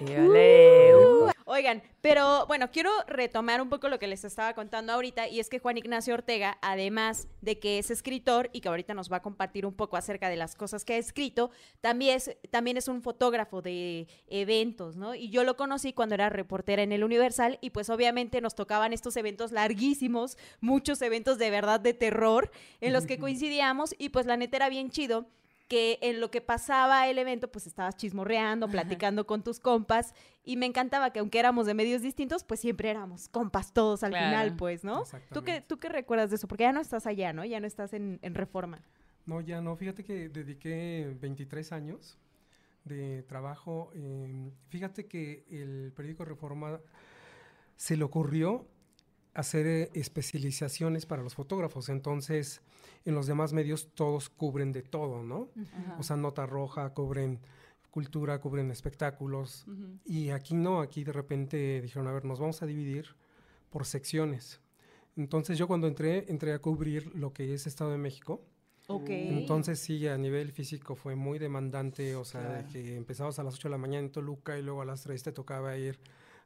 Uh. Oigan, pero bueno, quiero retomar un poco lo que les estaba contando ahorita y es que Juan Ignacio Ortega, además de que es escritor y que ahorita nos va a compartir un poco acerca de las cosas que ha escrito, también es, también es un fotógrafo de eventos, ¿no? Y yo lo conocí cuando era reportera en el Universal y pues obviamente nos tocaban estos eventos larguísimos, muchos eventos de verdad de terror en los que coincidíamos y pues la neta era bien chido que en lo que pasaba el evento, pues estabas chismorreando, platicando con tus compas, y me encantaba que aunque éramos de medios distintos, pues siempre éramos compas todos al final, pues, ¿no? ¿Tú qué, ¿Tú qué recuerdas de eso? Porque ya no estás allá, ¿no? Ya no estás en, Reforma. No, ya no. Fíjate que dediqué 23 años de trabajo. fíjate que el periódico Reforma se le ocurrió hacer eh, especializaciones para los fotógrafos. Entonces, en los demás medios todos cubren de todo, ¿no? O sea, nota roja, cubren cultura, cubren espectáculos. Y aquí no, aquí de repente dijeron, a ver, nos vamos a dividir por secciones. Entonces yo cuando entré, entré a cubrir lo que es Estado de México. Okay. Entonces sí, a nivel físico fue muy demandante, o sea, que empezabas a las 8 de la mañana en Toluca y luego a las 3 te tocaba ir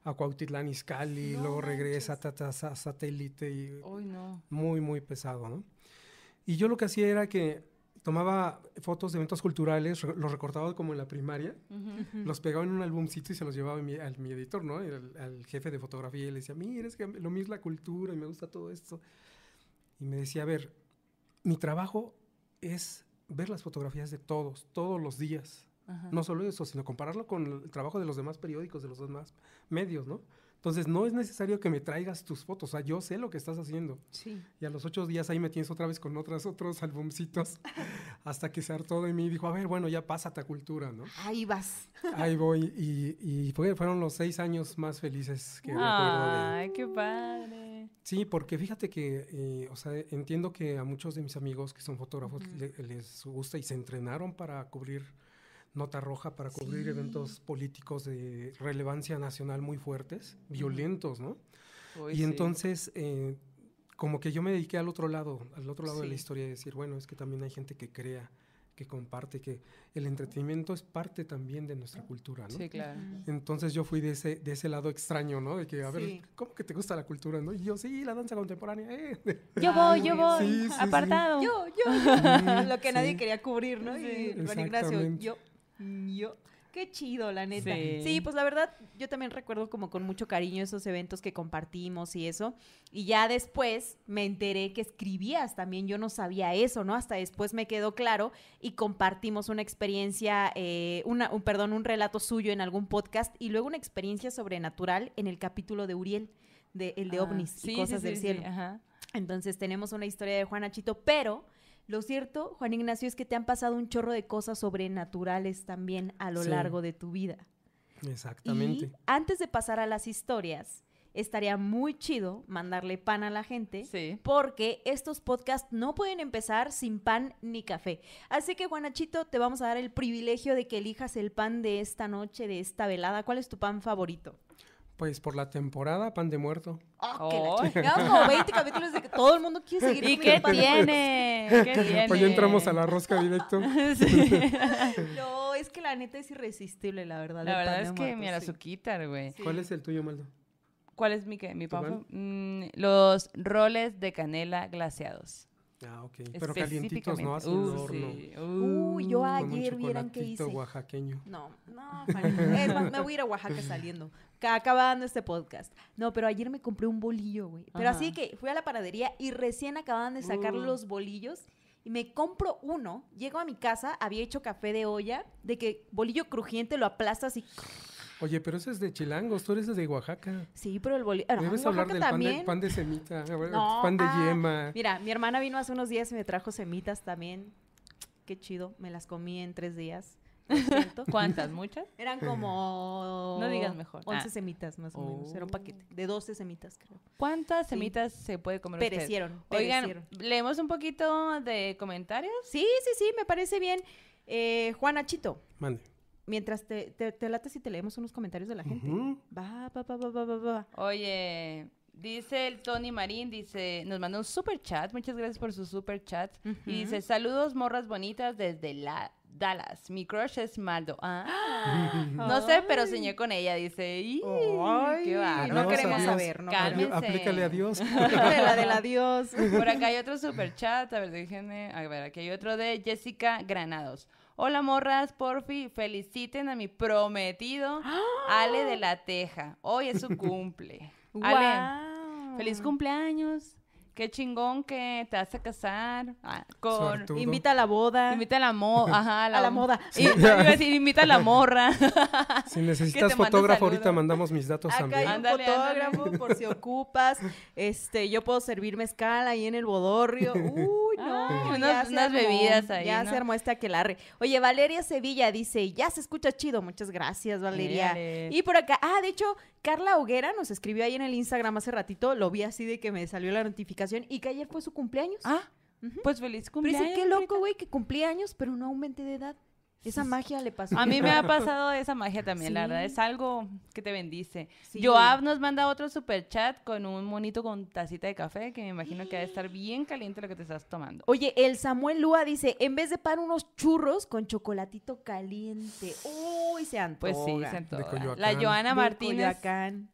a Cuautitlán Izcalli, y luego regresa a, Satélite y muy, muy pesado, ¿no? Y yo lo que hacía era que tomaba fotos de eventos culturales, los recortaba como en la primaria, los pegaba en un álbumcito y se los llevaba a mi, al, mi editor, ¿no? Al, jefe de fotografía y le decía, mira, es que lo mío es la cultura y me gusta todo esto. Y me decía, a ver, mi trabajo es ver las fotografías de todos, todos los días. No solo eso, sino compararlo con el trabajo de los demás periódicos, de los demás medios, ¿no? Entonces, no es necesario que me traigas tus fotos, o sea, yo sé lo que estás haciendo. Sí. Y a los ocho días ahí me tienes otra vez con otras, otros albumcitos, hasta que se hartó de mí y dijo, a ver, bueno, ya pásate a cultura, ¿no? Ahí vas. Ahí voy, y, fueron los seis años más felices que recuerdo. Ay, qué padre. Sí, porque fíjate que, eh, o sea, entiendo que a muchos de mis amigos que son fotógrafos les gusta y se entrenaron para cubrir nota roja para cubrir eventos políticos de relevancia nacional muy fuertes, violentos, ¿no? y entonces, eh, como que yo me dediqué al otro lado, al otro lado de la historia, de decir, bueno, es que también hay gente que crea, que comparte, que el entretenimiento es parte también de nuestra cultura, ¿no? Sí, claro. Entonces yo fui de ese, de ese lado extraño, ¿no? De que, a ver, ¿cómo que te gusta la cultura, no? Y yo, sí, la danza contemporánea, eh. Yo voy, yo voy, apartado. Yo, yo. Lo que nadie quería cubrir, ¿no? Y Juan yo yo. Qué chido, la neta. Sí. pues la verdad, yo también recuerdo como con mucho cariño esos eventos que compartimos y eso. Y ya después me enteré que escribías también. Yo no sabía eso, ¿no? Hasta después me quedó claro y compartimos una experiencia, eh, una, un, perdón, un relato suyo en algún podcast y luego una experiencia sobrenatural en el capítulo de Uriel, de, el de ah, ovnis y cosas del cielo. Entonces tenemos una historia de Juan Achito, pero lo cierto, Juan Ignacio, es que te han pasado un chorro de cosas sobrenaturales también a lo largo de tu vida. Exactamente. Y antes de pasar a las historias, estaría muy chido mandarle pan a la gente, porque estos podcasts no pueden empezar sin pan ni café. Así que, Juanachito, te vamos a dar el privilegio de que elijas el pan de esta noche, de esta velada. ¿Cuál es tu pan favorito? Pues por la temporada, pan de muerto. Oh, como 20 capítulos de que todo el mundo quiere seguir. ¿Y qué tiene? ¿Qué tiene? Pues ya entramos a la rosca directo. no, es que la neta es irresistible, la verdad. La verdad es que mi azuquita, güey. ¿Cuál es el tuyo, Maldo? ¿Cuál es mi qué? Mi papá. Mm, los roles de canela glaseados. Ah, ok. Pero calientitos, ¿no? Así uh, horno. Sí. Uh, yo ayer vieran qué hice. oaxaqueño. No, no, es más, me voy a ir a Oaxaca saliendo. Acabando este podcast. No, pero ayer me compré un bolillo, güey. Pero así que fui a la panadería y recién acababan de sacar uh. los bolillos y me compro uno. Llego a mi casa, había hecho café de olla, de que bolillo crujiente lo aplastas y Oye, pero eso es de chilangos, tú eres de Oaxaca. Sí, pero el bolillo. Debes hablar del pan de, pan de, semita, pan de ah, yema. Mira, mi hermana vino hace unos días y me trajo semitas también. Qué chido, me las comí en tres días. ¿Cuántas? ¿Muchas? Eran como. No digas mejor. 11 ah. semitas más o menos. Era un paquete de 12 semitas, creo. ¿Cuántas semitas se puede comer perecieron, Oigan, ¿leemos un poquito de comentarios? Sí, sí, sí, me parece bien. Eh, Juan Achito. Mande. Mientras te, te, te lates y te leemos unos comentarios de la gente. Va, va, va, va, va, va. Oye, dice el Tony Marín, dice, nos mandó un super chat, muchas gracias por su super chat. Y dice, saludos morras bonitas desde la Dallas. Mi crush es Maldo. Ah, no sé, pero soñé con ella, dice. Ay, qué va. No queremos saber, ¿no? Cálmense. Aplícale a Dios. la del adiós. Por acá hay otro super chat, a ver, déjenme, a ver, aquí hay otro de Jessica Granados. Hola morras, porfi, feliciten a mi prometido Ale de la Teja. Hoy es su cumple. Ale, feliz cumpleaños. Qué chingón que te vas a casar ah, con... Invita a la boda. Invita a la moda. Ajá, a la, moda. Y, iba a decir, invita a la morra. Si necesitas fotógrafo, ahorita mandamos mis datos Acá también. Hay un fotógrafo por si ocupas. Este, yo puedo servir mezcal ahí en el bodorrio. Uy, no. unas, bebidas ahí, Ya se armó este aquelarre. Oye, Valeria Sevilla dice, ya se escucha chido. Muchas gracias, Valeria. Y por acá, ah, de hecho, Carla Hoguera nos escribió ahí en el Instagram hace ratito. Lo vi así de que me salió la notificación y que ayer fue su cumpleaños. Ah, pues feliz cumpleaños. Pero dice, qué loco, güey, que cumplía años, pero no aumente de edad. Esa magia le pasó. A mí me ha pasado esa magia también, la verdad. Es algo que te bendice. Joab nos manda otro super chat con un monito con tacita de café que me imagino que va a estar bien caliente lo que te estás tomando. Oye, el Samuel Lua dice, en vez de pan unos churros con chocolatito caliente. Uy, se antoja. Pues sí, se antoja. La Joana Martínez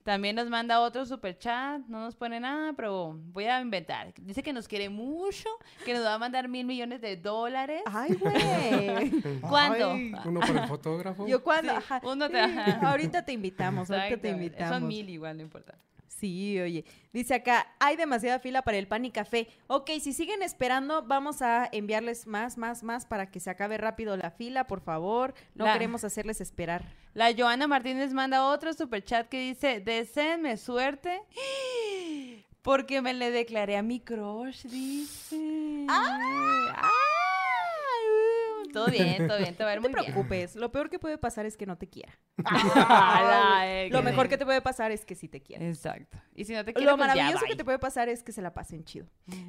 también nos manda otro super chat. No nos pone nada, pero voy a inventar. Dice que nos quiere mucho, que nos va a mandar mil millones de dólares. Ay, güey. Uno para el fotógrafo. Yo cuando, ahorita te invitamos, ahorita te invitamos. Son mil igual, no importa. Sí, oye. Dice acá, hay demasiada fila para el pan y café. Ok, si siguen esperando, vamos a enviarles más, más, más para que se acabe rápido la fila, por favor. No queremos hacerles esperar. La Joana Martínez manda otro super chat que dice, deseenme suerte. Porque me le declaré a mi crush, dice. ¡Ah! Todo bien, todo bien, te va a ir muy bien. No te preocupes, lo peor que puede pasar es que no te quiera. Eh, lo mejor que te puede pasar es que sí te quiera. Exacto. Y si no te quiere, Lo pues maravilloso que te puede pasar es que se la pasen chido.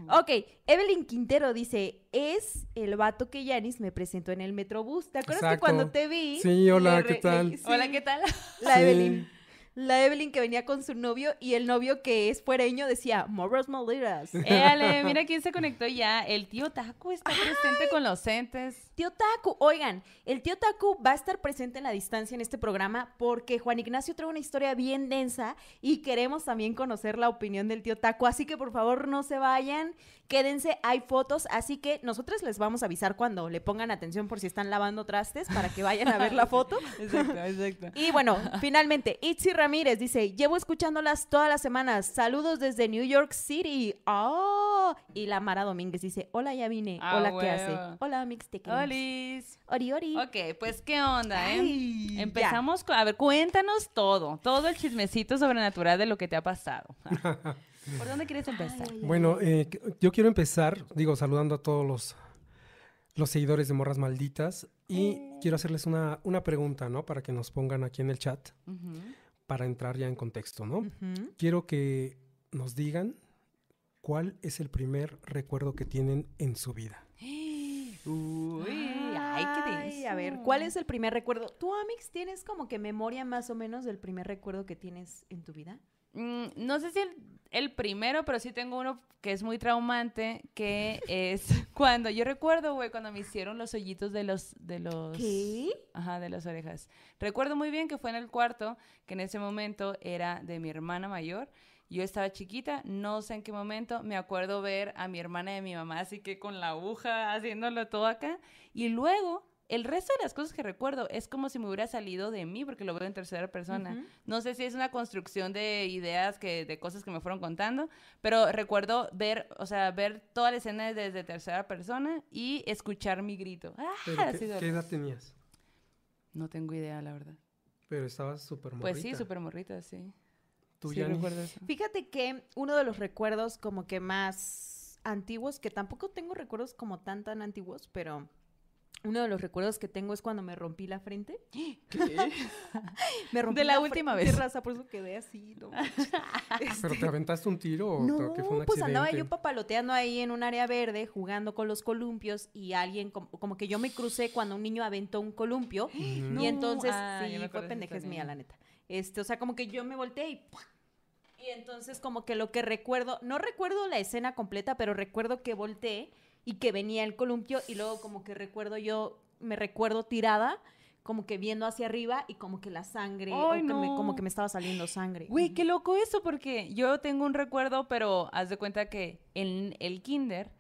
Ok, Evelyn Quintero dice, es el vato que Yanis me presentó en el Metrobús. ¿Te acuerdas que cuando te vi? Sí, hola, ¿qué tal? Hola, ¿qué tal? La Evelyn la Evelyn que venía con su novio y el novio que es fuereño decía, Morros Malditas. Éale, mira quién se conectó ya. El tío Taco está presente con los entes. Tío Taco, oigan, el tío Taco va a estar presente en la distancia en este programa porque Juan Ignacio trae una historia bien densa y queremos también conocer la opinión del tío Taco. Así que por favor no se vayan, quédense, hay fotos, así que nosotros les vamos a avisar cuando le pongan atención por si están lavando trastes para que vayan a ver la foto. exacto, exacto. Y bueno, finalmente, Itzi Ramírez dice, llevo escuchándolas todas las semanas. Saludos desde New York City. Oh, y la Mara Domínguez dice, hola, ya vine. Ah, hola, ¿qué hace? Hola, Mixteque. Olis. Ori, ori. Ok, pues, ¿qué onda, eh? Empezamos, con, a ver, cuéntanos todo, todo el chismecito sobrenatural de lo que te ha pasado. ¿Por dónde quieres empezar? bueno, eh, yo quiero empezar, digo, saludando a todos los los seguidores de Morras Malditas y quiero hacerles una, una, pregunta, ¿no? Para que nos pongan aquí en el chat para entrar ya en contexto, ¿no? Quiero que nos digan cuál es el primer recuerdo que tienen en su vida. Uy, ay, qué A ver, ¿cuál es el primer recuerdo? ¿Tú, Amix, tienes como que memoria más o menos del primer recuerdo que tienes en tu vida? Mm, no sé si el, primero, pero sí tengo uno que es muy traumante, que es cuando, yo recuerdo, güey, cuando me hicieron los hoyitos de los, de los... ¿Qué? Ajá, de las orejas. Recuerdo muy bien que fue en el cuarto, que en ese momento era de mi hermana mayor. Yo estaba chiquita, no sé en qué momento, me acuerdo ver a mi hermana y a mi mamá así que con la aguja haciéndolo todo acá. Y luego el resto de las cosas que recuerdo es como si me hubiera salido de mí porque lo veo en tercera persona. No sé si es una construcción de ideas que de cosas que me fueron contando, pero recuerdo ver, o sea, ver toda la escena desde tercera persona y escuchar mi grito. Ah, qué, edad tenías? No tengo idea, la verdad. Pero estabas súper morrita. Pues sí, súper morrita, sí. ¿Tú ya recuerdas? Fíjate que uno de los recuerdos como que más antiguos, que tampoco tengo recuerdos como tan tan antiguos, pero Uno de los recuerdos que tengo es cuando me rompí la frente. ¿Qué? Me rompí De la última frente, vez. raza, por eso quedé así, ¿no? ¿Pero te aventaste un tiro o No, que fue un pues andaba yo papaloteando ahí en un área verde, jugando con los columpios y alguien, como, como que yo me crucé cuando un niño aventó un columpio. No. y entonces, Ah, sí, fue historia. mía, la neta. Este, o sea, como que yo me volteé y y entonces como que lo que recuerdo, no recuerdo la escena completa, pero recuerdo que volteé y que venía el columpio y luego como que recuerdo yo, me recuerdo tirada, como que viendo hacia arriba y como que la sangre, o me- como que me estaba saliendo sangre. Güey, qué loco eso, porque yo tengo un recuerdo, pero haz de cuenta que en el kinder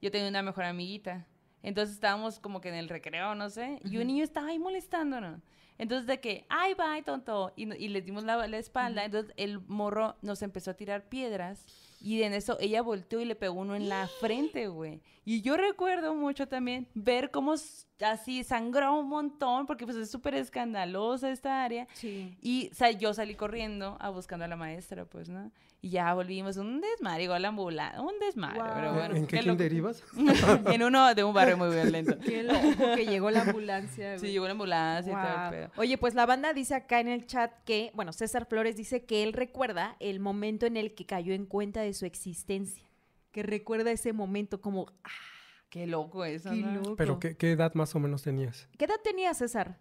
yo tenía una mejor amiguita. Entonces estábamos como que en el recreo, no sé, y un niño estaba ahí molestándonos. Entonces de que, ay, bye, tonto, y, y le dimos la, la espalda, entonces el morro nos empezó a tirar piedras y en eso ella volteó y le pegó uno en la frente, güey. Y yo recuerdo mucho también ver cómo así sangró un montón, porque pues es súper escandalosa esta área. Sí. Y sa- yo salí corriendo a buscando a la maestra, pues, ¿no? Y ya volvimos, un desmadre, igual la ambulancia, un desmadre, pero bueno. ¿En qué loco. kinder ibas? en uno de un barrio muy violento. Qué loco que llegó la ambulancia. Sí, llegó la ambulancia y todo el pedo. Oye, pues la banda dice acá en el chat que, bueno, César Flores dice que él recuerda el momento en el que cayó en cuenta de su existencia. Que recuerda ese momento como, ah, Qué loco eso, qué ¿no? loco. ¿Pero qué, qué edad más o menos tenías? ¿Qué edad tenía César?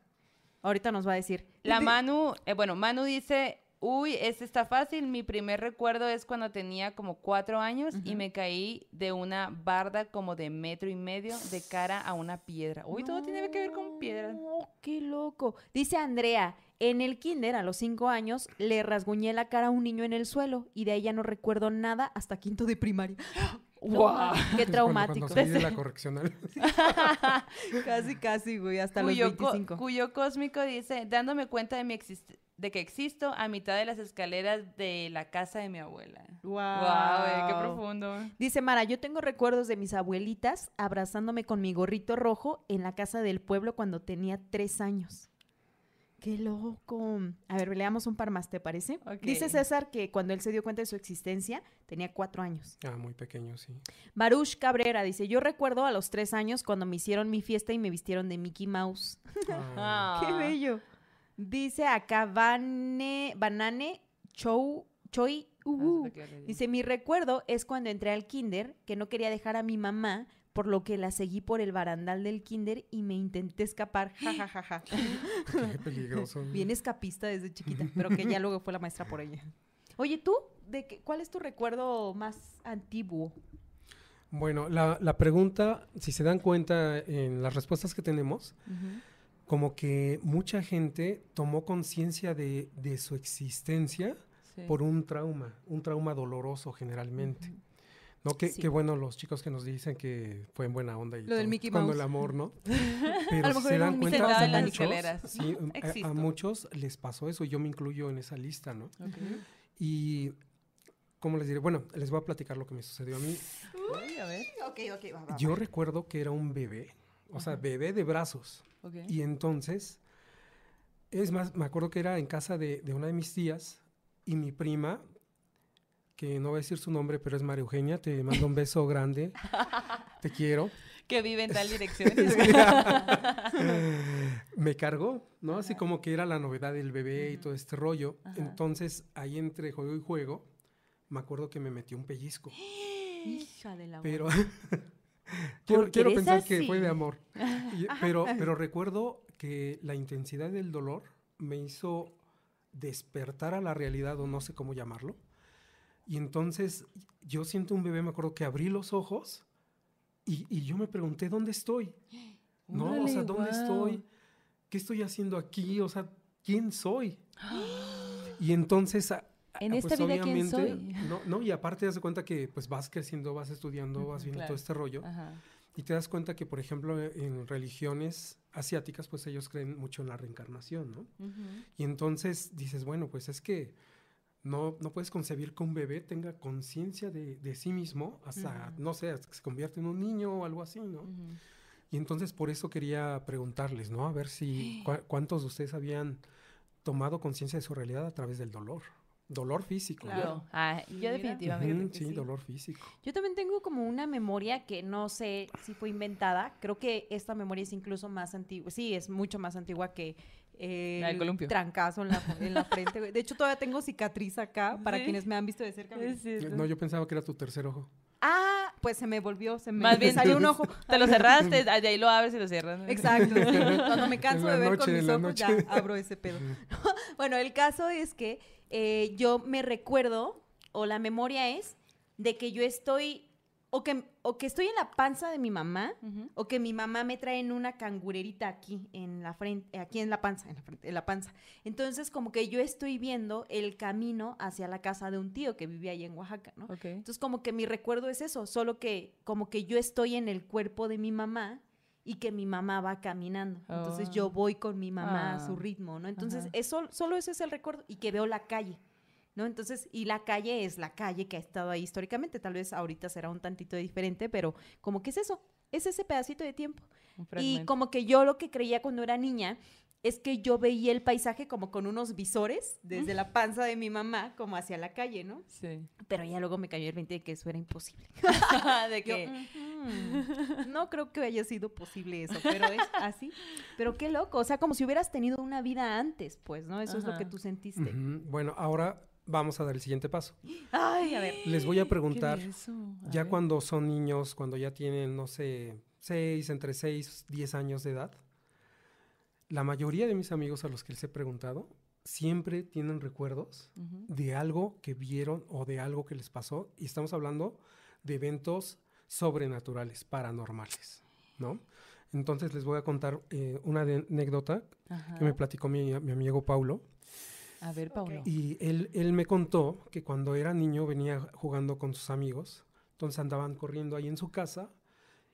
Ahorita nos va a decir. La Manu, eh, bueno, Manu dice, uy, este está fácil. Mi primer recuerdo es cuando tenía como cuatro años y me caí de una barda como de metro y medio de cara a una piedra. Uy, todo tiene que ver con piedras. No, qué loco. Dice Andrea, en el kinder a los cinco años le rasguñé la cara a un niño en el suelo y de ahí ya no recuerdo nada hasta quinto de primaria. Guau. Qué traumático. Cuando salí de la correccional. casi, casi, güey, hasta cuyo, los co- 25. cuyo cósmico dice, dándome cuenta de, mi exist- de que existo a mitad de las escaleras de la casa de mi abuela. Wow. Guau, qué profundo. Dice Mara, yo tengo recuerdos de mis abuelitas abrazándome con mi gorrito rojo en la casa del pueblo cuando tenía tres años. ¡Qué loco! A ver, leamos un par más, ¿te parece? Dice César que cuando él se dio cuenta de su existencia tenía cuatro años. Ah, muy pequeño, sí. Baruch Cabrera dice, yo recuerdo a los tres años cuando me hicieron mi fiesta y me vistieron de Mickey Mouse. Ah, ¡Qué bello! Dice acá Vane, Banane Chou, Choi. Ah, que- Dice, mi recuerdo es cuando entré al kinder, que no quería dejar a mi mamá, por lo que la seguí por el barandal del kinder y me intenté escapar. Ja, ja, ja, ja. qué peligroso. Bien escapista desde chiquita, pero que ya luego fue la maestra por ella. Oye, ¿tú? ¿De qué, ¿Cuál es tu recuerdo más antiguo? Bueno, la, la pregunta, si se dan cuenta en las respuestas que tenemos, como que mucha gente tomó conciencia de, de su existencia Sí. por un trauma, un trauma doloroso generalmente. ¿No? Qué, Sí. qué bueno los chicos que nos dicen que fue en buena onda y Lo del todo, Mickey cuando Mouse. el amor, ¿no? A Pero lo mejor se dan cuenta, a las muchos, sí, a- a, muchos les pasó eso y yo me incluyo en esa lista, ¿no? Ok. Y, ¿cómo les diré? Bueno, les voy a platicar lo que me sucedió a mí. Uy, a ver. Ok, ok, va, va, Yo recuerdo que era un bebé, o sea, bebé de brazos. Y entonces, es más, me acuerdo que era en casa de, de una de mis tías y mi prima, que no voy a decir su nombre, pero es María Eugenia, te mando un beso grande, te quiero. Que vive en tal dirección. me cargó, ¿no? Así como que era la novedad del bebé y todo este rollo. Ajá. Entonces, ahí entre juego y juego, me acuerdo que me metió un pellizco. Hija de la Pero. quiero, quiero pensar que fue de amor. Y- pero, pero recuerdo que la intensidad del dolor me hizo despertar a la realidad, o no sé cómo llamarlo. Y entonces yo siento un bebé, me acuerdo que abrí los ojos y, y yo me pregunté, ¿dónde estoy? ¿No? o sea, ¿dónde guau. estoy? ¿Qué estoy haciendo aquí? O sea, ¿quién soy? Y entonces... En esta vida, ¿quién soy? No, no, y aparte te das cuenta que pues vas creciendo, vas estudiando, vas viendo claro. todo este rollo. Ajá. Y te das cuenta que, por ejemplo, en religiones asiáticas, pues ellos creen mucho en la reencarnación, ¿no? Y entonces dices, bueno, pues es que no, no puedes concebir que un bebé tenga conciencia de, de sí mismo hasta, no sé, hasta que se convierte en un niño o algo así, ¿no? Y entonces por eso quería preguntarles, ¿no? A ver si cua- cuántos de ustedes habían tomado conciencia de su realidad a través del dolor. Dolor físico. Claro. Ah, yo definitivamente. sí, dolor físico. Yo también tengo como una memoria que no sé si fue inventada. Creo que esta memoria es incluso más antigua. Sí, es mucho más antigua que el trancazo en la, en la frente. De hecho, todavía tengo cicatriz acá para quienes me han visto de cerca. no, yo pensaba que era tu tercer ojo. Ah, pues se me volvió, se me, Más bien, salió un ojo. Te lo cerraste, de ahí lo abres y lo cierras. Exacto. Cuando me canso de ver con mis ojos, ya abro ese pedo. bueno, el caso es que eh, yo me recuerdo, o la memoria es, de que yo estoy o que, o que estoy en la panza de mi mamá, o que mi mamá me trae en una cangurerita aquí en la frente, aquí en la panza, en la, frente, en la panza. Entonces, como que yo estoy viendo el camino hacia la casa de un tío que vivía ahí en Oaxaca, ¿no? Entonces, como que mi recuerdo es eso, solo que como que yo estoy en el cuerpo de mi mamá y que mi mamá va caminando. Entonces, yo oh. voy con mi mamá a su ah. ritmo, ¿no? Entonces, eso, solo ese es el recuerdo y que veo la calle. ¿no? Entonces, y la calle es la calle que ha estado ahí históricamente, tal vez ahorita será un tantito diferente, pero como que es eso, es ese pedacito de tiempo. Y como que yo lo que creía cuando era niña es que yo veía el paisaje como con unos visores desde la panza de mi mamá como hacia la calle, ¿no? Sí. Pero ya luego me cayó el 20 de que eso era imposible. de que no creo que haya sido posible eso, pero es así. Pero qué loco, o sea, como si hubieras tenido una vida antes, pues, ¿no? Eso es lo que tú sentiste. Bueno, ahora vamos a dar el siguiente paso. Ay, a ver. Les voy a preguntar, ya cuando son niños, cuando ya tienen, no sé, seis, entre seis, diez años de edad, la mayoría de mis amigos a los que les he preguntado siempre tienen recuerdos de algo que vieron o de algo que les pasó. Y estamos hablando de eventos sobrenaturales, paranormales, ¿no? Entonces les voy a contar eh, una anécdota que me platicó mi, mi amigo Paulo. A ver, Paulo. Y él, él me contó que cuando era niño venía jugando con sus amigos, entonces andaban corriendo ahí en su casa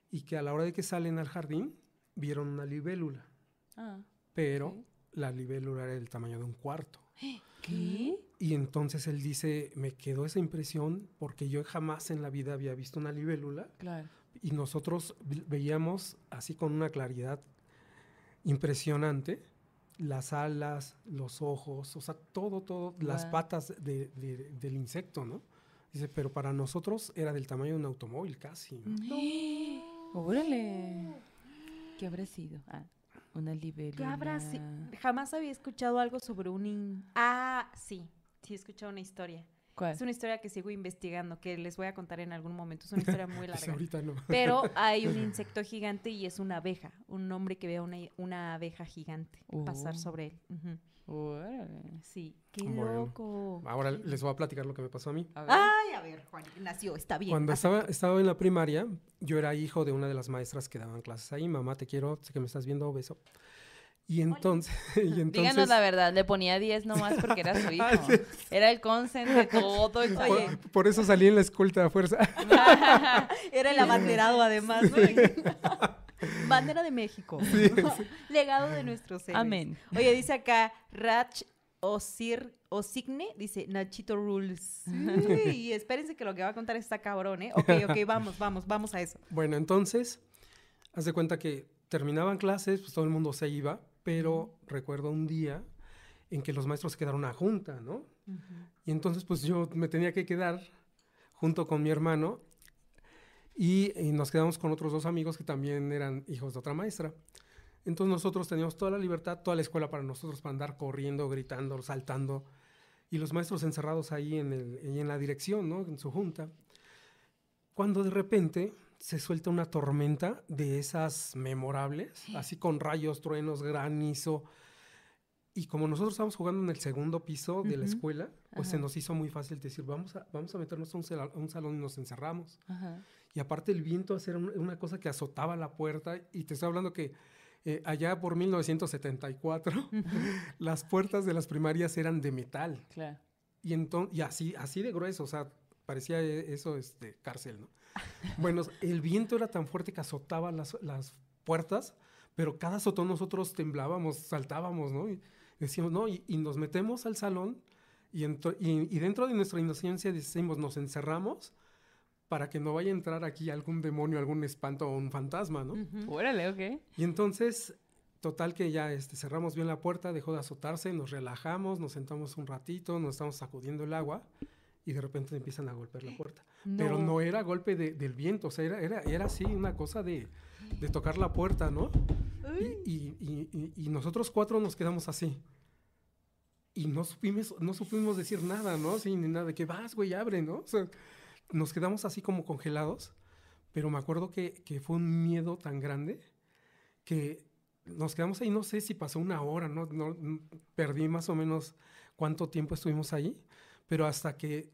y que a la hora de que salen al jardín vieron una libélula. Ah, pero la libélula era del tamaño de un cuarto. ¿Qué? Y entonces él dice, me quedó esa impresión porque yo jamás en la vida había visto una libélula. Claro. Y nosotros veíamos así con una claridad impresionante las alas, los ojos, o sea, todo, todo, las patas del insecto, ¿no? Dice, pero para nosotros era del tamaño de un automóvil casi. ¿no? ¡Órale! ¿Qué habrá sido? Ah, una libélula. ¿Qué habrá sido? Jamás había escuchado algo sobre un... Ah, sí, sí he escuchado una historia. Es una historia que sigo investigando, que les voy a contar en algún momento. Es una historia muy larga. ahorita no. Pero hay un insecto gigante y es una abeja. Un hombre que ve una, una abeja gigante pasar oh. sobre él. Sí, qué loco. Ahora les voy a platicar lo que me pasó a mí. Ay, a ver, Juan Ignacio, está bien. Cuando estaba, estaba en la primaria, yo era hijo de una de las maestras que daban clases ahí. Mamá, te quiero, sé que me estás viendo, beso. Y entonces, y entonces... Díganos la verdad, le ponía 10 nomás porque era su hijo. Era el consent de todo. Por, por, eso salí en la escolta de fuerza. era el abanderado además. Bandera de México. Legado de nuestros seres. Amén. Oye, dice acá Rach Osir, Osigne, dice Nachito Rules. y espérense que lo que va a contar está cabrón, ¿eh? Ok, ok, vamos, vamos, vamos a eso. Bueno, entonces, haz de cuenta que terminaban clases, pues todo el mundo se iba pero recuerdo un día en que los maestros se quedaron a junta, ¿no? Y entonces pues yo me tenía que quedar junto con mi hermano y, nos quedamos con otros dos amigos que también eran hijos de otra maestra. Entonces nosotros teníamos toda la libertad, toda la escuela para nosotros, para andar corriendo, gritando, saltando, y los maestros encerrados ahí en, el, en la dirección, ¿no? En su junta. Cuando de repente se suelta una tormenta de esas memorables, así con rayos, truenos, granizo. Y como nosotros estábamos jugando en el segundo piso de la escuela, pues se nos hizo muy fácil decir, vamos a, vamos a meternos a un, salón y nos encerramos. Y aparte el viento hacer una cosa que azotaba la puerta, y te estoy hablando que eh, allá por 1974, las puertas de las primarias eran de metal. Y, entonces, y así, así de grueso, o sea, parecía e, eso este, cárcel, ¿no? Bueno, el viento era tan fuerte que azotaba las, puertas, pero cada azotón nosotros temblábamos, saltábamos, ¿no? Y decíamos, no, y, nos metemos al salón y, y, dentro de nuestra inocencia decimos, nos encerramos para que no vaya a entrar aquí algún demonio, algún espanto o un fantasma, ¿no? Órale, ok. Y entonces total que ya este, cerramos bien la puerta, dejó de azotarse, nos relajamos, nos sentamos un ratito, nos estamos sacudiendo el agua y de repente empiezan a golpear la puerta. Pero no era golpe del viento, o sea, era, era, era así una cosa de, de tocar la puerta, ¿no? Y, y, y, nosotros cuatro nos quedamos así. Y no supimos, no supimos decir nada, ¿no? Sin nada, de que vas, güey, abre, ¿no? O sea, nos quedamos así como congelados. Pero me acuerdo que, que fue un miedo tan grande que nos quedamos ahí, no sé si pasó una hora, ¿no? no perdí más o menos cuánto tiempo estuvimos ahí, pero hasta que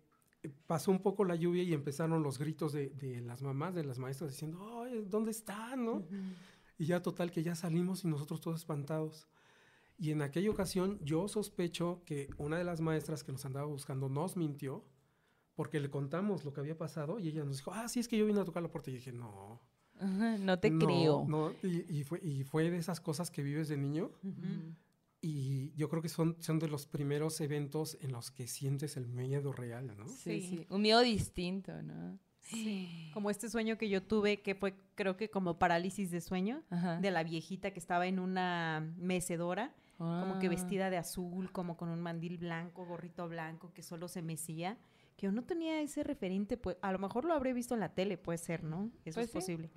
pasó un poco la lluvia y empezaron los gritos de, de las mamás, de las maestras, diciendo, ¿dónde están? ¿no? Y ya total que ya salimos y nosotros todos espantados. Y en aquella ocasión yo sospecho que una de las maestras que nos andaba buscando nos mintió porque le contamos lo que había pasado y ella nos dijo, ah, sí, es que yo vine a tocar la puerta. Y dije, no. no te creo. No, y, y, fue, y fue de esas cosas que vives de niño. Y yo creo que son, son de los primeros eventos en los que sientes el miedo real, ¿no? Sí, sí. Un miedo distinto, ¿no? Sí. Como este sueño que yo tuve, que fue creo que como parálisis de sueño, de la viejita que estaba en una mecedora, como que ah. vestida de azul, como con un mandil blanco, gorrito blanco, que solo se mecía yo no tenía ese referente, pues a lo mejor lo habré visto en la tele, puede ser, ¿no? Eso pues es posible.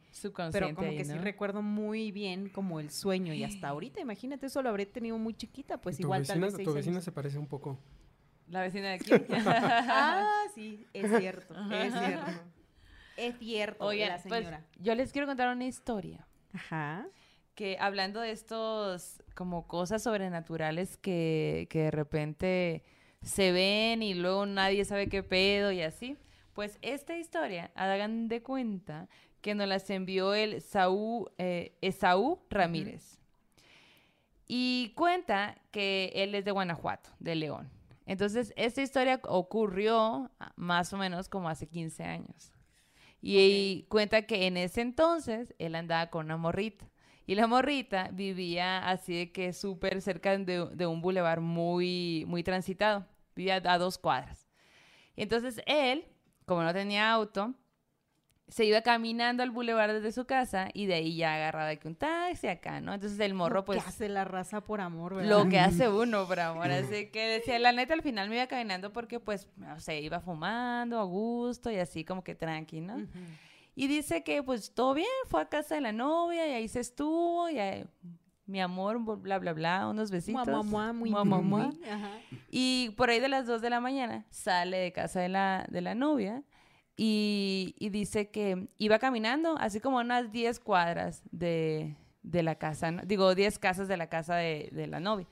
Pero como que sí recuerdo muy bien como el sueño y hasta ahorita, imagínate, eso lo habré tenido muy chiquita, pues igual vecina, tal vez Tu vecina se parece un poco. La vecina de aquí. ah, sí, es cierto, es cierto. Es cierto, Oye, la pues, señora. yo les quiero contar una historia. Ajá. Que hablando de estos como cosas sobrenaturales que, que de repente se ven y luego nadie sabe qué pedo y así. Pues esta historia, hagan de cuenta que nos las envió el Saúl, eh, Esaú Ramírez. Y cuenta que él es de Guanajuato, de León. Entonces, esta historia ocurrió más o menos como hace 15 años. Y, cuenta que en ese entonces él andaba con una morrita. Y la morrita vivía así de que súper cerca de, de, un bulevar muy, muy transitado vivía a dos cuadras. Y entonces él, como no tenía auto, se iba caminando al bulevar desde su casa y de ahí ya agarraba aquí un taxi acá, ¿no? Entonces el morro, pues. Lo que hace la raza por amor, ¿verdad? Lo que hace uno por amor. Así que decía, la neta, al final me iba caminando porque, pues, no sé, iba fumando a gusto y así como que tranqui, ¿no? Y dice que, pues, todo bien, fue a casa de la novia y ahí se estuvo y ahí mi amor, bla, bla, bla, unos besitos. Mamá, muy, muy, Y por ahí de las 2 de la mañana sale de casa de la, de la novia y, y dice que iba caminando, así como unas 10 cuadras de, de la casa, digo, 10 casas de la casa de, de la novia.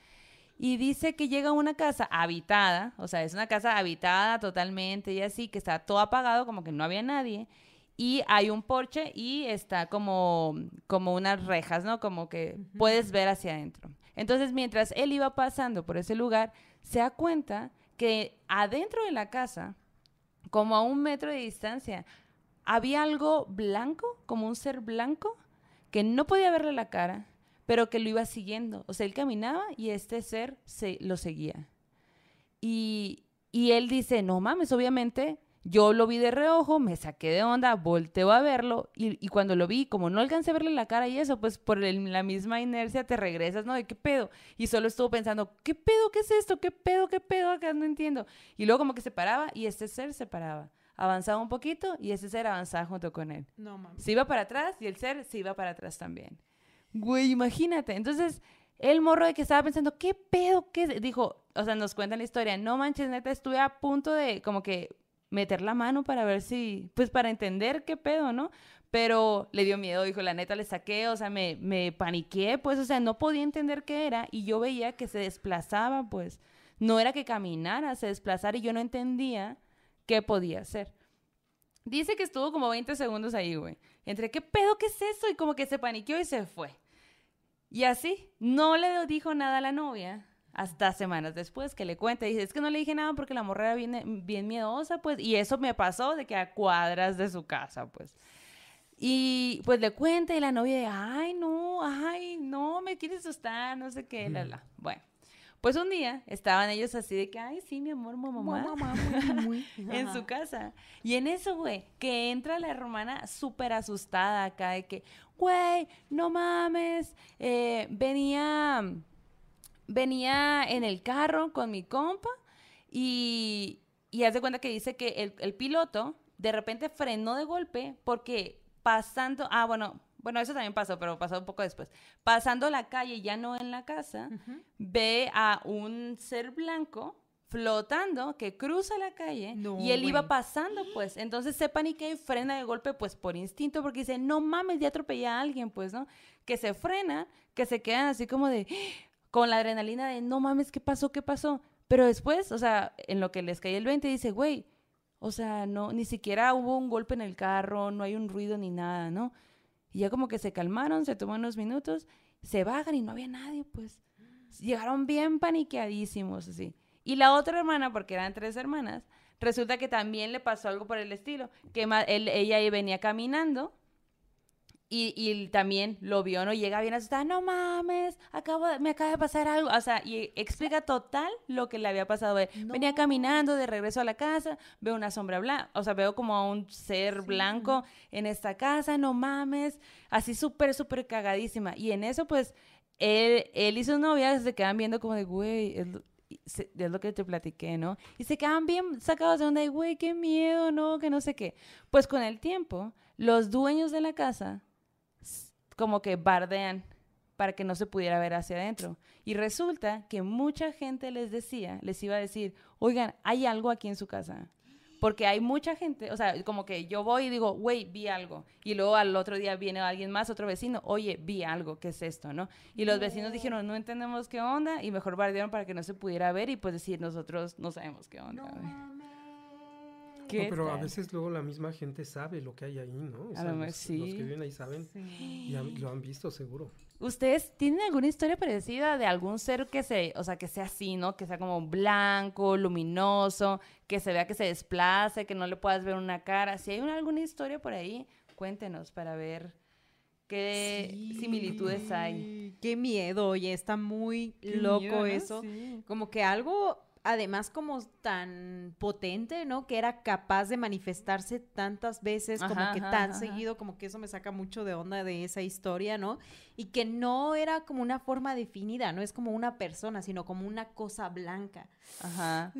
Y dice que llega a una casa habitada, o sea, es una casa habitada totalmente y así, que está todo apagado, como que no había nadie y hay un porche y está como, como unas rejas, ¿no? Como que puedes ver hacia adentro. Entonces, mientras él iba pasando por ese lugar, se da cuenta que adentro de la casa, como a un metro de distancia, había algo blanco, como un ser blanco, que no podía verle la cara, pero que lo iba siguiendo. O sea, él caminaba y este ser se, lo seguía. Y, y él dice, no mames, obviamente yo lo vi de reojo, me saqué de onda, volteo a verlo y, cuando lo vi, como no alcancé a verle la cara y eso, pues por la misma inercia te regresas, ¿no? ¿De qué pedo? Y solo estuvo pensando, ¿qué pedo? ¿Qué es esto? ¿Qué pedo? ¿Qué pedo? Acá no entiendo. Y luego como que se paraba y este ser se paraba. Avanzaba un poquito y ese ser avanzaba junto con él. No mames. Se iba para atrás y el ser se iba para atrás también. Güey, imagínate. Entonces, el morro de que estaba pensando, ¿qué pedo? ¿Qué? Dijo, o sea, nos cuenta la historia, no manches, neta, estuve a punto de como que meter la mano para ver si, pues para entender qué pedo, ¿no? Pero le dio miedo, dijo, la neta le saqué, o sea, me, me paniqué, pues, o sea, no podía entender qué era y yo veía que se desplazaba, pues, no era que caminara, se desplazara y yo no entendía qué podía hacer. Dice que estuvo como 20 segundos ahí, güey. Entre, ¿qué pedo, qué es eso? Y como que se paniqueó y se fue. Y así, no le dijo nada a la novia hasta semanas después que le cuenta. Dice, es que no le dije nada porque la morra era bien, bien miedosa, pues. Y eso me pasó de que a cuadras de su casa, pues. Y pues le cuenta y la novia de, ay, no, ay, no, me quieres asustar, no sé qué, la, la. Bueno, Pues un día estaban ellos así de que, ay, sí, mi amor, mamá, mamá, muy, en su casa. Y en eso, güey, que entra la hermana súper asustada acá de que, güey, no mames, eh, venía, venía en el carro con mi compa y, y haz de cuenta que dice que el, el piloto de repente frenó de golpe porque pasando, ah, bueno, bueno, eso también pasó, pero pasó un poco después. Pasando la calle, ya no en la casa, ve a un ser blanco flotando que cruza la calle y él iba pasando, pues. Entonces se paniquea y frena de golpe, pues por instinto, porque dice, no mames, ya atropellé a alguien, pues, ¿no? Que se frena, que se quedan así como de, con la adrenalina de, no mames, ¿qué pasó? ¿Qué pasó? Pero después, o sea, en lo que les cae el 20, dice, güey, o sea, no, ni siquiera hubo un golpe en el carro, no hay un ruido ni nada, ¿no? Y ya como que se calmaron, se tomó unos minutos, se bajan y no había nadie, pues. Llegaron bien paniqueadísimos, así. Y la otra hermana, porque eran tres hermanas, resulta que también le pasó algo por el estilo, que él, ella venía caminando y, también lo vio, ¿no? Llega bien asustada, no mames, acabo me acaba de pasar algo. O sea, y explica total lo que le había pasado. Venía caminando de regreso a la casa, veo una sombra blanca, o sea, veo como a un ser blanco en esta casa, no mames, así súper, súper cagadísima. Y en eso, pues, él, él y su novia se quedan viendo como de, güey, es, es lo que te platiqué, ¿no? Y se quedan bien sacados de onda, güey, qué miedo, ¿no? Que no sé qué. Pues con el tiempo, los dueños de la casa como que bardean para que no se pudiera ver hacia adentro. Y resulta que mucha gente les decía, les iba a decir, oigan, hay algo aquí en su casa. Porque hay mucha gente, o sea, como que yo voy y digo, güey, vi algo. Y luego al otro día viene alguien más, otro vecino, oye, vi algo, ¿qué es esto, no? Y los vecinos dijeron, no entendemos qué onda, y mejor bardearon para que no se pudiera ver y pues decir, nosotros no sabemos qué onda pero a veces luego la misma gente sabe lo que hay ahí, ¿no? O sea, los, que viven ahí saben y lo han visto seguro. ¿Ustedes tienen alguna historia parecida de algún ser que se, o sea, que sea así, ¿no? Que sea como blanco, luminoso, que se vea que se desplace, que no le puedas ver una cara. Si hay alguna historia por ahí, cuéntenos para ver qué similitudes hay. Qué miedo, oye, está muy loco eso. Como que algo además como tan potente, ¿no? Que era capaz de manifestarse tantas veces, como que tan seguido, como que eso me saca mucho de onda de esa historia, ¿no? Y que no era como una forma definida, no es como una persona, sino como una cosa blanca. Ajá.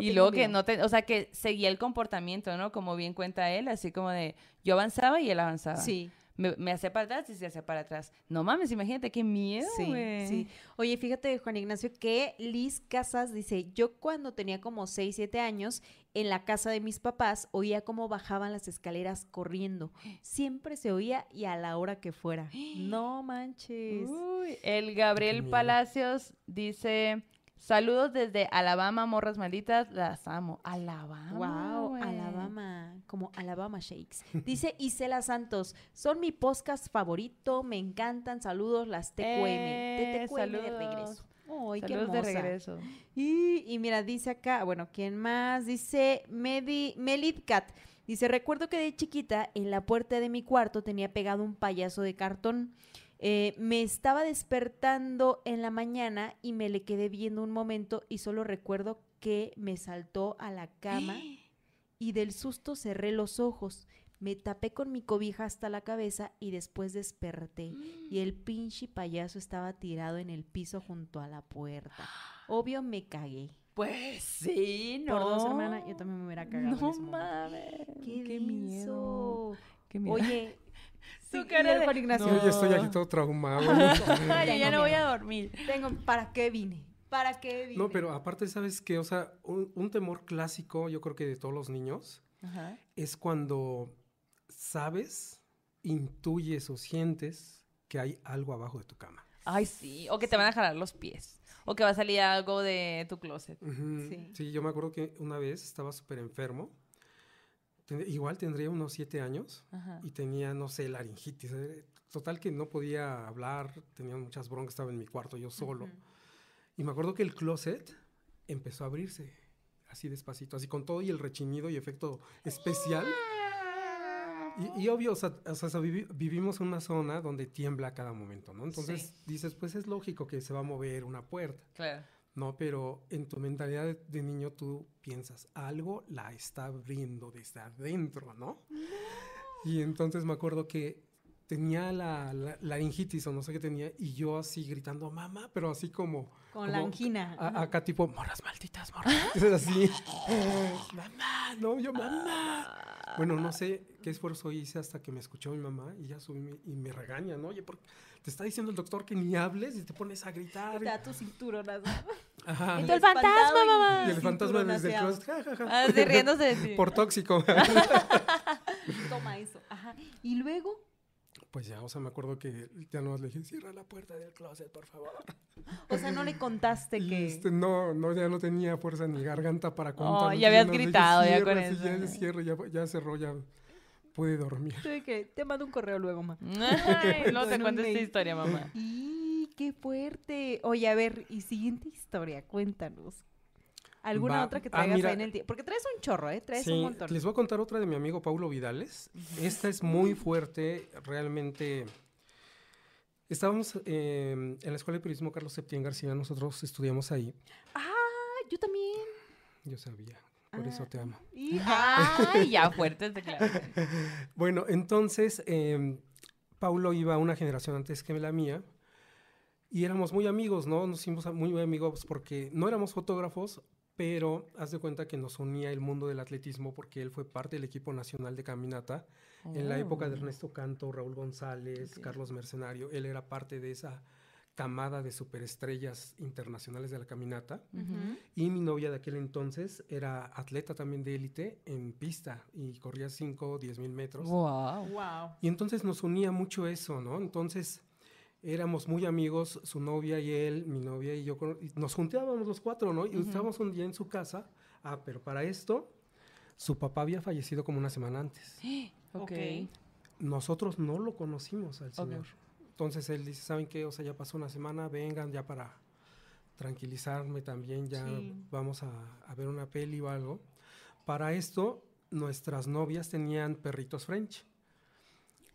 y luego que no te, o sea, que seguía el comportamiento, ¿no? Como bien cuenta él, así como de yo avanzaba y él avanzaba. Sí me, me hacía para atrás y se hacía para atrás. No mames, imagínate qué miedo, sí, sí. Oye, fíjate, Juan Ignacio, que Liz Casas dice, yo cuando tenía como 6, 7 años, en la casa de mis papás, oía cómo bajaban las escaleras corriendo. Siempre se oía y a la hora que fuera. No manches. Uy, el Gabriel Palacios dice... Saludos desde Alabama, morras malditas, las amo. Alabama. Wow, Alabama, como Alabama Shakes. Dice Isela Santos, son mi podcast favorito, me encantan. Saludos las TQM. Eh, TQM de regreso. Ay, qué hermosa. de regreso. Y, mira, dice acá, bueno, ¿quién más? Dice Medi, Melitcat. Dice, recuerdo que de chiquita en la puerta de mi cuarto tenía pegado un payaso de cartón. Eh, me estaba despertando en la mañana y me le quedé viendo un momento y solo recuerdo que me saltó a la cama y del susto cerré los ojos. Me tapé con mi cobija hasta la cabeza y después desperté. Y el pinche payaso estaba tirado en el piso junto a la puerta. Obvio me cagué. Pues sí, ¿no? Por dos hermanas, yo también me hubiera cagado. No mames. Qué, miedo. Qué miedo. Oye, Su cara de... Ignacio. No, yo estoy aquí todo traumado. ya no voy a dormir. Tengo, ¿para qué vine? ¿Para qué vine? No, pero aparte, ¿sabes qué? O sea, un, temor clásico, yo creo que de todos los niños, es cuando sabes, intuyes o sientes que hay algo abajo de tu cama. Ay, sí. O que te van a jalar los pies. O que va a salir algo de tu closet. sí. sí, yo me acuerdo que una vez estaba súper enfermo igual tendría unos siete años y tenía, no sé, laringitis. Eh, total que no podía hablar, tenía muchas broncas, estaba en mi cuarto yo solo. Y me acuerdo que el closet empezó a abrirse así despacito, así con todo y el rechinido y efecto especial. Y, obvio, o sea, vivimos en una zona donde tiembla a cada momento, ¿no? Entonces dices, pues es lógico que se va a mover una puerta. Claro. No, pero en tu mentalidad de, niño tú piensas, algo la está abriendo desde adentro, ¿no? Y entonces me acuerdo que tenía la, la, laringitis o no sé qué tenía, y yo así gritando, mamá, pero así como... Con la angina. acá tipo, morras malditas, morras. así, mamá, no, yo mamá. Bueno, no sé qué esfuerzo hice hasta que me escuchó mi mamá y ya subí y me regaña, ¿no? Oye, porque te está diciendo el doctor que ni hables y te pones a gritar. Te da tu cinturón. Ajá. Y el fantasma, mamá. Y el fantasma desde el closet, Ah, riéndose de ti. Por tóxico. Toma eso. Ajá. Y luego pues ya, o sea, me acuerdo que ya no le dije, cierra la puerta del closet, por favor. O sea, no le contaste que... Este, no, no, ya no tenía fuerza ni garganta para contar. Oh, ya habías gritado ya con eso. Ya, cierro, ya, ya cerró, ya pude dormir. que te mando un correo luego, mamá. no te cuentes esta historia, mamá. ¡Y qué fuerte! Oye, a ver, y siguiente historia, cuéntanos. ¿Alguna otra que ah, traigas ahí en el tiempo? Porque traes un chorro, ¿eh? Traes un montón. Les voy a contar otra de mi amigo Paulo Vidales. Esta es muy fuerte, realmente. Estábamos em, en la Escuela de Periodismo Carlos Septién García, nosotros estudiamos ahí. Ah, yo también. Yo sabía, por eso ah, te amo. Ay, ya fuertes declaraciones. bueno, entonces, eh, Paulo iba una generación antes que la mía y éramos muy amigos, ¿no? Nos hicimos muy amigos porque no éramos fotógrafos, pero haz de cuenta que nos unía el mundo del atletismo porque él fue parte del equipo nacional de caminata en la época de oh. Ernesto Canto, Raúl González, Carlos Mercenario. Él era parte de esa camada de superestrellas internacionales de la caminata. Y mi novia de aquel entonces era atleta también de élite en pista y corría 5 o 10 mil metros. Wow. wow. Y entonces nos unía mucho eso, ¿no? Entonces éramos muy amigos, su novia y él, mi novia y yo, nos juntábamos los cuatro, ¿no? Y estábamos un día en su casa. Ah, pero para esto, su papá había fallecido como una semana antes. ok. Nosotros no lo conocimos al señor. Entonces él dice, ¿saben qué? O sea, ya pasó una semana, vengan ya para tranquilizarme también, ya vamos a, a, ver una peli o algo. Para esto, nuestras novias tenían perritos French.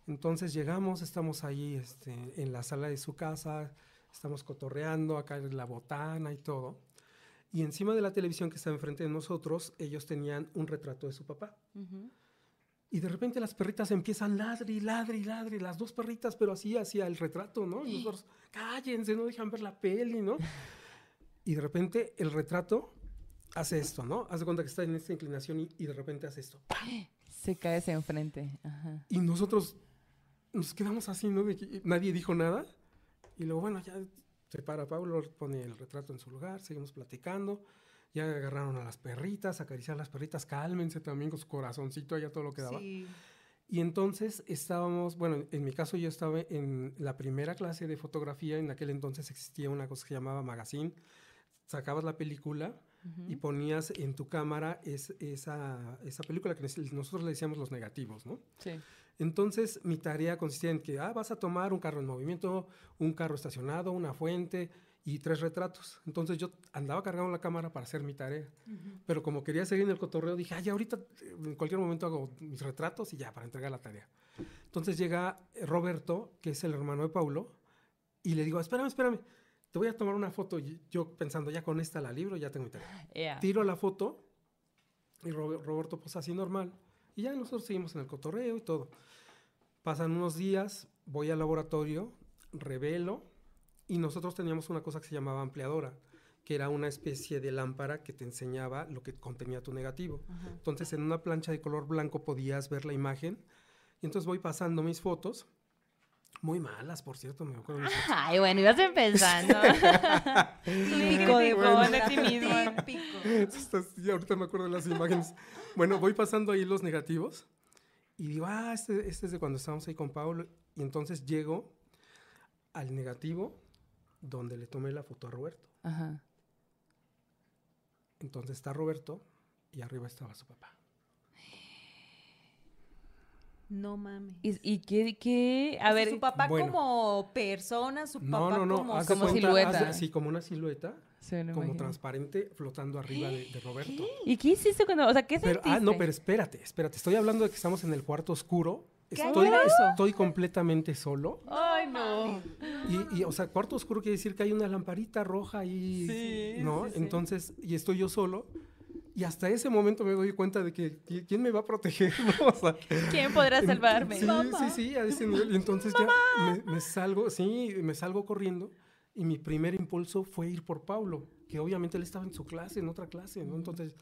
Entonces llegamos, estamos ahí este, en la sala de su casa, estamos cotorreando, acá en la botana y todo. Y encima de la televisión que está enfrente de nosotros, ellos tenían un retrato de su papá. Y de repente las perritas empiezan ladri, ladri, ladri, las dos perritas, pero así hacia el retrato, ¿no? Y nosotros, cállense, no dejan ver la peli, ¿no? y de repente el retrato hace esto, ¿no? Hace cuenta que está en esta inclinación y, y de repente hace esto. Se cae hacia enfrente. Ajá. Y nosotros nos quedamos así, ¿no? nadie dijo nada. Y luego, bueno, ya se para Pablo, pone el retrato en su lugar, seguimos platicando. Ya agarraron a las perritas, acariciar a las perritas, cálmense también con su corazoncito, allá todo lo que daba. Y entonces estábamos, bueno, en mi caso yo estaba en la primera clase de fotografía, en aquel entonces existía una cosa que se llamaba magazine, sacabas la película y ponías en tu cámara esa, esa película que nosotros le decíamos los negativos, ¿no? Sí. Entonces, mi tarea consistía en que, ah, vas a tomar un carro en movimiento, un carro estacionado, una fuente y tres retratos. Entonces, yo andaba cargando la cámara para hacer mi tarea. Pero como quería seguir en el cotorreo, dije, ya ahorita, en cualquier momento hago mis retratos y ya, para entregar la tarea. Entonces llega Roberto, que es el hermano de Paulo, y le digo, espérame, espérame, te voy a tomar una foto. Y yo pensando, ya con esta la libro, ya tengo mi tarea. Tiro la foto y Roberto, pues así normal. Y ya nosotros seguimos en el cotorreo y todo. Pasan unos días, voy al laboratorio, revelo y nosotros teníamos una cosa que se llamaba ampliadora, que era una especie de lámpara que te enseñaba lo que contenía tu negativo. Entonces en una plancha de color blanco podías ver la imagen y entonces voy pasando mis fotos. Muy malas, por cierto, me acuerdo. Ay, bueno, ibas empezando. Típico de, de ti mismo. Típico. ahorita me acuerdo de las imágenes. Bueno, voy pasando ahí los negativos y digo, ah, este, este, es de cuando estábamos ahí con Pablo. Y entonces llego al negativo donde le tomé la foto a Roberto. Ajá. Entonces está Roberto y arriba estaba su papá. No mames. ¿Y, qué, qué? A ver. Su papá como persona, su papá no, no, como, como silueta. sí, como una silueta como transparente flotando arriba de, Roberto. ¿Y qué hiciste cuando, o sea, qué pero, Ah, no, pero espérate, espérate. Estoy hablando de que estamos en el cuarto oscuro estoy, eso? estoy completamente solo. Ay, no. Y, y, o sea, cuarto oscuro quiere decir que hay una lamparita roja ahí, Sí, ¿no? sí, sí. Entonces, y estoy yo solo. Y hasta ese momento me doy cuenta de que ¿qui- ¿quién me va a proteger? ¿no? O sea, ¿Quién podrá salvarme? Sí, sí, sí, a ese nivel. Y entonces ya me, me salgo, sí, me salgo corriendo. Y mi primer impulso fue ir por Pablo, que obviamente él estaba en su clase, en otra clase, ¿no? Entonces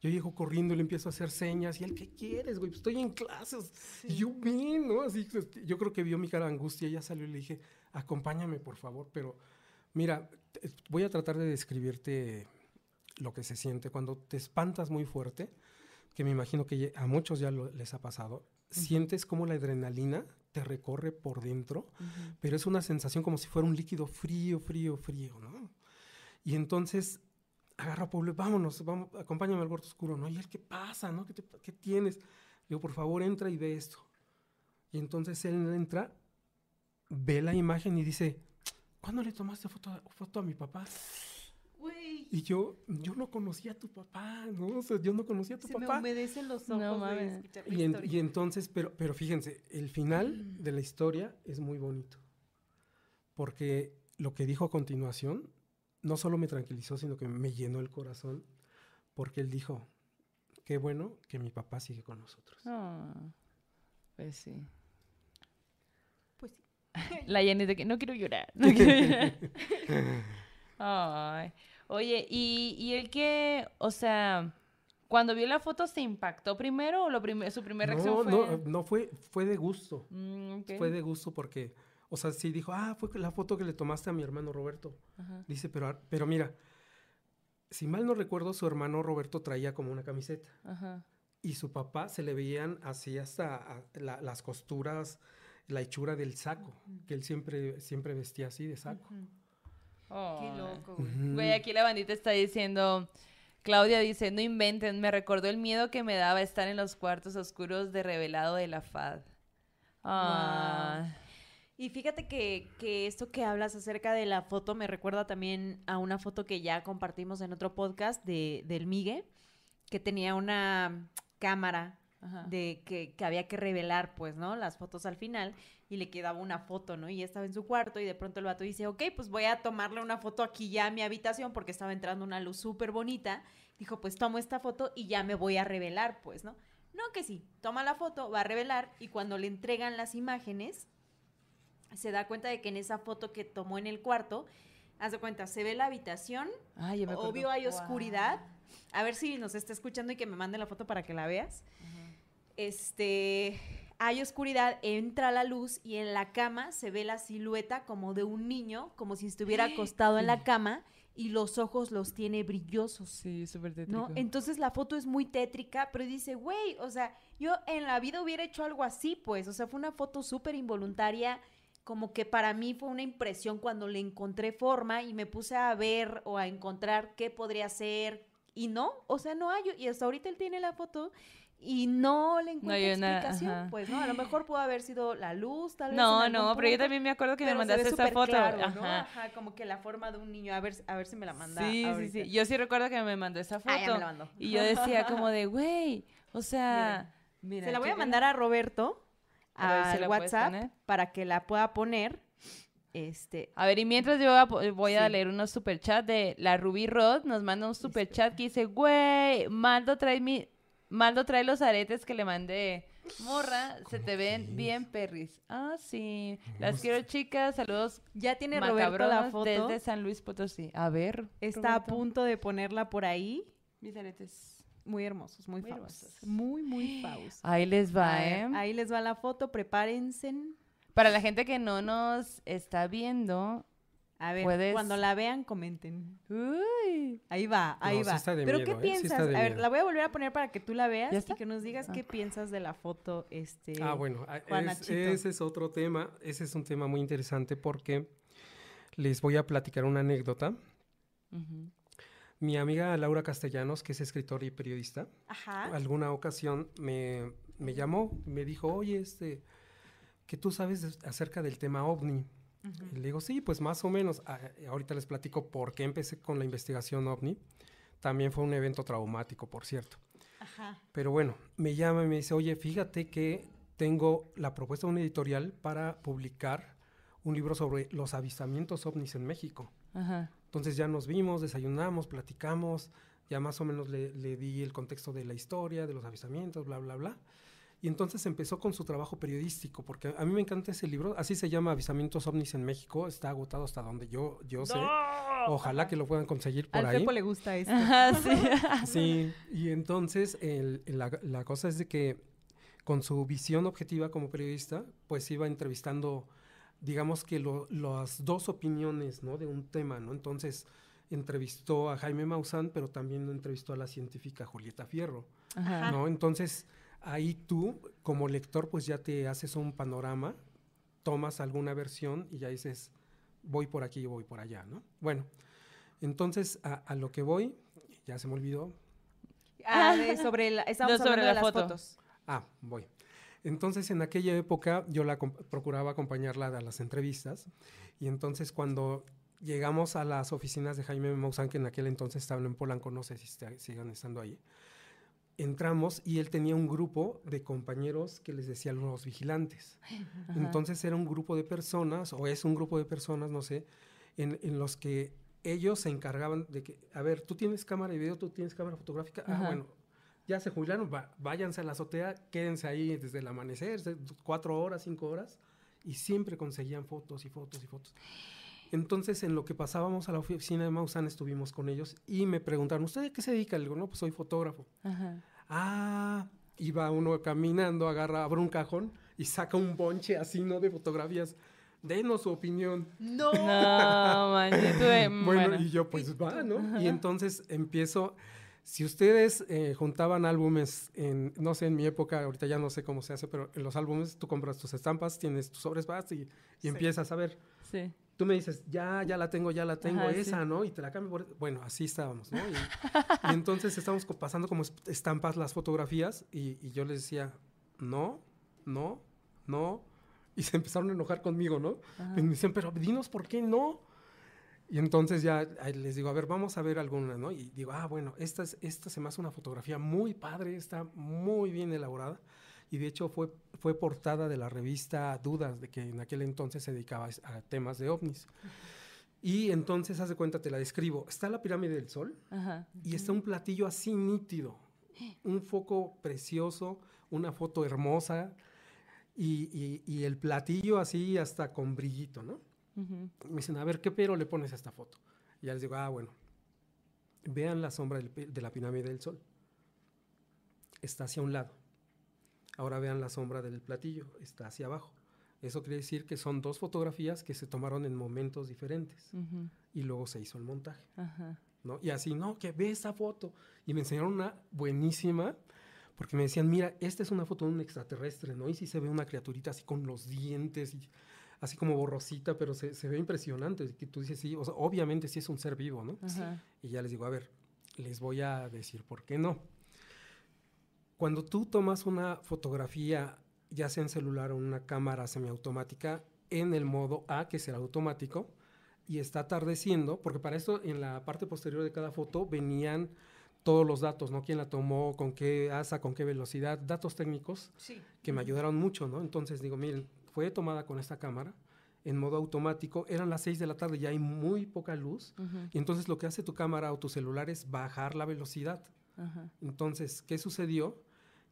yo llego corriendo y le empiezo a hacer señas. Y él, ¿qué quieres, güey? Pues estoy en clases. Y yo, bien, ¿no? Así, pues, yo creo que vio mi cara de angustia. Ya salió y le dije, acompáñame, por favor. Pero mira, voy a tratar de describirte lo que se siente cuando te espantas muy fuerte, que me imagino que a muchos ya lo- les ha pasado. Sientes como la adrenalina te recorre por dentro, pero es una sensación como si fuera un líquido frío, frío, frío, ¿no? Y entonces agarro a Pablo, vámonos, vamos, acompáñame al cuarto oscuro, ¿no? Y él, ¿qué pasa, no? ¿Qué, te- qué tienes? Le digo, por favor, entra y ve esto. Y entonces él entra, ve la imagen y dice, ¿cuándo le tomaste foto, foto a mi papá? Y yo, yo no conocía a tu papá, ¿no? O sea, yo no conocía a tu Se me papá. humedecen los No ojos de mames. escuchar la Y, en- historia. y entonces, pero, pero fíjense, el final de la historia es muy bonito. Porque lo que dijo a continuación no solo me tranquilizó, sino que me llenó el corazón. Porque él dijo, qué bueno que mi papá sigue con nosotros. Ah, pues sí. Pues sí. La Jenny de que no quiero llorar. No quiero llorar. Ay. Oye, ¿y, y el que, o sea, cuando vio la foto se impactó primero o lo prim- su primera reacción No, fue? no, no fue, fue de gusto. Mm. Fue de gusto porque, o sea, sí dijo, ah, fue la foto que le tomaste a mi hermano Roberto. Ajá. Dice, pero, pero mira, si mal no recuerdo, su hermano Roberto traía como una camiseta. Ajá. y su papá se le veían así hasta a- la- las costuras, la hechura del saco, que él siempre, siempre vestía así de saco. Qué Ay. loco, güey. Güey, aquí la bandita está diciendo, Claudia dice, no inventen, me recordó el miedo que me daba estar en los cuartos oscuros de revelado de la FAD. Ah, Y fíjate que, que esto que hablas acerca de la foto me recuerda también a una foto que ya compartimos en otro podcast de, del Migue, que tenía una cámara ajá. de que, que había que revelar, pues, ¿no? Las fotos al final y le quedaba una foto, ¿no? Y estaba en su cuarto y de pronto el vato dice, ok, pues voy a tomarle una foto aquí ya a mi habitación porque estaba entrando una luz súper bonita. Dijo, pues tomo esta foto y ya me voy a revelar, pues, ¿no? No, que sí, toma la foto, va a revelar y cuando le entregan las imágenes, se da cuenta de que en esa foto que tomó en el cuarto, haz de cuenta, se ve la habitación, Ay, acuerdo. obvio hay oscuridad. A ver si nos está escuchando y que me mande la foto para que la veas. Este, hay oscuridad, entra la luz y en la cama se ve la silueta como de un niño, como si estuviera acostado en la cama y los ojos los tiene brillosos. Sí, súper ¿No? tétrico. Entonces la foto es muy tétrica, pero dice, güey, o sea, yo en la vida hubiera hecho algo así, pues, o sea, fue una foto súper involuntaria, como que para mí fue una impresión cuando le encontré forma y me puse a ver o a encontrar qué podría ser y no, o sea, no hay, y hasta ahorita él tiene la foto y no le encuentro explicación, pues, ¿no? A lo mejor pudo haber sido la luz, tal vez. No, no, pero yo también me acuerdo que me mandaste esa foto. claro, ¿no? Ajá. Como que la forma de un niño, a ver, a ver si me la manda Sí, sí, ahorita. sí. Yo sí recuerdo que me mandó esa foto. Ah, ya me la mandó. Y yo decía como de, güey, o sea... mira, Se la voy a mandar a Roberto A si al WhatsApp para que la pueda poner. Este, A ver, y mientras yo voy a, po- voy a Sí. leer unos superchats de la Ruby Rod, nos manda un superchat que dice, güey, Maldo trae mi... Maldo trae los aretes que le mandé. Morra, se te ven bien perris. Ah, sí. Las quiero, chicas. Saludos ya tiene Roberto la foto. desde San Luis Potosí. A ver. Está a punto de ponerla por ahí. Mis aretes. Muy hermosos, muy, Muy famosos. hermosos. Muy, muy famosos. Ahí les va, ¿eh? Ahí les va la foto, prepárense. Para la gente que no nos está viendo, A ver, Puedes- cuando la vean, comenten. uy, Ahí va, ahí No, sí va. está de Pero miedo, ¿qué ¿eh? Sí piensas? está de a ver, miedo. la voy a volver a poner para que tú la veas ¿Ya y que nos digas Ah. qué piensas de la foto. Este, Ah, bueno, a- Juan es- ese es otro tema, ese es un tema muy interesante porque les voy a platicar una anécdota. Mi amiga Laura Castellanos, que es escritora y periodista, Ajá. alguna ocasión me, me llamó, me dijo, oye, este, que tú sabes acerca del tema ovni. Y le digo, sí, pues más o menos. Ah, ahorita les platico por qué empecé con la investigación ovni. También fue un evento traumático, por cierto. Ajá. Pero bueno, me llama y me dice, oye, fíjate que tengo la propuesta de una editorial para publicar un libro sobre los avistamientos ovnis en México. Entonces ya nos vimos, desayunamos, platicamos, ya más o menos le, le, di el contexto de la historia, de los avistamientos, bla, bla, bla. Y entonces empezó con su trabajo periodístico, porque a mí me encanta ese libro, así se llama Avisamientos OVNIs en México, está agotado hasta donde yo, yo sé. Ojalá que lo puedan conseguir por Al ahí. Al le gusta esto. sí. sí, y entonces el, la, la cosa es de que con su visión objetiva como periodista, pues iba entrevistando, digamos que lo, las dos opiniones, ¿no? De un tema, ¿no? Entonces entrevistó a Jaime Maussan, pero también entrevistó a la científica Julieta Fierro, Ajá. ¿no? Entonces ahí tú, como lector, pues ya te haces un panorama, tomas alguna versión y ya dices, voy por aquí, voy por allá, ¿no? Bueno, entonces a, a lo que voy, ya se me olvidó. Ah, de, sobre la, estamos sobre la de las foto. fotos. Ah, voy. Entonces, en aquella época yo la procuraba acompañarla a las entrevistas y entonces cuando llegamos a las oficinas de Jaime Maussan, que en aquel entonces estaban en Polanco, no sé si sigan estando ahí, entramos y él tenía un grupo de compañeros que les decían los vigilantes. Ajá. Entonces era un grupo de personas, o es un grupo de personas, no sé, en, en, los que ellos se encargaban de que, a ver, tú tienes cámara de video, tú tienes cámara fotográfica, ah, Ajá. ah, bueno, ya se jubilaron, va, váyanse a la azotea, quédense ahí desde el amanecer, cuatro horas, cinco horas, y siempre conseguían fotos y fotos y fotos. Entonces, en lo que pasábamos a la oficina de Maussan, estuvimos con ellos y me preguntaron, ¿usted a qué se dedica? Le digo, no, pues soy fotógrafo. Ajá. Ah, iba uno caminando, agarra, abre un cajón y saca un bonche así, ¿no? De fotografías. Denos su opinión. No, no manches. bueno, bueno, y yo, pues va, ¿no? Ajá. Y entonces empiezo. Si ustedes eh, juntaban álbumes, en, no sé, en mi época, ahorita ya no sé cómo se hace, pero en los álbumes tú compras tus estampas, tienes tus sobres, vas y, y sí. empiezas a ver. Sí tú me dices, ya, ya la tengo, ya la tengo, Ajá, esa, sí. ¿no? Y te la cambio por... Bueno, así estábamos, ¿no? Y, y entonces estábamos pasando como estampas las fotografías y, y, yo les decía, no, no, no. Y se empezaron a enojar conmigo, ¿no? Ajá. Y me dicen, pero dinos por qué no. Y entonces ya les digo, a ver, vamos a ver alguna, ¿no? Y digo, ah, bueno, esta, es, esta se me hace una fotografía muy padre, está muy bien elaborada y de hecho fue, fue portada de la revista Dudas, de que en aquel entonces se dedicaba a temas de ovnis. Y entonces, haz de cuenta, te la describo. Está la pirámide del Sol y está un platillo así nítido, un foco precioso, una foto hermosa y, y, y el platillo así hasta con brillito, ¿no? Uh -huh. Me dicen, a ver, ¿qué pero le pones a esta foto? Y ya les digo, ah, bueno, vean la sombra de la pirámide del Sol. Está hacia un lado. Ahora vean la sombra del platillo, está hacia abajo. Eso quiere decir que son dos fotografías que se tomaron en momentos diferentes uh -huh. y luego se hizo el montaje. ¿no? Y así, no, que ve esa foto. Y me enseñaron una buenísima, porque me decían, mira, esta es una foto de un extraterrestre, ¿no? Y sí se ve una criaturita así con los dientes, y así como borrosita, pero se, se ve impresionante. Que tú dices, sí, o sea, obviamente sí es un ser vivo, ¿no? Y ya les digo, a ver, les voy a decir por qué no. Cuando tú tomas una fotografía, ya sea en celular o en una cámara semiautomática, en el modo A, que será automático, y está atardeciendo, porque para esto en la parte posterior de cada foto venían todos los datos, ¿no? Quién la tomó, con qué asa, con qué velocidad, datos técnicos sí. que me ayudaron mucho, ¿no? Entonces digo, miren, fue tomada con esta cámara en modo automático, eran las 6 de la tarde, ya hay muy poca luz, uh -huh. y entonces lo que hace tu cámara o tu celular es bajar la velocidad. Uh -huh. Entonces, ¿qué sucedió?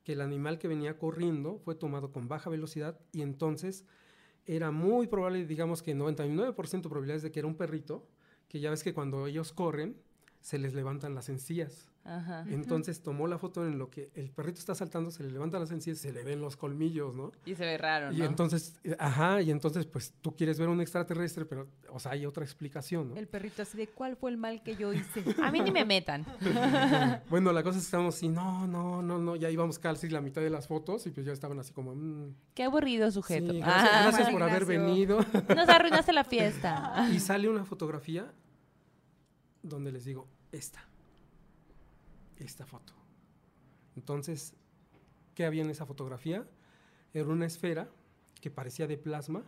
Que el animal que venía corriendo fue tomado con baja velocidad y entonces era muy probable, digamos que 99% de probabilidades de que era un perrito, que ya ves que cuando ellos corren se les levantan las encías. Ajá. Entonces tomó la foto en lo que el perrito está saltando, se le levantan las encías, se le ven los colmillos, ¿no? Y se ve raro, ¿no? Y entonces, ajá, y entonces pues tú quieres ver un extraterrestre, pero, o sea, hay otra explicación, ¿no? El perrito así de, ¿cuál fue el mal que yo hice? A mí ni me metan. bueno, la cosa es que estábamos así, no, no, no, no, ya íbamos casi la mitad de las fotos y pues ya estaban así como... Mmm. Qué aburrido sujeto. Sí, gracias, ah, gracias por haber venido. Nos arruinaste la fiesta. y sale una fotografía donde les digo, esta esta foto. Entonces, ¿qué había en esa fotografía? Era una esfera que parecía de plasma,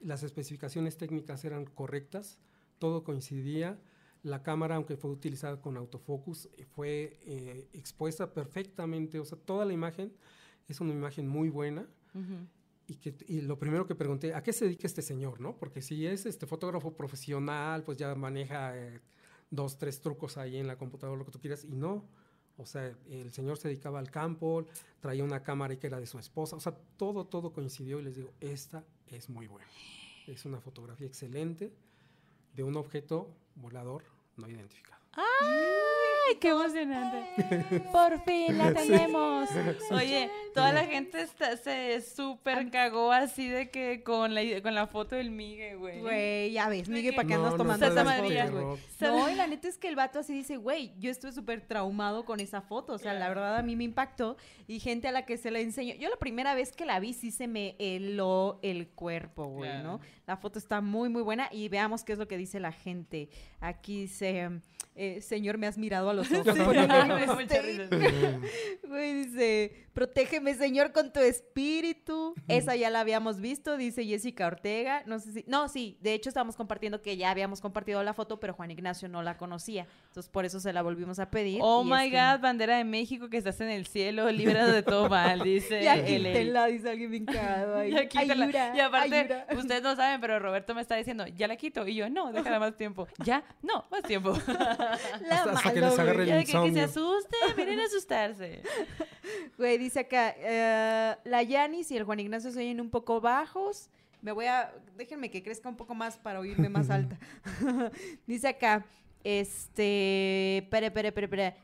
las especificaciones técnicas eran correctas, todo coincidía, la cámara, aunque fue utilizada con autofocus, fue eh, expuesta perfectamente, o sea, toda la imagen es una imagen muy buena. Y, que, y lo primero que pregunté, ¿a qué se dedica este señor? ¿no? Porque si es este fotógrafo profesional, pues ya maneja eh, dos, tres trucos ahí en la computadora, lo que tú quieras, y no. O sea, el señor se dedicaba al campo, traía una cámara que era de su esposa, o sea, todo, todo coincidió y les digo, esta es muy buena. Es una fotografía excelente de un objeto volador no identificado. ¡Ay, qué emocionante! Por fin la tenemos. Oye, toda la gente está, se súper cagó así de que con la, con la foto del Migue, güey. Güey, ya ves, Migue, ¿para qué andas tomando María, güey? No, y la neta es que el vato así dice, güey, yo estuve súper traumado con esa foto. O sea, la verdad a mí me impactó. Y gente a la que se la enseño. Yo la primera vez que la vi sí se me heló el cuerpo, güey, ¿no? La foto está muy, muy buena. Y veamos qué es lo que dice la gente. Aquí dice, eh, señor, me has mirado a los ojos. Güey, dice, protégeme, señor, con tu espíritu. Esa ya la habíamos visto, dice Jessica Ortega. No sé si, no, sí, de hecho estábamos compartiendo que ya habíamos compartido la foto, pero Juan Ignacio no la conocía. Entonces por eso se la volvimos a pedir. Oh my God, bandera de México que estás en el cielo, librado de todo mal, dice. ya quítela, dice alguien vincado. Ahí. Ya quítela. y aparte, ustedes no saben, pero Roberto me está diciendo, ya la quito. Y yo, no, déjala más tiempo. Ya, no, más tiempo. la hasta, que les agarre el que, que, se asuste, miren a asustarse. Güey, dice acá, eh, la Yanis y el Juan Ignacio se oyen un poco bajos. Me voy a, déjenme que crezca un poco más para oírme más alta. dice acá, este, pere, pere, pere, pere.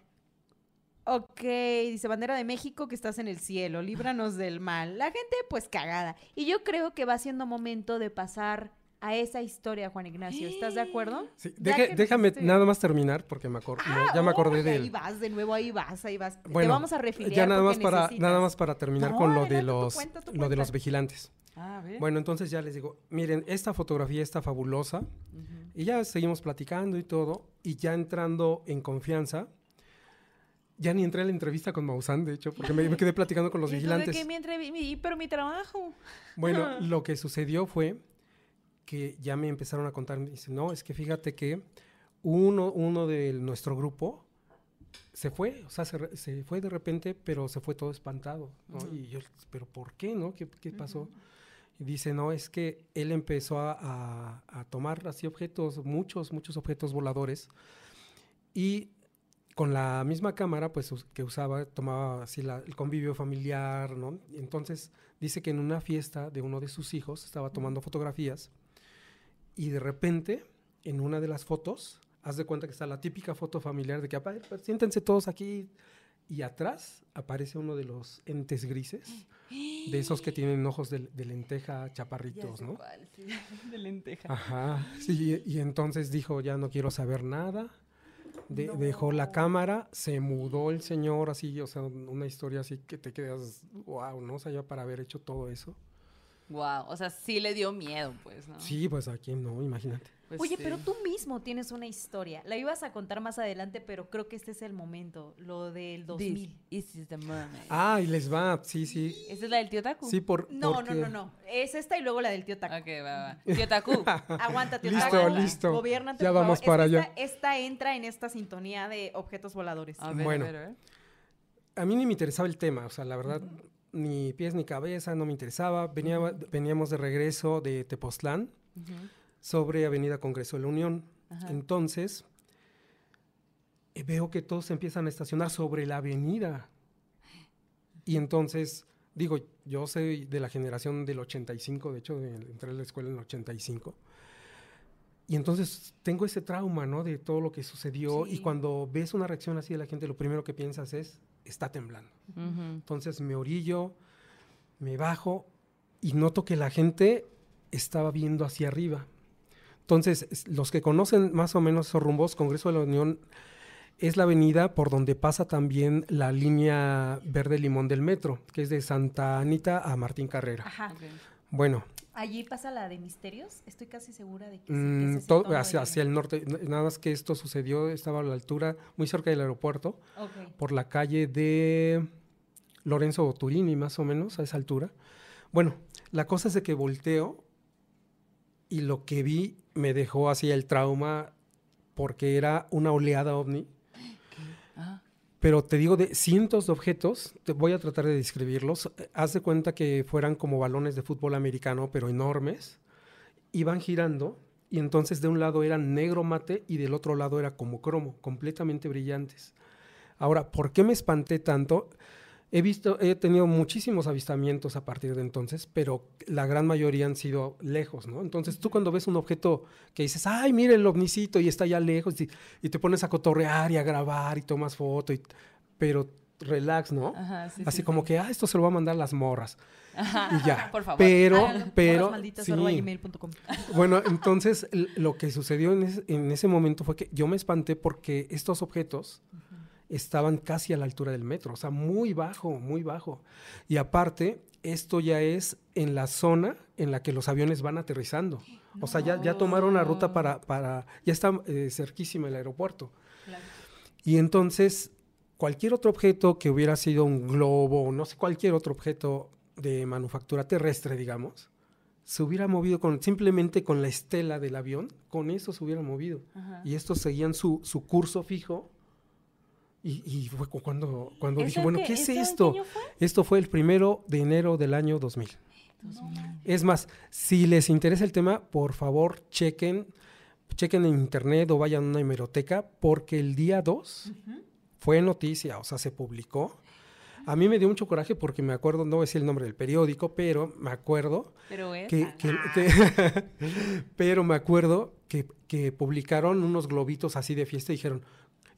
Ok, dice bandera de México que estás en el cielo, líbranos del mal. La gente pues cagada. Y yo creo que va siendo momento de pasar a esa historia, Juan Ignacio. ¿Estás de acuerdo? Sí, déjame nada más terminar porque me ah, ya me acordé de él. Ahí vas, de nuevo ahí vas, ahí vas. Bueno, Te vamos a refiliar Ya nada más para nada más para terminar con lo de los lo de los vigilantes. Ah, bueno, entonces ya les digo, miren, esta fotografía está fabulosa. Y ya seguimos platicando y todo y ya entrando en confianza, ya ni entré a la entrevista con Maussan, de hecho, porque me, quedé platicando con los vigilantes. De que mi pero mi trabajo. Bueno, lo que sucedió fue que ya me empezaron a contar, me dice, no, es que fíjate que uno, uno de nuestro grupo se fue, o sea, se, fue de repente, pero se fue todo espantado, ¿no? Y yo, pero ¿por qué, no? ¿Qué, pasó? Y dice, no, es que él empezó a, tomar así objetos, muchos, muchos objetos voladores, y con la misma cámara, pues, que usaba, tomaba así el convivio familiar, ¿no? entonces, dice que en una fiesta de uno de sus hijos estaba tomando fotografías, y de repente, en una de las fotos, haz de cuenta que está la típica foto familiar de que pues, siéntense todos aquí y atrás aparece uno de los entes grises, de esos que tienen ojos de, lenteja chaparritos, ¿no? sí, de lenteja. Ajá, sí, y, entonces dijo, ya no quiero saber nada, dejó la cámara, se mudó el señor así, o sea, una historia así que te quedas, wow, ¿no? O sea, ya para haber hecho todo eso. Wow, o sea, sí le dio miedo, pues, ¿no? Sí, pues a quién no, imagínate. Pues Oye, pero tú mismo tienes una historia. La ibas a contar más adelante, pero creo que este es el momento, lo del 2000. This is the moment. Ah, y les va, sí, sí. ¿Esa es la del tío Taku? Sí, por No, no, no, no. Es esta y luego la del tío Taku. Ok, va, va. Tío Taku. Aguanta, tío Taku. Listo, listo. Gobierna, Ya vamos para allá. Esta, entra en esta sintonía de objetos voladores. A ver, bueno, a ver, a mí ni me interesaba el tema, o sea, la verdad, ni pies ni cabeza, no me interesaba. Venía, Veníamos de regreso de Tepoztlán sobre Avenida Congreso de la Unión. Entonces, eh, veo que todos empiezan a estacionar sobre la avenida. Y entonces, digo, yo soy de la generación del 85, de hecho, entré a la escuela en el 85. Y entonces tengo ese trauma, ¿no? De todo lo que sucedió. Y cuando ves una reacción así de la gente, lo primero que piensas es, está temblando. Entonces me orillo, me bajo y noto que la gente estaba viendo hacia arriba. Entonces, los que conocen más o menos esos rumbos, Congreso de la Unión es la avenida por donde pasa también la línea verde limón del metro, que es de Santa Anita a Martín Carrera. Ajá. Bueno. Allí pasa la de misterios, estoy casi segura de que, mm, todo, hacia, hacia, el norte, nada más que esto sucedió, estaba a la altura, muy cerca del aeropuerto, por la calle de Lorenzo Turini, más o menos, a esa altura. Bueno, la cosa es de que volteo y lo que vi me dejó así el trauma porque era una oleada ovni. Pero te digo de cientos de objetos, te voy a tratar de describirlos. Haz de cuenta que fueran como balones de fútbol americano, pero enormes. Iban girando y entonces de un lado eran negro mate y del otro lado era como cromo, completamente brillantes. Ahora, ¿por qué me espanté tanto? He visto, he tenido muchísimos avistamientos a partir de entonces, pero la gran mayoría han sido lejos, ¿no? Entonces tú cuando ves un objeto que dices, ay, mire el ovnicito y está allá lejos y, te pones a cotorrear y a grabar y tomas foto, y, pero relax, ¿no? Así como que, ah, esto se lo va a mandar las morras. Y ya. Por favor. Pero, pero. Sí. Bueno, entonces lo que sucedió en, en, ese momento fue que yo me espanté porque estos objetos estaban casi a la altura del metro, o sea, muy bajo, muy bajo. Y aparte, esto ya es en la zona en la que los aviones van aterrizando. O sea, ya, ya tomaron la ruta para, para ya está eh, cerquísima el aeropuerto. Y entonces, cualquier otro objeto que hubiera sido un globo, no sé, cualquier otro objeto de manufactura terrestre, digamos, se hubiera movido con simplemente con la estela del avión, con eso se hubiera movido. Y estos seguían su, su curso fijo y, fue cuando, cuando dije, bueno, ¿qué es esto? Esto fue el primero de enero del año 2000. Es más, si les interesa el tema, por favor, chequen, chequen en internet o vayan a una hemeroteca, porque el día 2 fue noticia, o sea, se publicó. A mí me dio mucho coraje porque me acuerdo, no voy a decir el nombre del periódico, pero me acuerdo pero que, pero me acuerdo que, que publicaron unos globitos así de fiesta y dijeron,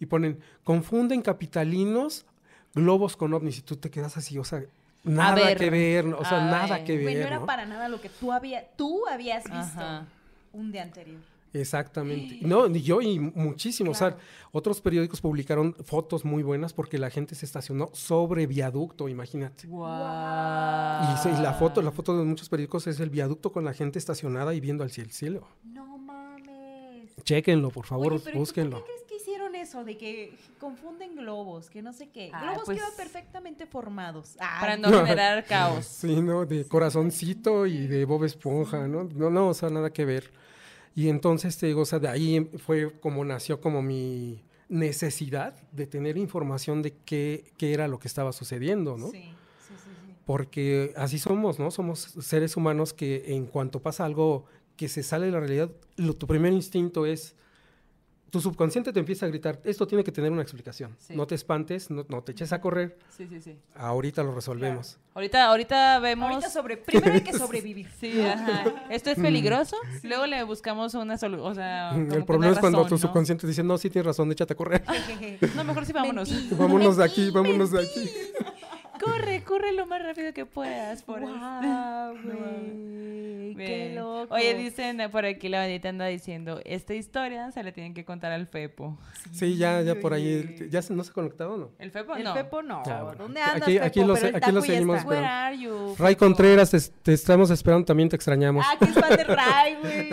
y ponen, confunden capitalinos globos con ovnis y tú te quedas así, o sea, nada que ver, o sea, nada que ver. no era para nada lo que tú, había, tú habías visto un día anterior. Exactamente. No, ni yo y muchísimos. O sea, otros periódicos publicaron fotos muy buenas porque la gente se estacionó sobre viaducto, imagínate. Wow. Y, la foto, la foto de muchos periódicos es el viaducto con la gente estacionada y viendo al cielo. No mames. Chéquenlo, por favor, búsquenlo eso de que confunden globos, que no sé qué. Ah, globos pues, quedan perfectamente formados. para no, generar caos. Sí, ¿no? De corazoncito y de Bob Esponja, ¿no? No, no, o sea, nada que ver. Y entonces, te digo, o sea, de ahí fue como nació como mi necesidad de tener información de qué, qué era lo que estaba sucediendo, ¿no? Sí, sí, sí, Porque así somos, ¿no? Somos seres humanos que en cuanto pasa algo que se sale de la realidad, lo, tu primer instinto es tu subconsciente te empieza a gritar, esto tiene que tener una explicación. No te espantes, no, te eches a correr. Sí, sí, sí. Ahorita lo resolvemos. Ahorita, ahorita vemos... sobre... Primero hay que sobrevivir. sí, ajá. ¿Esto es peligroso? Luego le buscamos una solución, o sea... El problema es cuando tu subconsciente dice, no, sí tienes razón, échate a correr. no, mejor sí vámonos. vámonos de aquí, vámonos de aquí. corre, corre lo más rápido que puedas, por wow, Qué loco. Oye, dicen por aquí la bandita anda diciendo, esta historia se le tienen que contar al Fepo. Sí, ya, ya por ahí, ¿ya no se ha conectado no? ¿El Fepo? El no. Fepo no. ¿Dónde andas, aquí, aquí Lo, aquí lo seguimos. Ray Contreras, te, estamos esperando, también te extrañamos. Ah, que es fan de Ray, güey.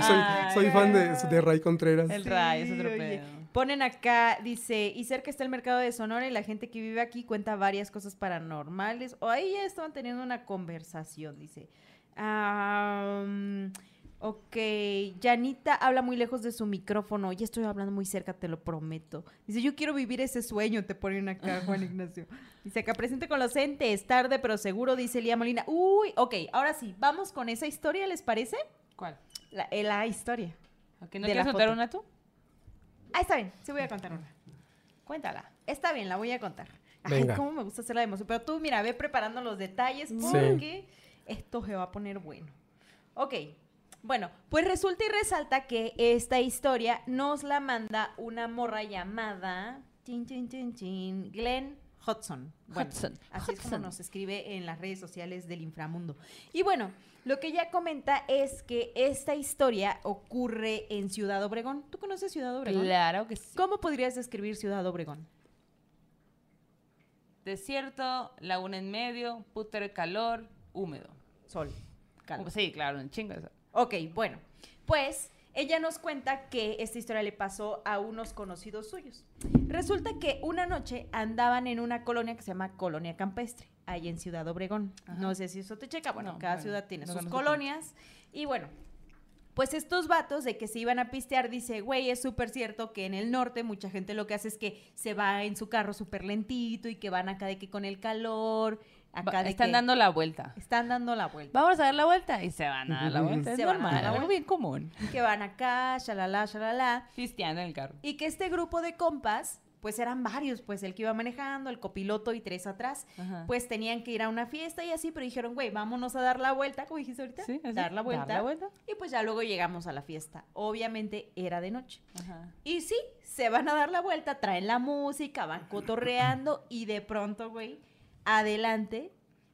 soy, fan de, de, Ray Contreras. El Ray, es otro pedo. Ponen acá, dice, y cerca está el mercado de Sonora y la gente que vive aquí cuenta varias cosas paranormales. O ahí ya estaban teniendo una conversación, dice. ok, Janita habla muy lejos de su micrófono. Ya estoy hablando muy cerca, te lo prometo. Dice, yo quiero vivir ese sueño, te ponen acá, Juan Ignacio. Dice, acá presente con los entes, tarde pero seguro, dice Lía Molina. Uy, ok, ahora sí, vamos con esa historia, ¿les parece? ¿Cuál? La, eh, la historia. ¿No quieres contar una tú? Ah, está bien, sí voy a contar una. Cuéntala. Está bien, la voy a contar. Ay, cómo me gusta hacer la emoción. Pero tú, mira, ve preparando los detalles porque esto se va a poner bueno. Ok. Bueno, pues resulta y resalta que esta historia nos la manda una morra llamada chin, chin, chin, chin, Glenn Hudson. Hudson. Así es como nos escribe en las redes sociales del inframundo. Y bueno, lo que ella comenta es que esta historia ocurre en Ciudad Obregón. ¿Tú conoces Ciudad Obregón? Claro que sí. ¿Cómo podrías describir Ciudad Obregón? Desierto, laguna en medio, puter calor, húmedo. Sol, calor. Sí, claro, un chingo de sol. Ok, bueno. Pues ella nos cuenta que esta historia le pasó a unos conocidos suyos. Resulta que una noche andaban en una colonia que se llama Colonia Campestre, ahí en Ciudad Obregón. No sé si eso te checa. Bueno, cada ciudad tiene sus colonias. Y bueno, Pues estos vatos de que se iban a pistear, dice, güey, es súper cierto que en el norte mucha gente lo que hace es que se va en su carro súper lentito y que van acá de que con el calor, acá Están que dando la vuelta. están dando la vuelta. Vamos a dar la vuelta y se van a dar la vuelta. Es Se a dar normal, la algo vuelta. bien común. Que van acá, shalala, shalala. Pisteando en el carro. Y que este grupo de compas, pues eran varios, pues el que iba manejando, el copiloto y tres atrás, Ajá. pues tenían que ir a una fiesta y así, pero dijeron, güey, vámonos a dar la vuelta, como dijiste ahorita, Sí, así, dar la vuelta. dar la vuelta. Y pues ya luego llegamos a la fiesta. Obviamente era de noche. Ajá. Y sí, se van a dar la vuelta, traen la música, van cotorreando y de pronto, güey, adelante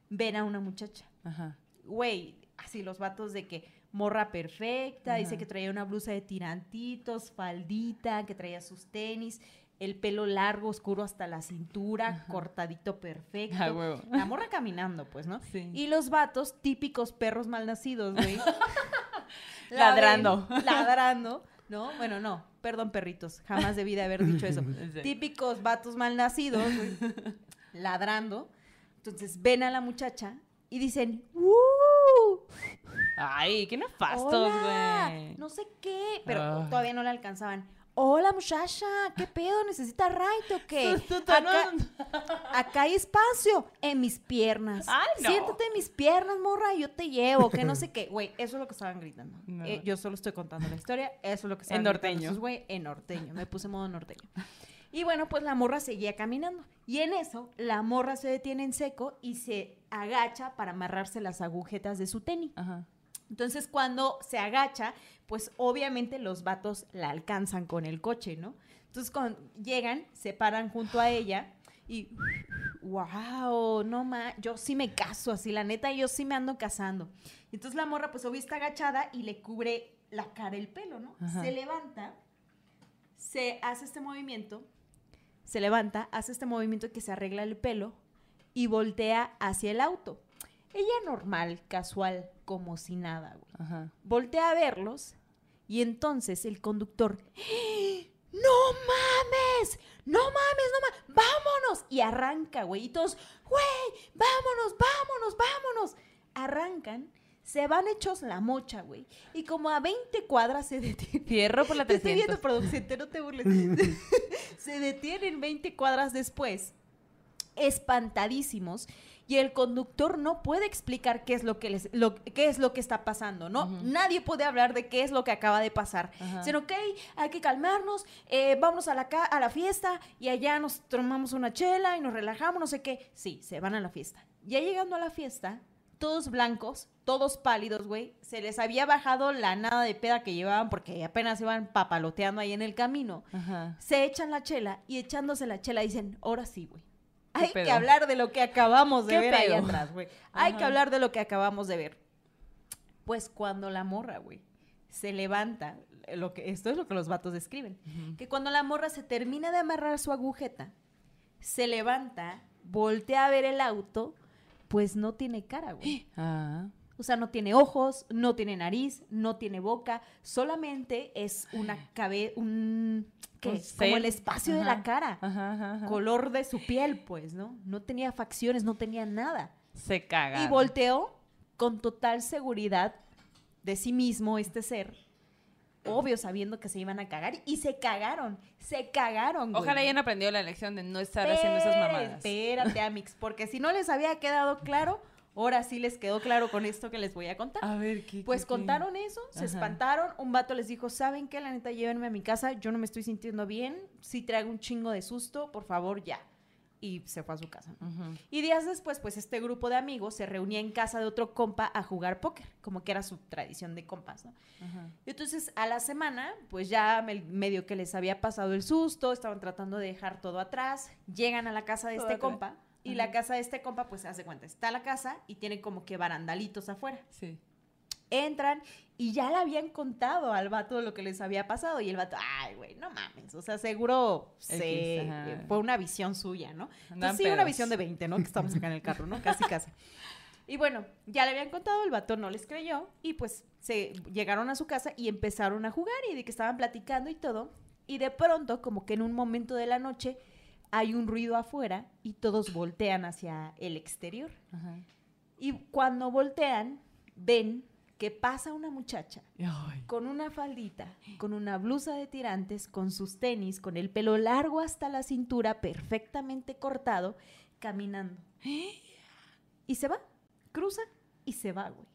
ven a una muchacha. Ajá. Güey, así los vatos de que morra perfecta, dice que traía una blusa de tirantitos, faldita, que traía sus tenis, el pelo largo, oscuro hasta la cintura, cortadito perfecto. Huevo. La morra caminando, pues, ¿no? Sí. Y los vatos, típicos perros malnacidos, güey. La Ladrando. Ladrando. ¿No? Bueno, no. Perdón, perritos. Jamás debí de haber dicho eso. Sí. Típicos vatos malnacidos, güey. ladrando. Entonces ven a la muchacha y dicen, ¡Uh! Ay, qué nefastos, güey. No sé qué, pero Ah. todavía no la alcanzaban. Hola muchacha, ¿qué pedo? ¿Necesita ride o qué? Acá, acá hay espacio en mis piernas. Ay, no. Siéntate en mis piernas, morra, yo te llevo, que no sé qué. Güey, eso es lo que estaban gritando. No. Eh, yo solo estoy contando la historia, eso es lo que estaban En norteño. güey, en norteño. Me puse modo norteño. Y bueno, pues la morra seguía caminando. Y en eso, la morra se detiene en seco y se agacha para amarrarse las agujetas de su tenis. Ajá. Entonces, cuando se agacha, pues obviamente los vatos la alcanzan con el coche, ¿no? Entonces, cuando llegan, se paran junto a ella y, wow, no ma, yo sí me caso así, la neta, yo sí me ando casando. Entonces la morra, pues obvio está agachada y le cubre la cara el pelo, ¿no? Ajá. Se levanta, se hace este movimiento, se levanta, hace este movimiento que se arregla el pelo y voltea hacia el auto. Ella normal, casual, como si nada, güey. Ajá. Voltea a verlos y entonces el conductor. ¡No mames! ¡No mames! ¡No mames! ¡Vámonos! Y arranca, güey. Y todos, ¡güey! ¡Vámonos! ¡Vámonos! ¡Vámonos! Arrancan, se van hechos la mocha, güey. Y como a 20 cuadras se detienen. Fierro por la Te estoy 300. viendo, producente, no te burles. se detienen 20 cuadras después, espantadísimos, y el conductor no puede explicar qué es lo que, les, lo, qué es lo que está pasando, ¿no? Nadie puede hablar de qué es lo que acaba de pasar. Ajá. Dicen, ok, hay que calmarnos, eh, vamos a la, a la fiesta y allá nos tomamos una chela y nos relajamos, no sé qué. Sí, se van a la fiesta. Ya llegando a la fiesta, todos blancos, todos pálidos, güey. Se les había bajado la nada de peda que llevaban porque apenas iban papaloteando ahí en el camino. Ajá. Se echan la chela y echándose la chela dicen, ahora sí, güey. Hay que hablar de lo que acabamos de ¿Qué ver ahí pedo? atrás, güey. Hay que hablar de lo que acabamos de ver. Pues cuando la morra, güey, se levanta, lo que, esto es lo que los vatos describen, que cuando la morra se termina de amarrar su agujeta, se levanta, voltea a ver el auto, pues no tiene cara, güey. Ah. O sea, no tiene ojos, no tiene nariz, no tiene boca, solamente es una cabeza, un... ¿Qué? Un? Como el espacio de la cara. Ajá. Color de su piel, pues, ¿no? No tenía facciones, no tenía nada. Se caga. Y volteó con total seguridad de sí mismo este ser. Obvio, sabiendo que se iban a cagar. Y se cagaron. Se cagaron. güey. Ojalá hayan aprendido la lección de no estar haciendo esas mamadas. Espérate, Amix. Porque si no les había quedado claro, ahora sí les quedó claro con esto que les voy a contar. A ver, ¿qué? Pues qué, qué? contaron eso, se Ajá. espantaron. Un vato les dijo: ¿Saben qué? La neta, llévenme a mi casa. Yo no me estoy sintiendo bien. Si traigo un chingo de susto, por favor, ya. Y se fue a su casa. Y días después, pues este grupo de amigos se reunía en casa de otro compa a jugar póker, como que era su tradición de compas, ¿no? Y entonces a la semana, pues ya me- medio que les había pasado el susto, estaban tratando de dejar todo atrás, llegan a la casa de Todo este atrás. compa y la casa de este compa, pues se hace cuenta, está la casa y tiene como que barandalitos afuera. Sí. Entran y ya le habían contado al vato lo que les había pasado y el vato, ay, güey, no mames, o sea, seguro se, eh, fue una visión suya, ¿no? Entonces, sí, una visión de 20, ¿no? Que estamos acá en el carro, ¿no? Casi, casi. Y bueno, ya le habían contado, el vato no les creyó y pues se llegaron a su casa y empezaron a jugar y de que estaban platicando y todo. Y de pronto, como que en un momento de la noche, hay un ruido afuera y todos voltean hacia el exterior. Ajá. Y cuando voltean, ven que pasa una muchacha con una faldita, con una blusa de tirantes, con sus tenis, con el pelo largo hasta la cintura, perfectamente cortado, caminando. Y se va, cruza y se va, güey.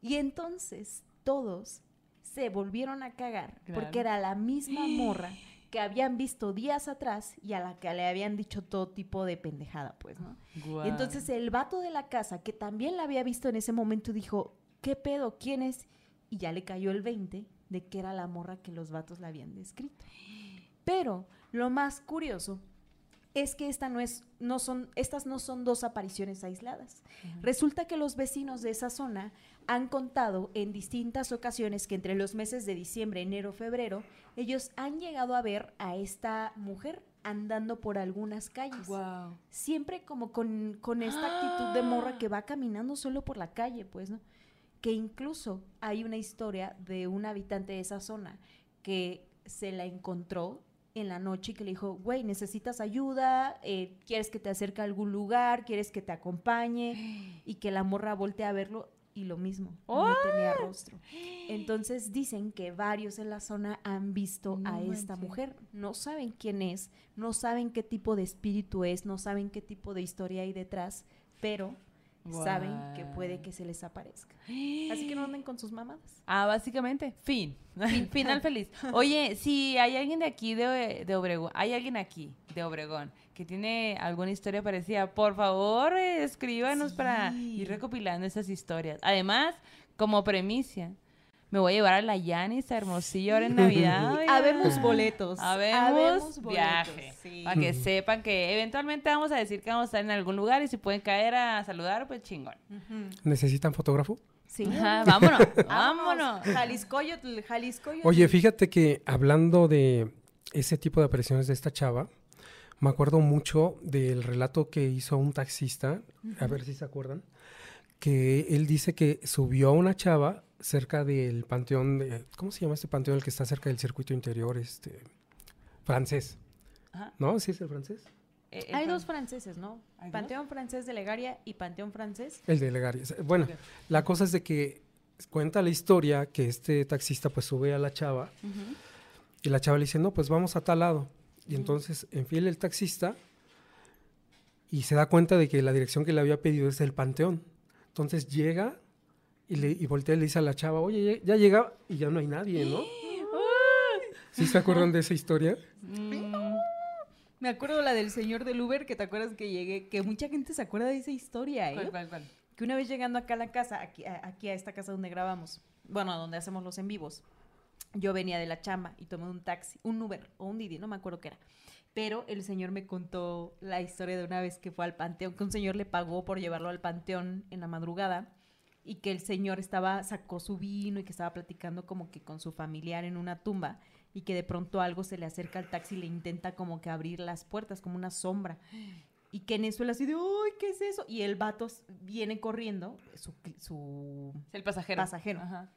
Y entonces todos se volvieron a cagar porque era la misma morra que habían visto días atrás y a la que le habían dicho todo tipo de pendejada, pues, ¿no? Entonces el vato de la casa, que también la había visto en ese momento, dijo, ¿qué pedo? ¿Quién es? Y ya le cayó el 20 de que era la morra que los vatos la habían descrito. Pero lo más curioso es que esta no es, no son, estas no son dos apariciones aisladas. Resulta que los vecinos de esa zona han contado en distintas ocasiones que entre los meses de diciembre, enero, febrero, ellos han llegado a ver a esta mujer andando por algunas calles. Siempre como con, con esta actitud de morra que va caminando solo por la calle, pues, ¿no? Que incluso hay una historia de un habitante de esa zona que se la encontró en la noche y que le dijo, güey, necesitas ayuda, eh, quieres que te acerque a algún lugar, quieres que te acompañe, y que la morra voltea a verlo y lo mismo, no tenía rostro. Entonces dicen que varios en la zona han visto a esta mujer, no saben quién es, no saben qué tipo de espíritu es, no saben qué tipo de historia hay detrás, pero saben que puede que se les aparezca. Así que no anden con sus mamadas. Ah, básicamente, fin. Final feliz. Oye, si hay alguien de aquí de, de, Obregón, hay alguien aquí de Obregón que tiene alguna historia parecida, por favor, escríbanos para ir recopilando esas historias. Además, como premicia, me voy a llevar a la Yanis a Hermosillo ahora en Navidad. Habemos boletos. Habemos, viaje. Para que sepan que eventualmente vamos a decir que vamos a estar en algún lugar y si pueden caer a saludar, pues chingón. ¿Necesitan fotógrafo? Sí. vámonos, vámonos. Jalisco, Jalisco. Oye, fíjate que hablando de ese tipo de apariciones de esta chava, me acuerdo mucho del relato que hizo un taxista, a ver si se acuerdan, que él dice que subió a una chava cerca del panteón, de, ¿cómo se llama este panteón el que está cerca del circuito interior? Este, francés. ¿No? ¿Sí es el francés? Eh, Hay dos franceses, ¿no? Panteón francés de Legaria y Panteón francés. El de Legaria. Bueno, la cosa es de que cuenta la historia que este taxista pues sube a la chava y la chava le dice, no, pues vamos a tal lado. Y entonces enfila el taxista y se da cuenta de que la dirección que le había pedido es el panteón. Entonces llega y, le, y voltea y le dice a la chava, oye, ya, llega y ya no hay nadie, ¿no? ¿Sí se acuerdan de esa historia? Mm. Me acuerdo la del señor del Uber, que te acuerdas que llegué, que mucha gente se acuerda de esa historia, ¿eh? ¿Cuál, cuál, cuál? Que una vez llegando acá a la casa, aquí a, aquí a esta casa donde grabamos, bueno, donde hacemos los en vivos, yo venía de la chamba y tomé un taxi, un Uber o un Didi, no me acuerdo qué era. Pero el señor me contó la historia de una vez que fue al panteón, que un señor le pagó por llevarlo al panteón en la madrugada y que el señor estaba, sacó su vino y que estaba platicando como que con su familiar en una tumba y que de pronto algo se le acerca al taxi y le intenta como que abrir las puertas, como una sombra. Y que en eso él así de, ¡ay, qué es eso! Y el vato viene corriendo, su... su el pasajero. Pasajero. Ajá.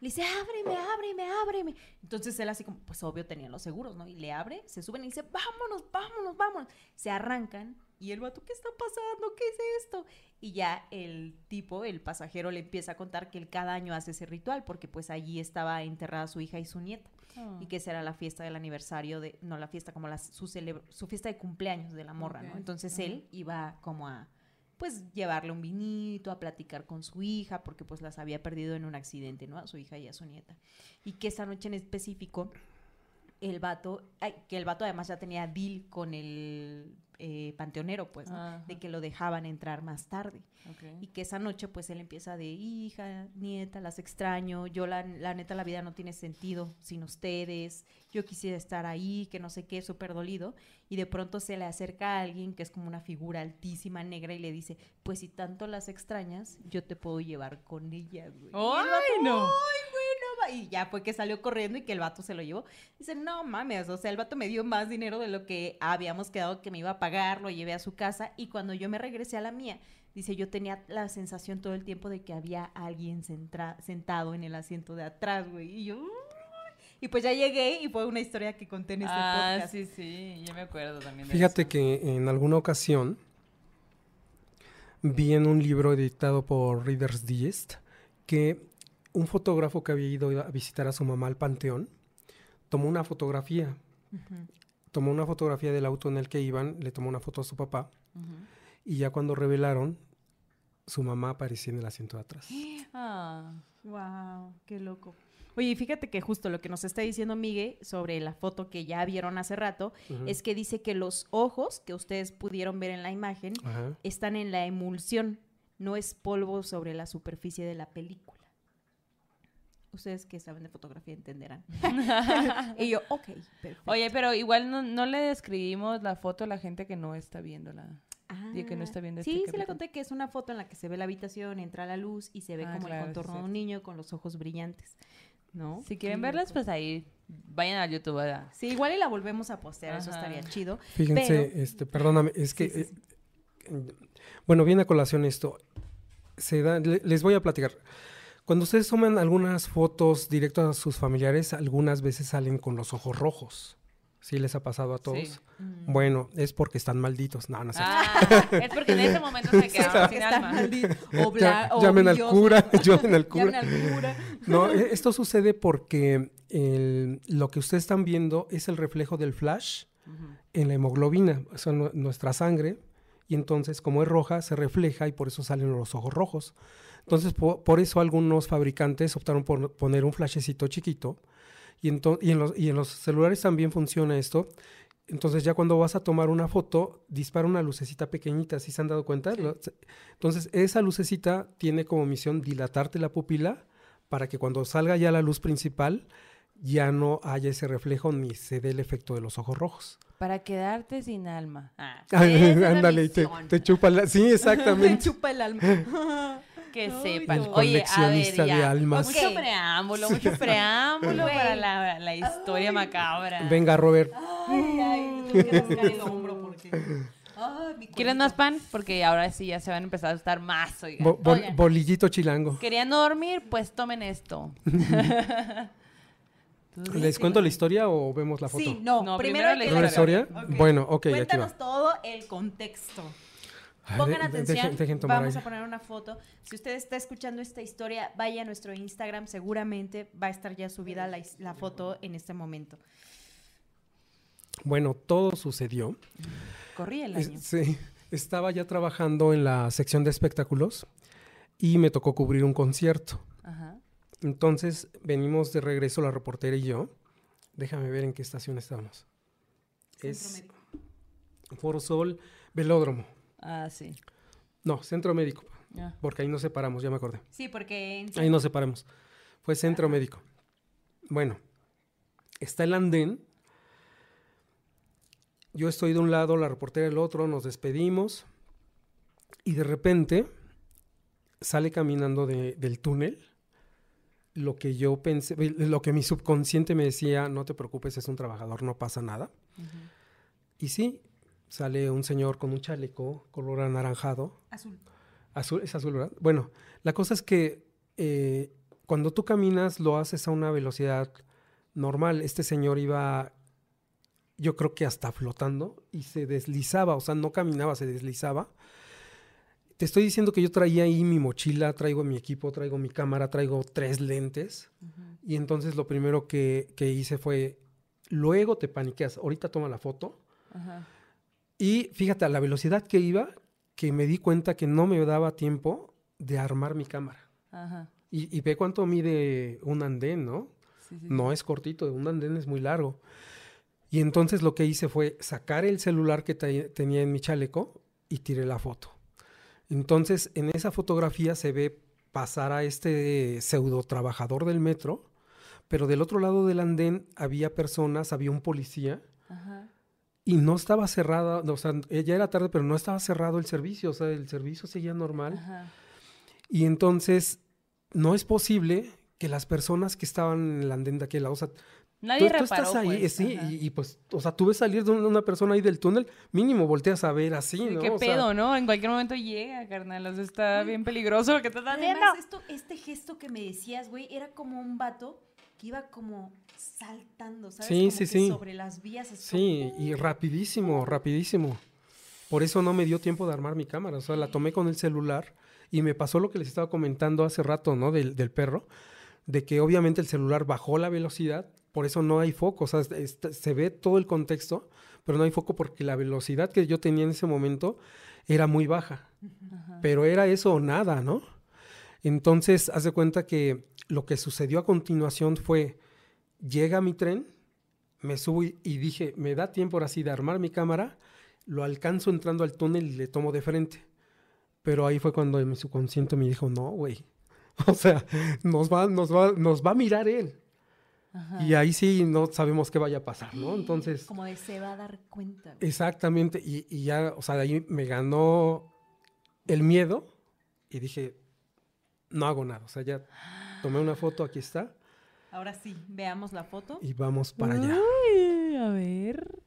Le dice, ábreme, ábreme, ábreme. Entonces él así como, pues obvio tenían los seguros, ¿no? Y le abre, se suben y dice, vámonos, vámonos, vámonos. Se arrancan y el vato, ¿qué está pasando? ¿Qué es esto? Y ya el tipo, el pasajero, le empieza a contar que él cada año hace ese ritual porque pues allí estaba enterrada su hija y su nieta. Ah. Y que esa era la fiesta del aniversario de, no la fiesta, como la, su, su fiesta de cumpleaños de la morra, ¿no? Entonces él iba como a, pues llevarle un vinito, a platicar con su hija, porque pues las había perdido en un accidente, ¿no? A su hija y a su nieta. Y que esa noche en específico, el vato, que el vato además ya tenía deal con el eh, panteonero, pues, de que lo dejaban entrar más tarde. Y que esa noche, pues, él empieza de, hija, nieta, las extraño, yo la, la, neta, la vida no tiene sentido sin ustedes, yo quisiera estar ahí, que no sé qué, súper dolido. Y de pronto se le acerca a alguien que es como una figura altísima, negra, y le dice, pues si tanto las extrañas, yo te puedo llevar con ellas, güey. ¡Ay, no! Y ya fue que salió corriendo y que el vato se lo llevó. Dice, no mames, o sea, el vato me dio más dinero de lo que habíamos quedado que me iba a pagar, lo llevé a su casa y cuando yo me regresé a la mía, dice, yo tenía la sensación todo el tiempo de que había alguien sentado en el asiento de atrás, güey. Y yo... Y pues ya llegué y fue una historia que conté en este ah, podcast. sí, sí, yo me acuerdo también de Fíjate que en alguna ocasión vi en un libro editado por Reader's Digest que un fotógrafo que había ido a visitar a su mamá al panteón tomó una fotografía. Tomó una fotografía del auto en el que iban, le tomó una foto a su papá. Y ya cuando revelaron, su mamá aparecía en el asiento de atrás. Ah, wow, qué loco. Oye, fíjate que justo lo que nos está diciendo Miguel sobre la foto que ya vieron hace rato es que dice que los ojos que ustedes pudieron ver en la imagen están en la emulsión, no es polvo sobre la superficie de la película. Ustedes que saben de fotografía entenderán. y yo, ok. Oye, pero igual no, le describimos la foto a la gente que no está viéndola. Ah, que no está viendo sí, este sí le conté que es una foto en la que se ve la habitación, entra la luz y se ve ah, como el contorno de un niño con los ojos brillantes. ¿no? Si quieren verlas, pues ahí vayan a YouTube. ¿verdad? Sí, igual y la volvemos a postear, eso estaría chido. Fíjense, este, perdóname, es que, eh, bueno, viene a colación esto. Se da, les voy a platicar. Cuando ustedes toman algunas fotos directo a sus familiares, algunas veces salen con los ojos rojos. ¿Sí les ha pasado a todos? Mm. Bueno, es porque están malditos. No, no sé. Ah, es porque en ese momento se quedaron sin alma. O llamen al cura, llamen al cura. No, e, esto sucede porque lo que ustedes están viendo es el reflejo del flash en la hemoglobina, o sea, nuestra sangre, y entonces como es roja, se refleja y por eso salen los ojos rojos. Entonces, por eso algunos fabricantes optaron por poner un flashecito chiquito y, y, en los, y en los celulares también funciona esto. Entonces ya cuando vas a tomar una foto, dispara una lucecita pequeñita, ¿sí se han dado cuenta? Entonces esa lucecita tiene como misión dilatarte la pupila para que cuando salga ya la luz principal ya no haya ese reflejo ni se dé el efecto de los ojos rojos. Para quedarte sin alma. Ah, ándale, te, te, chupa la... Sí, exactamente. te chupa el alma. que sepan. Oye, a ver, ya. Mucho preámbulo, mucho preámbulo para la, la, historia macabra. Venga, Robert. Ay, ay, el hombro porque... ¿Quieren más pan? Porque ahora sí ya se van a empezar a estar más. bolillito chilango. ¿Querían dormir? Pues tomen esto. ¿Les cuento la historia o vemos la foto? Sí, no, primero, la historia. Bueno, ok, Cuéntanos todo el contexto. Pongan atención, vamos a poner una foto. Si usted está escuchando esta historia, vaya a nuestro Instagram, seguramente va a estar ya subida la, foto en este momento. Bueno, todo sucedió. Corría el año. sí, estaba ya trabajando en la sección de espectáculos y me tocó cubrir un concierto. Ajá. Entonces venimos de regreso la reportera y yo. Déjame ver en qué estación estamos. es Foro Sol, Velódromo. Ah, sí. No, centro médico. Porque ahí nos separamos, ya me acordé. Sí, porque... Ahí nos separamos. Fue centro médico. Bueno, está el andén. Yo estoy de un lado, la reportera del otro, nos despedimos. Y de repente sale caminando del túnel lo que yo pensé, lo que mi subconsciente me decía, no te preocupes, es un trabajador, no pasa nada. Y sí, sale un señor con un chaleco color anaranjado. Azul. Azul, es azul, ¿verdad? Bueno, la cosa es que eh, cuando tú caminas lo haces a una velocidad normal. Este señor iba, yo creo que hasta flotando y se deslizaba, o sea, no caminaba, se deslizaba. Te estoy diciendo que yo traía ahí mi mochila, traigo mi equipo, traigo mi cámara, traigo tres lentes. Y entonces lo primero que, que, hice fue, luego te paniqueas, ahorita toma la foto. Ajá y fíjate, a la velocidad que iba, que me di cuenta que no me daba tiempo de armar mi cámara. Ajá. Y, ve cuánto mide un andén, ¿no? No es cortito, un andén es muy largo. Y entonces lo que hice fue sacar el celular que tenía en mi chaleco y tiré la foto. Entonces, en esa fotografía se ve pasar a este pseudo trabajador del metro, pero del otro lado del andén había personas, había un policía Ajá y no estaba cerrada, o sea, ya era tarde, pero no estaba cerrado el servicio, o sea, el servicio seguía normal. Y entonces, no es posible que las personas que estaban en el andén de aquel lado, o sea, Nadie tú, estás ahí, pues, sí, y, pues, o sea, tú ves salir de una persona ahí del túnel, mínimo volteas a ver así, ¿no? Qué pedo, ¿no? En cualquier momento llega, carnal, o sea, está bien peligroso lo que te haciendo. Esto, este gesto que me decías, güey, era como un vato que iba como saltando, ¿sabes? Sí, sí, sí. Sobre las vías. sí, y rapidísimo, rapidísimo. Por eso no me dio tiempo de armar mi cámara. O sea, la tomé con el celular Y me pasó lo que les estaba comentando hace rato, ¿no? Del, del perro, de que obviamente el celular bajó la velocidad, por eso no hay foco, o sea, se ve todo el contexto, pero no hay foco porque la velocidad que yo tenía en ese momento era muy baja. Pero era eso o nada, ¿no? Entonces, haz de cuenta que lo que sucedió a continuación fue, llega mi tren, me subo y, dije, me da tiempo ahora sí de armar mi cámara, lo alcanzo entrando al túnel y le tomo de frente. Pero ahí fue cuando mi subconsciente me dijo, no, güey. O sea, nos va, nos va, nos va a mirar él. Y ahí sí no sabemos qué vaya a pasar, ¿no? Entonces... Como de se va a dar cuenta. Exactamente. Y, y ya, o sea, de ahí me ganó el miedo y dije, no hago nada. O sea, ya tomé una foto, aquí está. Ahora sí, veamos la foto. Y vamos para allá. a ver.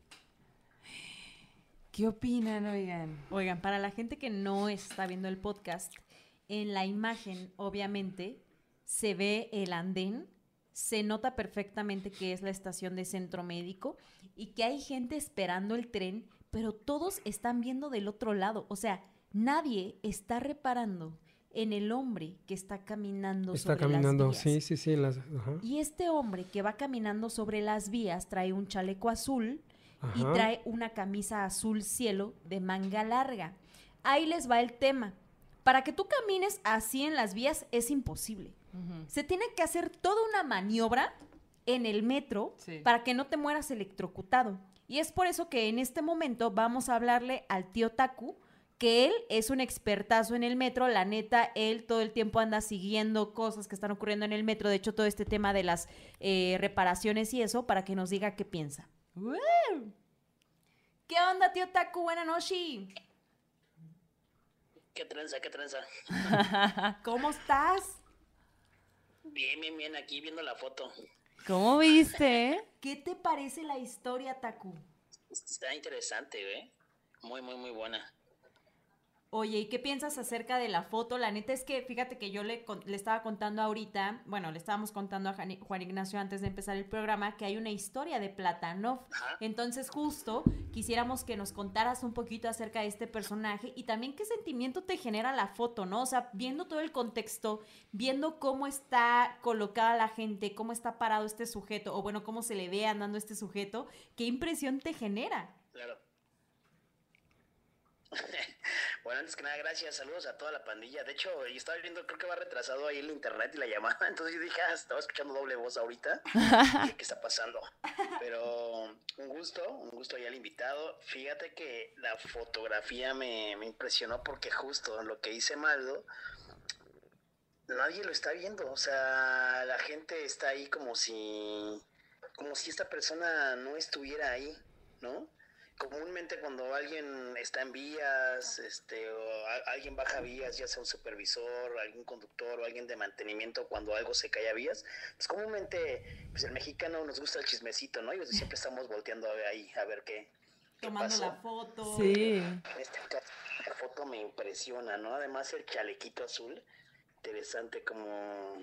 ¿Qué opinan, oigan? Oigan, para la gente que no está viendo el podcast, en la imagen, obviamente, se ve el andén, se nota perfectamente que es la estación de centro médico y que hay gente esperando el tren, pero todos están viendo del otro lado. O sea, nadie está reparando en el hombre que está caminando está sobre caminando, las vías. sí, sí, sí. Y este hombre que va caminando sobre las vías trae un chaleco azul y trae una camisa azul cielo de manga larga. Ahí les va el tema. Para que tú camines así en las vías es imposible. Se tiene que hacer toda una maniobra en el metro para que no te mueras electrocutado. Y es por eso que en este momento vamos a hablarle al tío Taku, que él es un expertazo en el metro, la neta, él todo el tiempo anda siguiendo cosas que están ocurriendo en el metro, de hecho todo este tema de las eh, reparaciones y eso, para que nos diga qué piensa. ¿Qué onda, tío Taku? Buenas noches. ¿Qué tranza, qué tranza? ¿Cómo estás? Bien, bien, bien, aquí viendo la foto. ¿Cómo viste? ¿Qué te parece la historia, Taku? Está interesante, ¿eh? Muy, muy, muy buena. Oye, ¿y qué piensas acerca de la foto? La neta es que, fíjate que yo le, le estaba contando ahorita, bueno, le estábamos contando a Juan Ignacio antes de empezar el programa, que hay una historia de Platanov. Entonces, justo quisiéramos que nos contaras un poquito acerca de este personaje y también qué sentimiento te genera la foto, ¿no? O sea, viendo todo el contexto, viendo cómo está colocada la gente, cómo está parado este sujeto, o bueno, cómo se le ve andando este sujeto, ¿qué impresión te genera? Claro. bueno, antes que nada, gracias, saludos a toda la pandilla. De hecho, yo estaba viendo, creo que va retrasado ahí el internet y la llamada, entonces yo dije, ah, estaba escuchando doble voz ahorita. ¿Qué está pasando? Pero un gusto, un gusto ya el invitado. Fíjate que la fotografía me, me impresionó porque justo lo que hice Maldo, nadie lo está viendo. O sea, la gente está ahí como si, como si esta persona no estuviera ahí, ¿no? Comúnmente cuando alguien está en vías, este, o alguien baja vías, ya sea un supervisor, algún conductor o alguien de mantenimiento, cuando algo se cae a vías, pues comúnmente, pues el mexicano nos gusta el chismecito, ¿no? Y siempre estamos volteando ahí a ver qué. Tomando la foto. Sí. Este, la foto me impresiona, ¿no? Además el chalequito azul, interesante como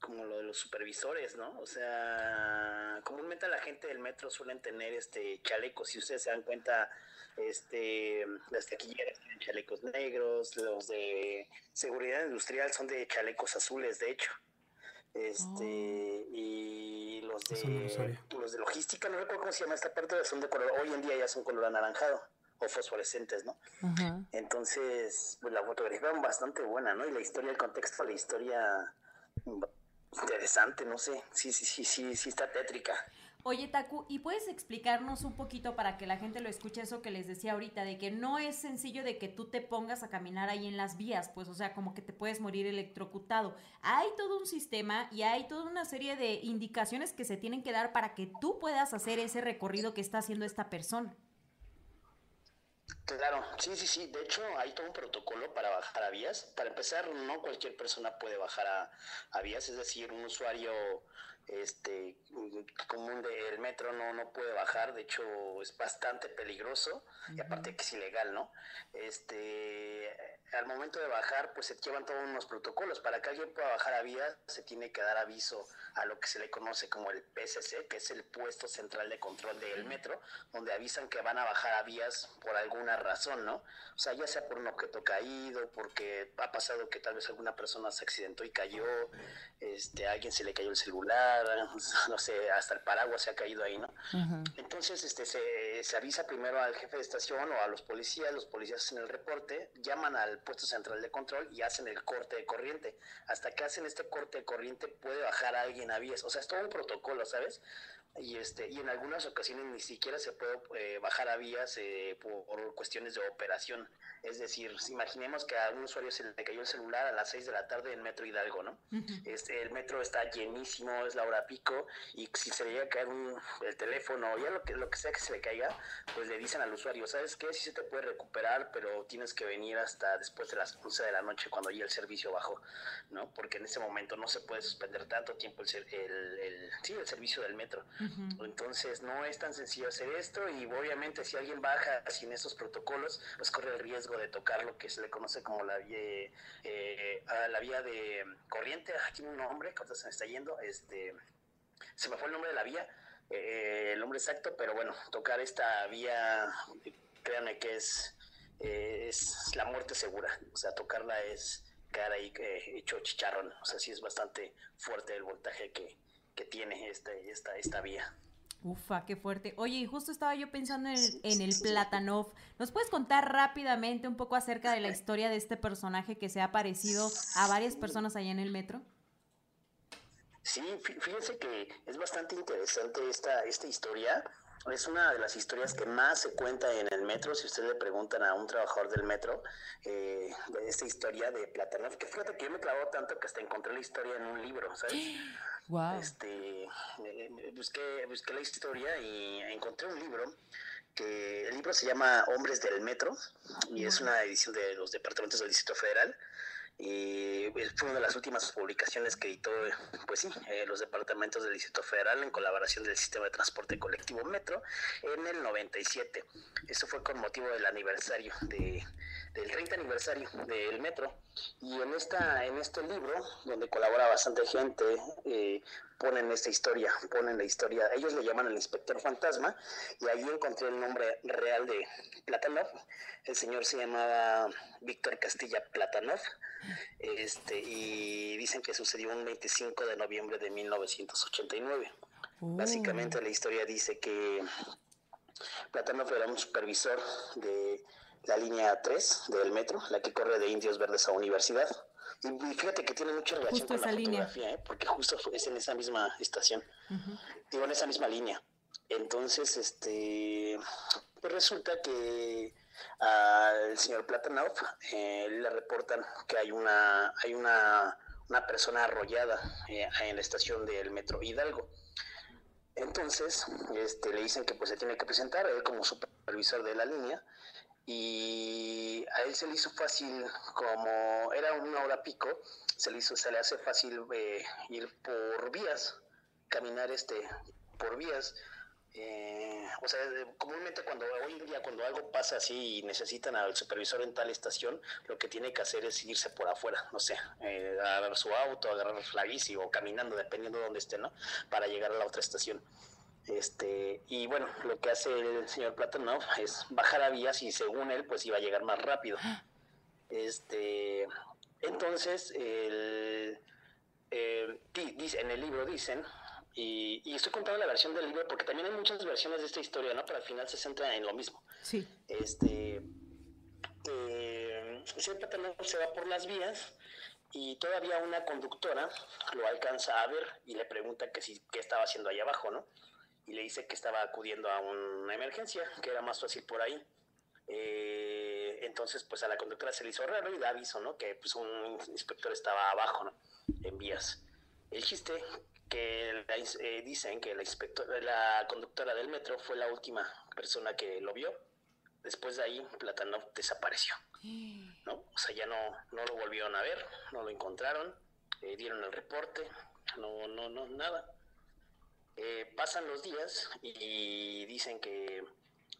como lo de los supervisores, ¿no? O sea, comúnmente la gente del metro suelen tener este chalecos, si ustedes se dan cuenta, este, las taquilleras tienen chalecos negros, los de seguridad industrial son de chalecos azules, de hecho. Este, oh. y los de los de logística, no recuerdo cómo se llama esta parte, son de color, hoy en día ya son color anaranjado o fosforescentes, ¿no? Entonces, pues la fotografía es bastante buena, ¿no? Y la historia, el contexto, la historia Interesante, no sé. Sí, sí, sí, sí, sí está tétrica. Oye, Taku, ¿y puedes explicarnos un poquito para que la gente lo escuche eso que les decía ahorita, de que no es sencillo de que tú te pongas a caminar ahí en las vías, pues, o sea, como que te puedes morir electrocutado. Hay todo un sistema y hay toda una serie de indicaciones que se tienen que dar para que tú puedas hacer ese recorrido que está haciendo esta persona. Claro, sí, sí, sí. De hecho, hay todo un protocolo para bajar a vías. Para empezar, no cualquier persona puede bajar a, vías, es decir, un usuario este común del metro no, no puede bajar, de hecho es bastante peligroso y aparte que es ilegal, ¿no? Este al momento de bajar, pues se llevan todos unos protocolos. Para que alguien pueda bajar a vías, se tiene que dar aviso a lo que se le conoce como el PCC, que es el puesto central de control del metro, donde avisan que van a bajar a vías por alguna razón, ¿no? O sea, ya sea por un objeto caído, porque ha pasado que tal vez alguna persona se accidentó y cayó, este, a alguien se le cayó el celular, no sé, hasta el paraguas se ha caído ahí, ¿no? Entonces, este, se, se avisa primero al jefe de estación o a los policías, los policías hacen el reporte, llaman al puesto central de control y hacen el corte de corriente. Hasta que hacen este corte de corriente puede bajar a alguien vías. O sea, es todo un protocolo, ¿sabes? Y este y en algunas ocasiones ni siquiera se puede eh, bajar a vías eh, por, cuestiones de operación. Es decir imaginemos que a un usuario se le cayó el celular a las 6 de la tarde en Metro Hidalgo no este, el metro está llenísimo es la hora pico y si se le llega a caer un, el teléfono o ya lo que lo que sea que se le caiga pues le dicen al usuario sabes qué sí se te puede recuperar pero tienes que venir hasta después de las 11 de la noche cuando ya el servicio bajó no porque en ese momento no se puede suspender tanto tiempo el, el, el sí el servicio del metro entonces no es tan sencillo hacer esto y obviamente si alguien baja sin estos protocolos, pues corre el riesgo de tocar lo que se le conoce como la vía, eh, la vía de corriente, aquí un nombre, que se me está yendo, este, se me fue el nombre de la vía, eh, el nombre exacto, pero bueno, tocar esta vía, créanme que es, es la muerte segura, o sea, tocarla es quedar ahí eh, hecho chicharrón, o sea, sí es bastante fuerte el voltaje que, que tiene este, esta, esta vía. Ufa, qué fuerte. Oye, y justo estaba yo pensando en, en, el Platanov. ¿Nos puedes contar rápidamente un poco acerca de la historia de este personaje que se ha parecido a varias personas allá en el metro? Sí, fíjense que es bastante interesante esta, esta historia. Es una de las historias que más se cuenta en el metro. Si ustedes le preguntan a un trabajador del metro eh, de esta historia de Platanov, que fíjate que yo me clavó tanto que hasta encontré la historia en un libro, ¿sabes? Este, eh, busqué, busqué la historia y encontré un libro que el libro se llama Hombres del Metro y es una edición de los departamentos del Distrito Federal y fue una de las últimas publicaciones que editó, pues sí, eh, los departamentos del Distrito Federal en colaboración del Sistema de Transporte Colectivo Metro en el 97. Eso fue con motivo del aniversario, de, del 30 aniversario del Metro. Y en, esta, en este libro, donde colabora bastante gente, eh, ponen esta historia, ponen la historia, ellos le llaman el inspector fantasma, y ahí encontré el nombre real de Platanov, el señor se llamaba Víctor Castilla Platanov, este, y dicen que sucedió un 25 de noviembre de 1989. Básicamente la historia dice que Platanov era un supervisor de la línea 3 del metro, la que corre de Indios Verdes a Universidad y fíjate que tiene mucha relación con la fotografía, ¿eh? porque justo es en esa misma estación, digo, en esa misma línea. Entonces, este, pues resulta que al señor Platanov eh, le reportan que hay una, hay una, una persona arrollada eh, en la estación del metro Hidalgo. Entonces, este, le dicen que pues se tiene que presentar, él como supervisor de la línea, y a él se le hizo fácil, como era una hora pico, se le hizo, se le hace fácil eh, ir por vías, caminar este por vías. Eh, o sea, comúnmente cuando hoy en día cuando algo pasa así y necesitan al supervisor en tal estación, lo que tiene que hacer es irse por afuera, no sé, eh, agarrar su auto, agarrar la bici o caminando, dependiendo de dónde esté, ¿no? Para llegar a la otra estación. Este, y bueno, lo que hace el señor Platonov es bajar a vías y según él, pues iba a llegar más rápido. Este, entonces, el, dice, en el libro dicen, y, estoy contando la versión del libro porque también hay muchas versiones de esta historia, ¿no? Pero al final se centra en lo mismo. Sí. Este, eh, Platonov se va por las vías y todavía una conductora lo alcanza a ver y le pregunta que si, qué estaba haciendo ahí abajo, ¿no? y le dice que estaba acudiendo a una emergencia, que era más fácil por ahí. Eh, entonces, pues a la conductora se le hizo raro y da aviso, ¿no? Que pues un inspector estaba abajo, ¿no? En vías. El chiste que eh, dicen que la, la conductora del metro fue la última persona que lo vio. Después de ahí, Platanov desapareció, ¿no? O sea, ya no, no lo volvieron a ver, no lo encontraron, eh, dieron el reporte, no, no, no, nada Eh, pasan los días y dicen que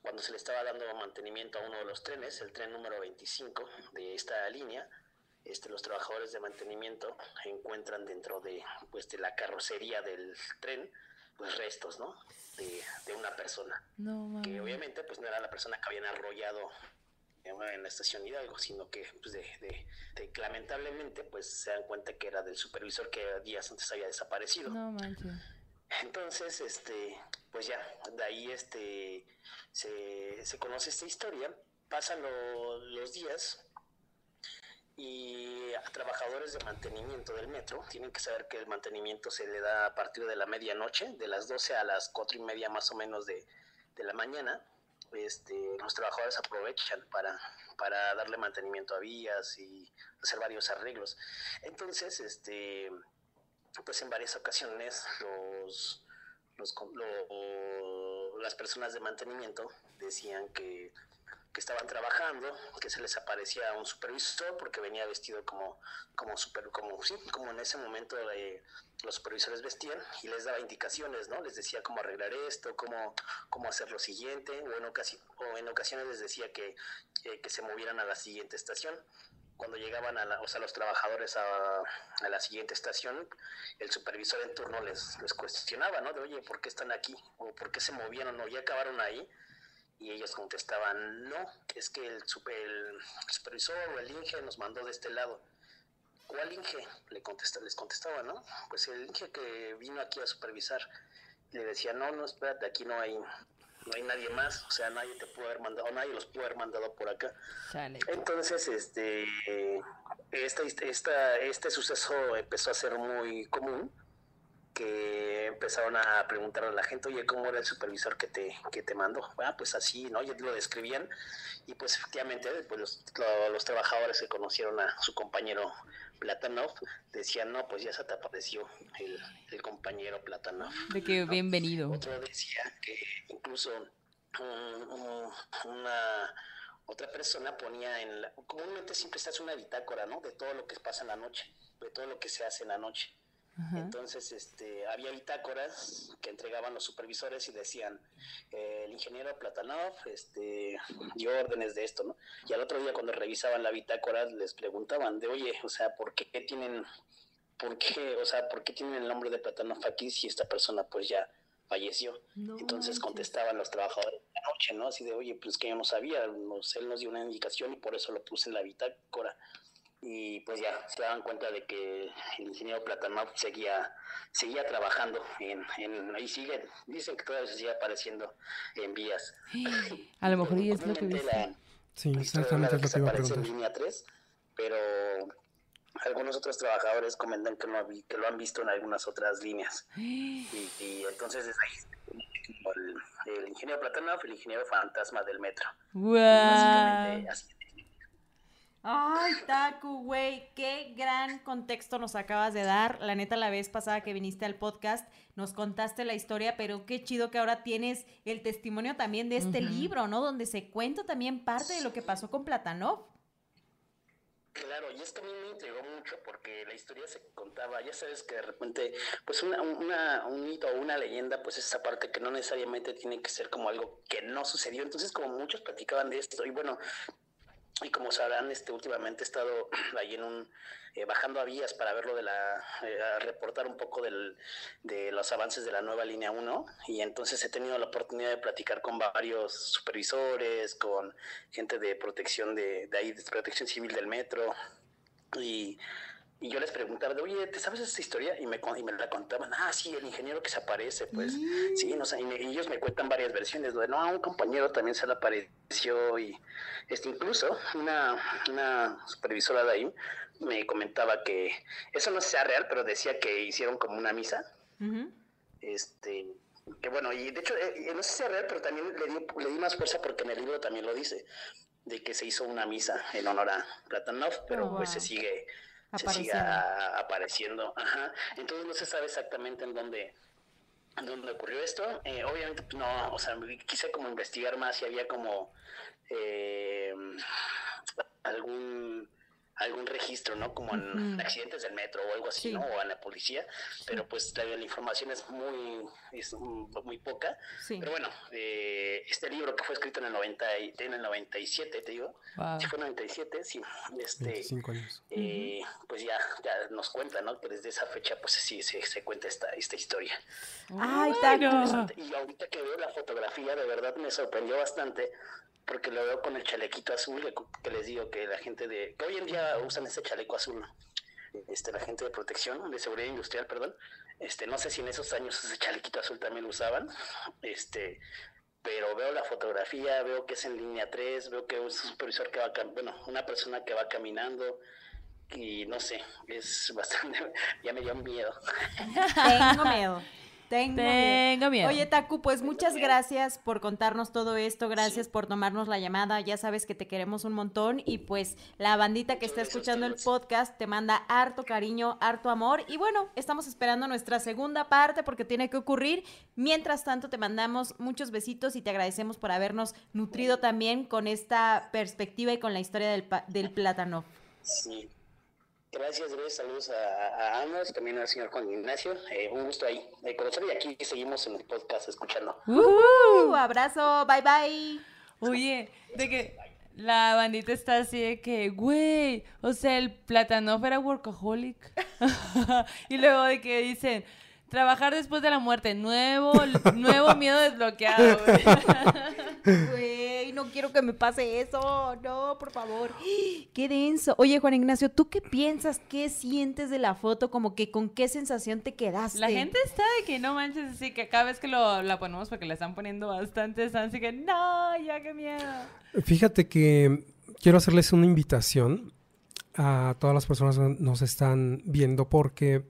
cuando se le estaba dando mantenimiento a uno de los trenes, el tren número 25 de esta línea, este, los trabajadores de mantenimiento encuentran dentro de, pues, de la carrocería del tren pues restos, ¿no? De, una persona. que obviamente pues no era la persona que habían arrollado en la estación Hidalgo, sino que pues de, de, lamentablemente pues se dan cuenta que era del supervisor que días antes había desaparecido. No manches. Entonces, este, pues ya, de ahí este, se, se conoce esta historia, pasan los días y a trabajadores de mantenimiento del metro tienen que saber que el mantenimiento se le da a partir de la medianoche, de las 12 a las 4 y media más o menos de, de la mañana. Este, los trabajadores aprovechan para, para darle mantenimiento a vías y hacer varios arreglos. Entonces, este, pues en varias ocasiones los, los, las personas de mantenimiento decían que, que, estaban trabajando, que se les aparecía un supervisor porque venía vestido como, como, super, como, sí, como en ese momento eh, los supervisores vestían y les daba indicaciones, ¿no? Les decía cómo arreglar esto, cómo, cómo hacer lo siguiente, o en, o en ocasiones les decía que, eh, que se movieran a la siguiente estación cuando llegaban a la, o sea, los trabajadores a, a, la siguiente estación, el supervisor en turno les, les cuestionaba, ¿no? De, oye, ¿por qué están aquí? ¿O por qué se movieron? ¿O ya acabaron ahí? Y ellos contestaban, no, es que el, super, el supervisor o el INGE nos mandó de este lado. ¿Cuál INGE? Le contesta, les contestaba, ¿no? Pues el INGE que vino aquí a supervisar. Le decía, no, no, espérate, aquí no hay, no hay nadie más, o sea, nadie te puede haber mandado, nadie los puede haber mandado por acá. Entonces, este, esta, esta, este suceso empezó a ser muy común, que empezaron a preguntar a la gente, oye, ¿cómo era el supervisor que te, que te mandó? Ah, pues así, ¿no? Ya lo describían, y pues efectivamente, pues los, los trabajadores que conocieron a su compañero Platanov, decían, no, pues ya se te apareció el, el compañero Platanov. De que bienvenido. Otro decía que incluso una otra persona ponía en la, comúnmente siempre se hace una bitácora, ¿no? De todo lo que pasa en la noche, de todo lo que se hace en la noche. Entonces, este, había bitácoras que entregaban los supervisores y decían, eh, el ingeniero Platanov este, dio órdenes de esto, ¿no? Y al otro día cuando revisaban la bitácora les preguntaban de, oye, o sea, ¿por qué tienen, por qué, o sea, por qué tienen el nombre de Platanov aquí si esta persona pues ya falleció? Entonces contestaban los trabajadores de la noche, ¿no? Así de, oye, pues que yo no sabía, él nos dio una indicación y por eso lo puse en la bitácora y pues ya se daban cuenta de que el ingeniero Platanov seguía seguía trabajando en, en ahí sigue dicen que todavía se sigue apareciendo en vías. A lo mejor y es lo que dice sí exactamente lo que iba a preguntar en línea 3 pero algunos otros trabajadores comentan que, no, que lo han visto en algunas otras líneas. Y, entonces es ahí el, ingeniero Platanov el ingeniero fantasma del metro. Básicamente así Ay, Taku, güey, qué gran contexto nos acabas de dar. La neta, la vez pasada que viniste al podcast, nos contaste la historia, pero qué chido que ahora tienes el testimonio también de este libro, ¿no? Donde se cuenta también parte de lo que pasó con Platanov. Claro, y esto a mí me intrigó mucho porque la historia se contaba, ya sabes que de repente, pues una, una, un hito o una leyenda, pues esa parte que no necesariamente tiene que ser como algo que no sucedió. Entonces, como muchos platicaban de esto, y bueno, y como sabrán, este, últimamente he estado ahí en un, eh, bajando a vías para verlo de la, eh, reportar un poco del, de los avances de la nueva línea 1 y entonces he tenido la oportunidad de platicar con varios supervisores, con gente de protección de, de ahí, de protección civil del metro y y yo les preguntaba, de, oye, ¿te sabes esta historia? Y me, y me la contaban, ah, sí, el ingeniero que se aparece, pues, sí, no sé, y, ellos me cuentan varias versiones, de, no, a un compañero también se le apareció, y este, incluso una, una supervisora de ahí me comentaba que eso no sea real, pero decía que hicieron como una misa, este, que bueno, y de hecho, eh, no sé si sea real, pero también le di, le di más fuerza porque en el libro también lo dice, de que se hizo una misa en honor a Platanov, pero oh, pues se sigue se siga apareciendo. Ajá. Entonces no se sabe exactamente en dónde, en dónde ocurrió esto. Eh, obviamente pues, no, o sea, quise como investigar más si había como eh, algún algún registro, ¿no? Como en accidentes del metro o algo así, ¿no? O a la policía, pero pues la, la, información es muy, es muy poca. Pero bueno, eh, este libro que fue escrito en el, 90 y, en el 97, te digo, si fue en el 97, sí, este, años. Eh, pues ya, ya nos cuenta, ¿no? Que desde esa fecha, pues sí, se, se cuenta esta, esta historia. Ay, tan Y ahorita que veo la fotografía, de verdad me sorprendió bastante porque lo veo con el chalequito azul que, les digo que la gente de que hoy en día usan ese chaleco azul este la gente de protección de seguridad industrial perdón. Este no sé si en esos años ese chalequito azul también lo usaban este pero veo la fotografía veo que es en línea 3 veo que es un supervisor que va bueno una persona que va caminando y no sé es bastante ya me dio miedo. Tengo miedo tengo, miedo. Oye, Taku, pues muchas gracias por contarnos todo esto, gracias por tomarnos la llamada, ya sabes que te queremos un montón y pues la bandita que está escuchando el podcast te manda harto cariño, harto amor. Y bueno, estamos esperando nuestra segunda parte porque tiene que ocurrir. Mientras tanto, te mandamos muchos besitos y te agradecemos por habernos nutrido también con esta perspectiva y con la historia del, del plátano. Sí, Gracias, gracias, saludos a, a también al señor Juan Ignacio. Eh, un gusto ahí de conocer y aquí seguimos en el podcast escuchando. Uh, abrazo, bye bye. Oye, de que la bandita está así de que, güey, o sea, el Platanoff era workaholic. y luego de que dicen, trabajar después de la muerte, nuevo, nuevo miedo desbloqueado. Güey, no quiero que me pase eso. No, por favor. Qué denso. Oye, Juan Ignacio, ¿tú qué piensas? ¿Qué sientes de la foto? Como que con qué sensación te quedaste. La gente está de que no manches, así que cada vez que lo, la ponemos porque la están poniendo bastante, están así que no, ya qué miedo. Fíjate que quiero hacerles una invitación a todas las personas que nos están viendo porque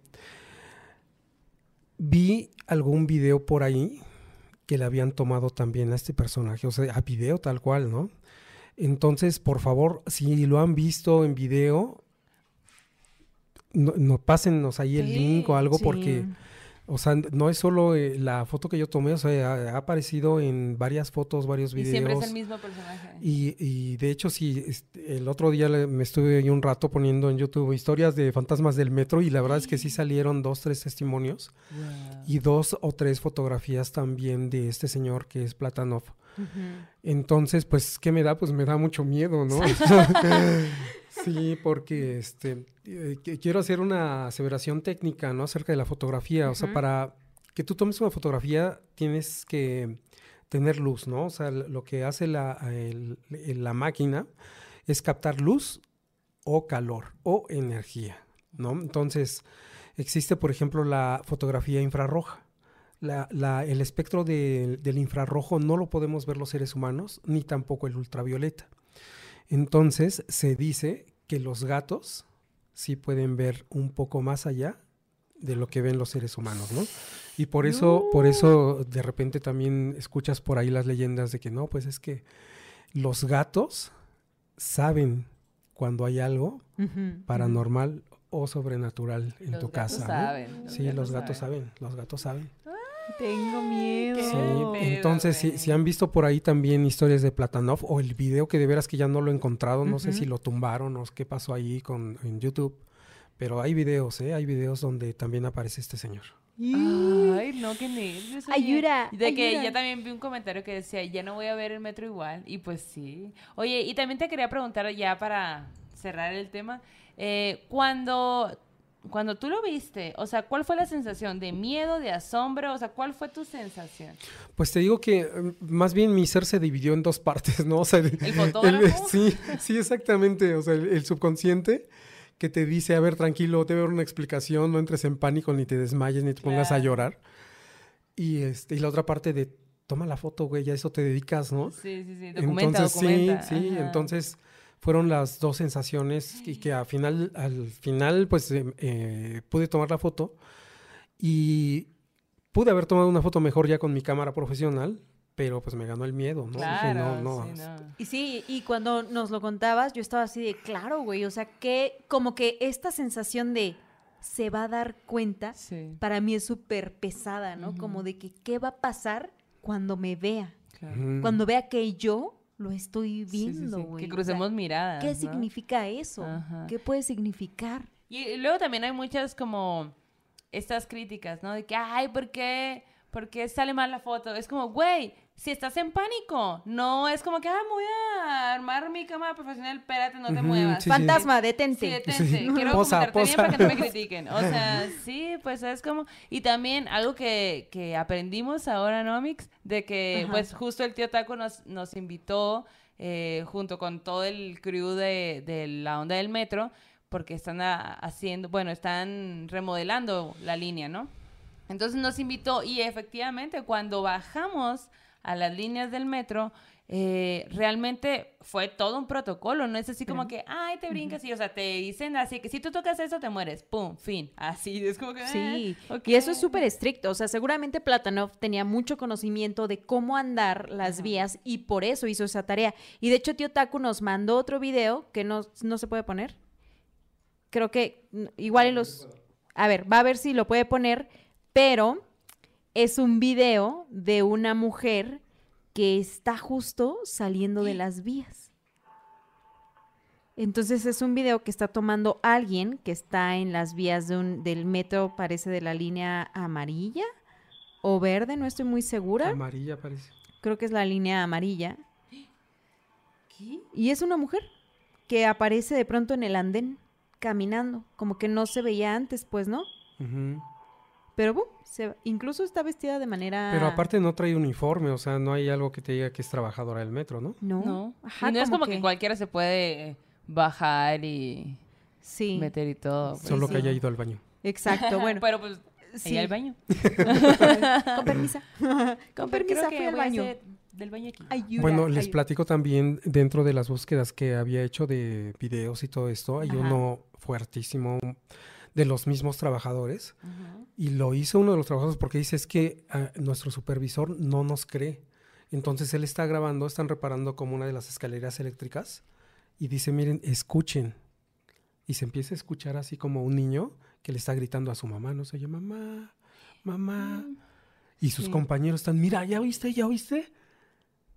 vi algún video por ahí que le habían tomado también a este personaje, o sea, a video tal cual, ¿no? Entonces, por favor, si lo han visto en video, no, no pásennos ahí el link o algo porque o sea, no es solo eh, la foto que yo tomé, o sea, ha, aparecido en varias fotos, varios videos. Y siempre es el mismo personaje. Y, y de hecho, sí, este, el otro día me estuve ahí un rato poniendo en YouTube historias de fantasmas del metro y la verdad es que sí salieron dos, tres testimonios y dos o tres fotografías también de este señor que es Platanov. Entonces, pues, ¿qué me da? Pues me da mucho miedo, ¿no? Sí, porque este, eh, quiero hacer una aseveración técnica, ¿no? Acerca de la fotografía. O sea, para que tú tomes una fotografía tienes que tener luz, ¿no? O sea, lo que hace la, la máquina es captar luz o calor o energía, ¿no? Entonces, existe, por ejemplo, la fotografía infrarroja. La, el espectro del infrarrojo no lo podemos ver los seres humanos, ni tampoco el ultravioleta. Entonces se dice que los gatos sí pueden ver un poco más allá de lo que ven los seres humanos, ¿no? Y por eso, por eso de repente también escuchas por ahí las leyendas de que no, pues es que los gatos saben cuando hay algo paranormal o sobrenatural en tu casa. Saben, sí, los gatos saben, los gatos saben. Tengo miedo. Sí, entonces si, han visto por ahí también historias de Platanov o el video que de veras que ya no lo he encontrado, no sé si lo tumbaron o qué pasó ahí con, en YouTube, pero hay videos, ¿eh? Hay videos donde también aparece este señor. Ay, no, qué nervios. Ayuda. De que ya también vi un comentario que decía, ya no voy a ver el metro igual. Y pues sí. Oye, y también te quería preguntar ya para cerrar el tema, eh, cuando cuando tú lo viste, o sea, ¿cuál fue la sensación? ¿De miedo, de asombro? O sea, ¿cuál fue tu sensación? Pues te digo que mm, más bien mi ser se dividió en dos partes, ¿no? O sea, el, fotógrafo. sí, sí, exactamente. O sea, el, subconsciente que te dice, a ver, tranquilo, te voy a dar una explicación, no entres en pánico, ni te desmayes, ni te pongas a llorar. Y, este, y la otra parte de, toma la foto, güey, ya eso te dedicas, ¿no? Sí, sí, sí, documenta, entonces, documenta. Sí, sí, entonces fueron las dos sensaciones y que al final, al final pues em, eh, pude tomar la foto y pude haber tomado una foto mejor ya con mi cámara profesional, pero pues me ganó el miedo, ¿no? Claro, no, Y sí, y cuando nos lo contabas, yo estaba así de, claro, güey, o sea, que como que esta sensación de se va a dar cuenta, para mí es súper pesada, ¿no? Como de que qué va a pasar cuando me vea. Cuando vea que yo lo estoy viendo, güey. Que crucemos miradas. ¿Qué significa eso? ¿Qué puede significar? Y luego también hay muchas como estas críticas, ¿no? De que, ay, ¿por qué? ¿Por qué sale mal la foto? Es como, güey, si estás en pánico, no es como que, ah, voy a armar mi cámara profesional, espérate, no te muevas. Fantasma, detente. Sí, detente. Quiero posa, bien para que no me critiquen. O sea, sí, pues es como... Y también algo que, que aprendimos ahora, ¿no, Mix? De que, pues, justo el tío Taco nos, nos invitó, eh, junto con todo el crew de, de la onda del metro, porque están haciendo, bueno, están remodelando la línea, ¿no? Entonces nos invitó y efectivamente cuando bajamos a las líneas del metro, eh, realmente fue todo un protocolo, no es así como que, ay, te brincas y, o sea, te dicen así que si tú tocas eso te mueres, pum, fin, así, es como que... Sí, ah, y eso es súper estricto, o sea, seguramente Platanov tenía mucho conocimiento de cómo andar las vías y por eso hizo esa tarea. Y de hecho, Tío Taku nos mandó otro video que no, no se puede poner. Creo que igual en los... A ver, va a ver si lo puede poner, pero es un video de una mujer que está justo saliendo de las vías. Entonces es un video que está tomando alguien que está en las vías de un, del metro, parece de la línea amarilla o verde, no estoy muy segura. Amarilla parece. Creo que es la línea amarilla. ¿Qué? Y es una mujer que aparece de pronto en el andén caminando, como que no se veía antes, pues, ¿no? Pero boom, se, incluso está vestida de manera... Pero aparte no trae uniforme, o sea, no hay algo que te diga que es trabajadora del metro, ¿no? No. no. Ajá, y no es como que... cualquiera se puede bajar y sí. meter y todo. Pues. Solo que haya ido al baño. Exacto, bueno. Pero pues sí. al baño. Con permisa. Con permisa fui al baño. Del baño aquí. bueno, les platico también dentro de las búsquedas que había hecho de videos y todo esto, hay uno fuertísimo, de los mismos trabajadores. Y lo hizo uno de los trabajadores porque dice es que ah, nuestro supervisor no nos cree. Entonces él está grabando, están reparando como una de las escaleras eléctricas y dice, miren, escuchen. Y se empieza a escuchar así como un niño que le está gritando a su mamá, no sé, mamá, mamá. Mm. Y sus compañeros están, mira, ¿ya oíste? ¿Ya oíste?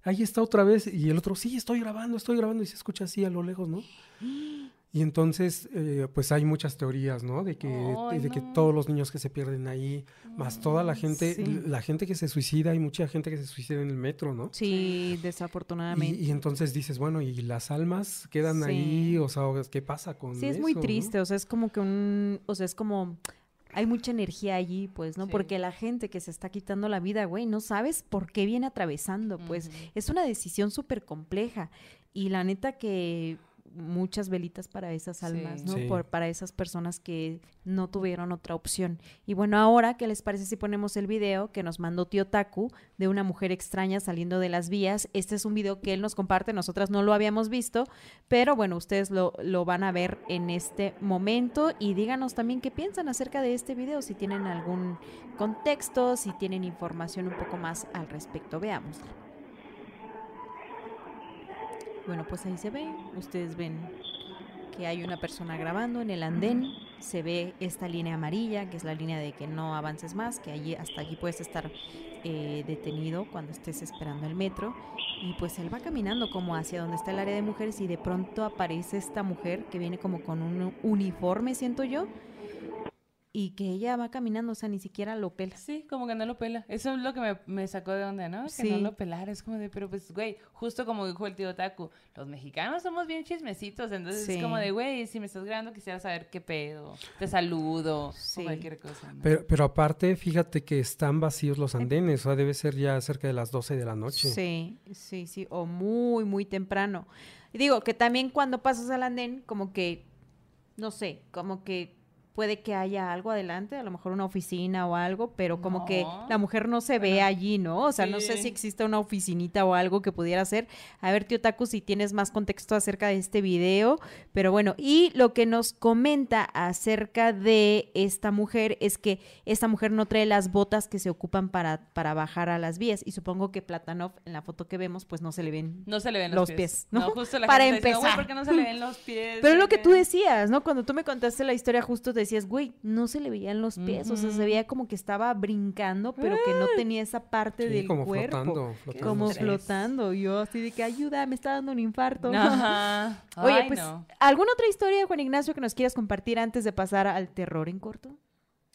Ahí está otra vez. Y el otro, sí, estoy grabando, estoy grabando. Y se escucha así a lo lejos, ¿no? Y entonces, eh, pues hay muchas teorías, ¿no? De que, de que todos los niños que se pierden ahí, más toda la gente, la gente que se suicida, hay mucha gente que se suicida en el metro, ¿no? Sí, desafortunadamente. Y, entonces dices, bueno, ¿y las almas quedan ahí? O sea, ¿qué pasa con Sí, es muy triste, o sea, es como que un, o sea, es como, hay mucha energía allí, pues, ¿no? Porque la gente que se está quitando la vida, güey, no sabes por qué viene atravesando, pues, es una decisión súper compleja. Y la neta que muchas velitas para esas almas, ¿no? Por, para esas personas que no tuvieron otra opción. Y bueno, ahora, ¿qué les parece si ponemos el video que nos mandó Tío Taku de una mujer extraña saliendo de las vías? Este es un video que él nos comparte, nosotras no lo habíamos visto, pero bueno, ustedes lo, lo van a ver en este momento y díganos también qué piensan acerca de este video, si tienen algún contexto, si tienen información un poco más al respecto. Veámoslo. Bueno, pues ahí se ve, ustedes ven que hay una persona grabando en el andén, se ve esta línea amarilla, que es la línea de que no avances más, que allí hasta allí puedes estar eh, detenido cuando estés esperando el metro, y pues él va caminando como hacia donde está el área de mujeres y de pronto aparece esta mujer que viene como con un uniforme, siento yo, y que ella va caminando, o sea, ni siquiera lo pela. Sí, como que no lo pela. Eso es lo que me, sacó de onda, ¿no? Que no lo pelar, es como de, pero pues, güey, justo como dijo el tío Taku, los mexicanos somos bien chismecitos, entonces es como de, güey, si me estás grabando quisiera saber qué pedo, te saludo, o cualquier cosa. Pero, pero aparte, fíjate que están vacíos los andenes, o sea, debe ser ya cerca de las 12 de la noche. Sí, sí, sí, o muy, muy temprano. Y digo que también cuando pasas al andén, como que, no sé, como que puede que haya algo adelante, a lo mejor una oficina o algo, pero como que la mujer no se ve allí, ¿no? O sea, no sé si existe una oficinita o algo que pudiera ser. A ver, tío Taku, si tienes más contexto acerca de este video, pero bueno, y lo que nos comenta acerca de esta mujer es que esta mujer no trae las botas que se ocupan para, para bajar a las vías, y supongo que Platanov, en la foto que vemos, pues no se le ven, no se le ven los, pies. ¿no? justo la para empezar. ¿por qué no se le ven los pies? Pero lo que tú decías, ¿no? Cuando tú me contaste la historia justo decías, güey, no se le veían los pies, o sea, se veía como que estaba brincando, pero que no tenía esa parte Sí, del como cuerpo. flotando, flotando. Como flotando. Yo así de que ayuda, me está dando un infarto. Ajá. Oye, Ay, pues, no. ¿alguna otra historia, Juan Ignacio, que nos quieras compartir antes de pasar al terror en corto?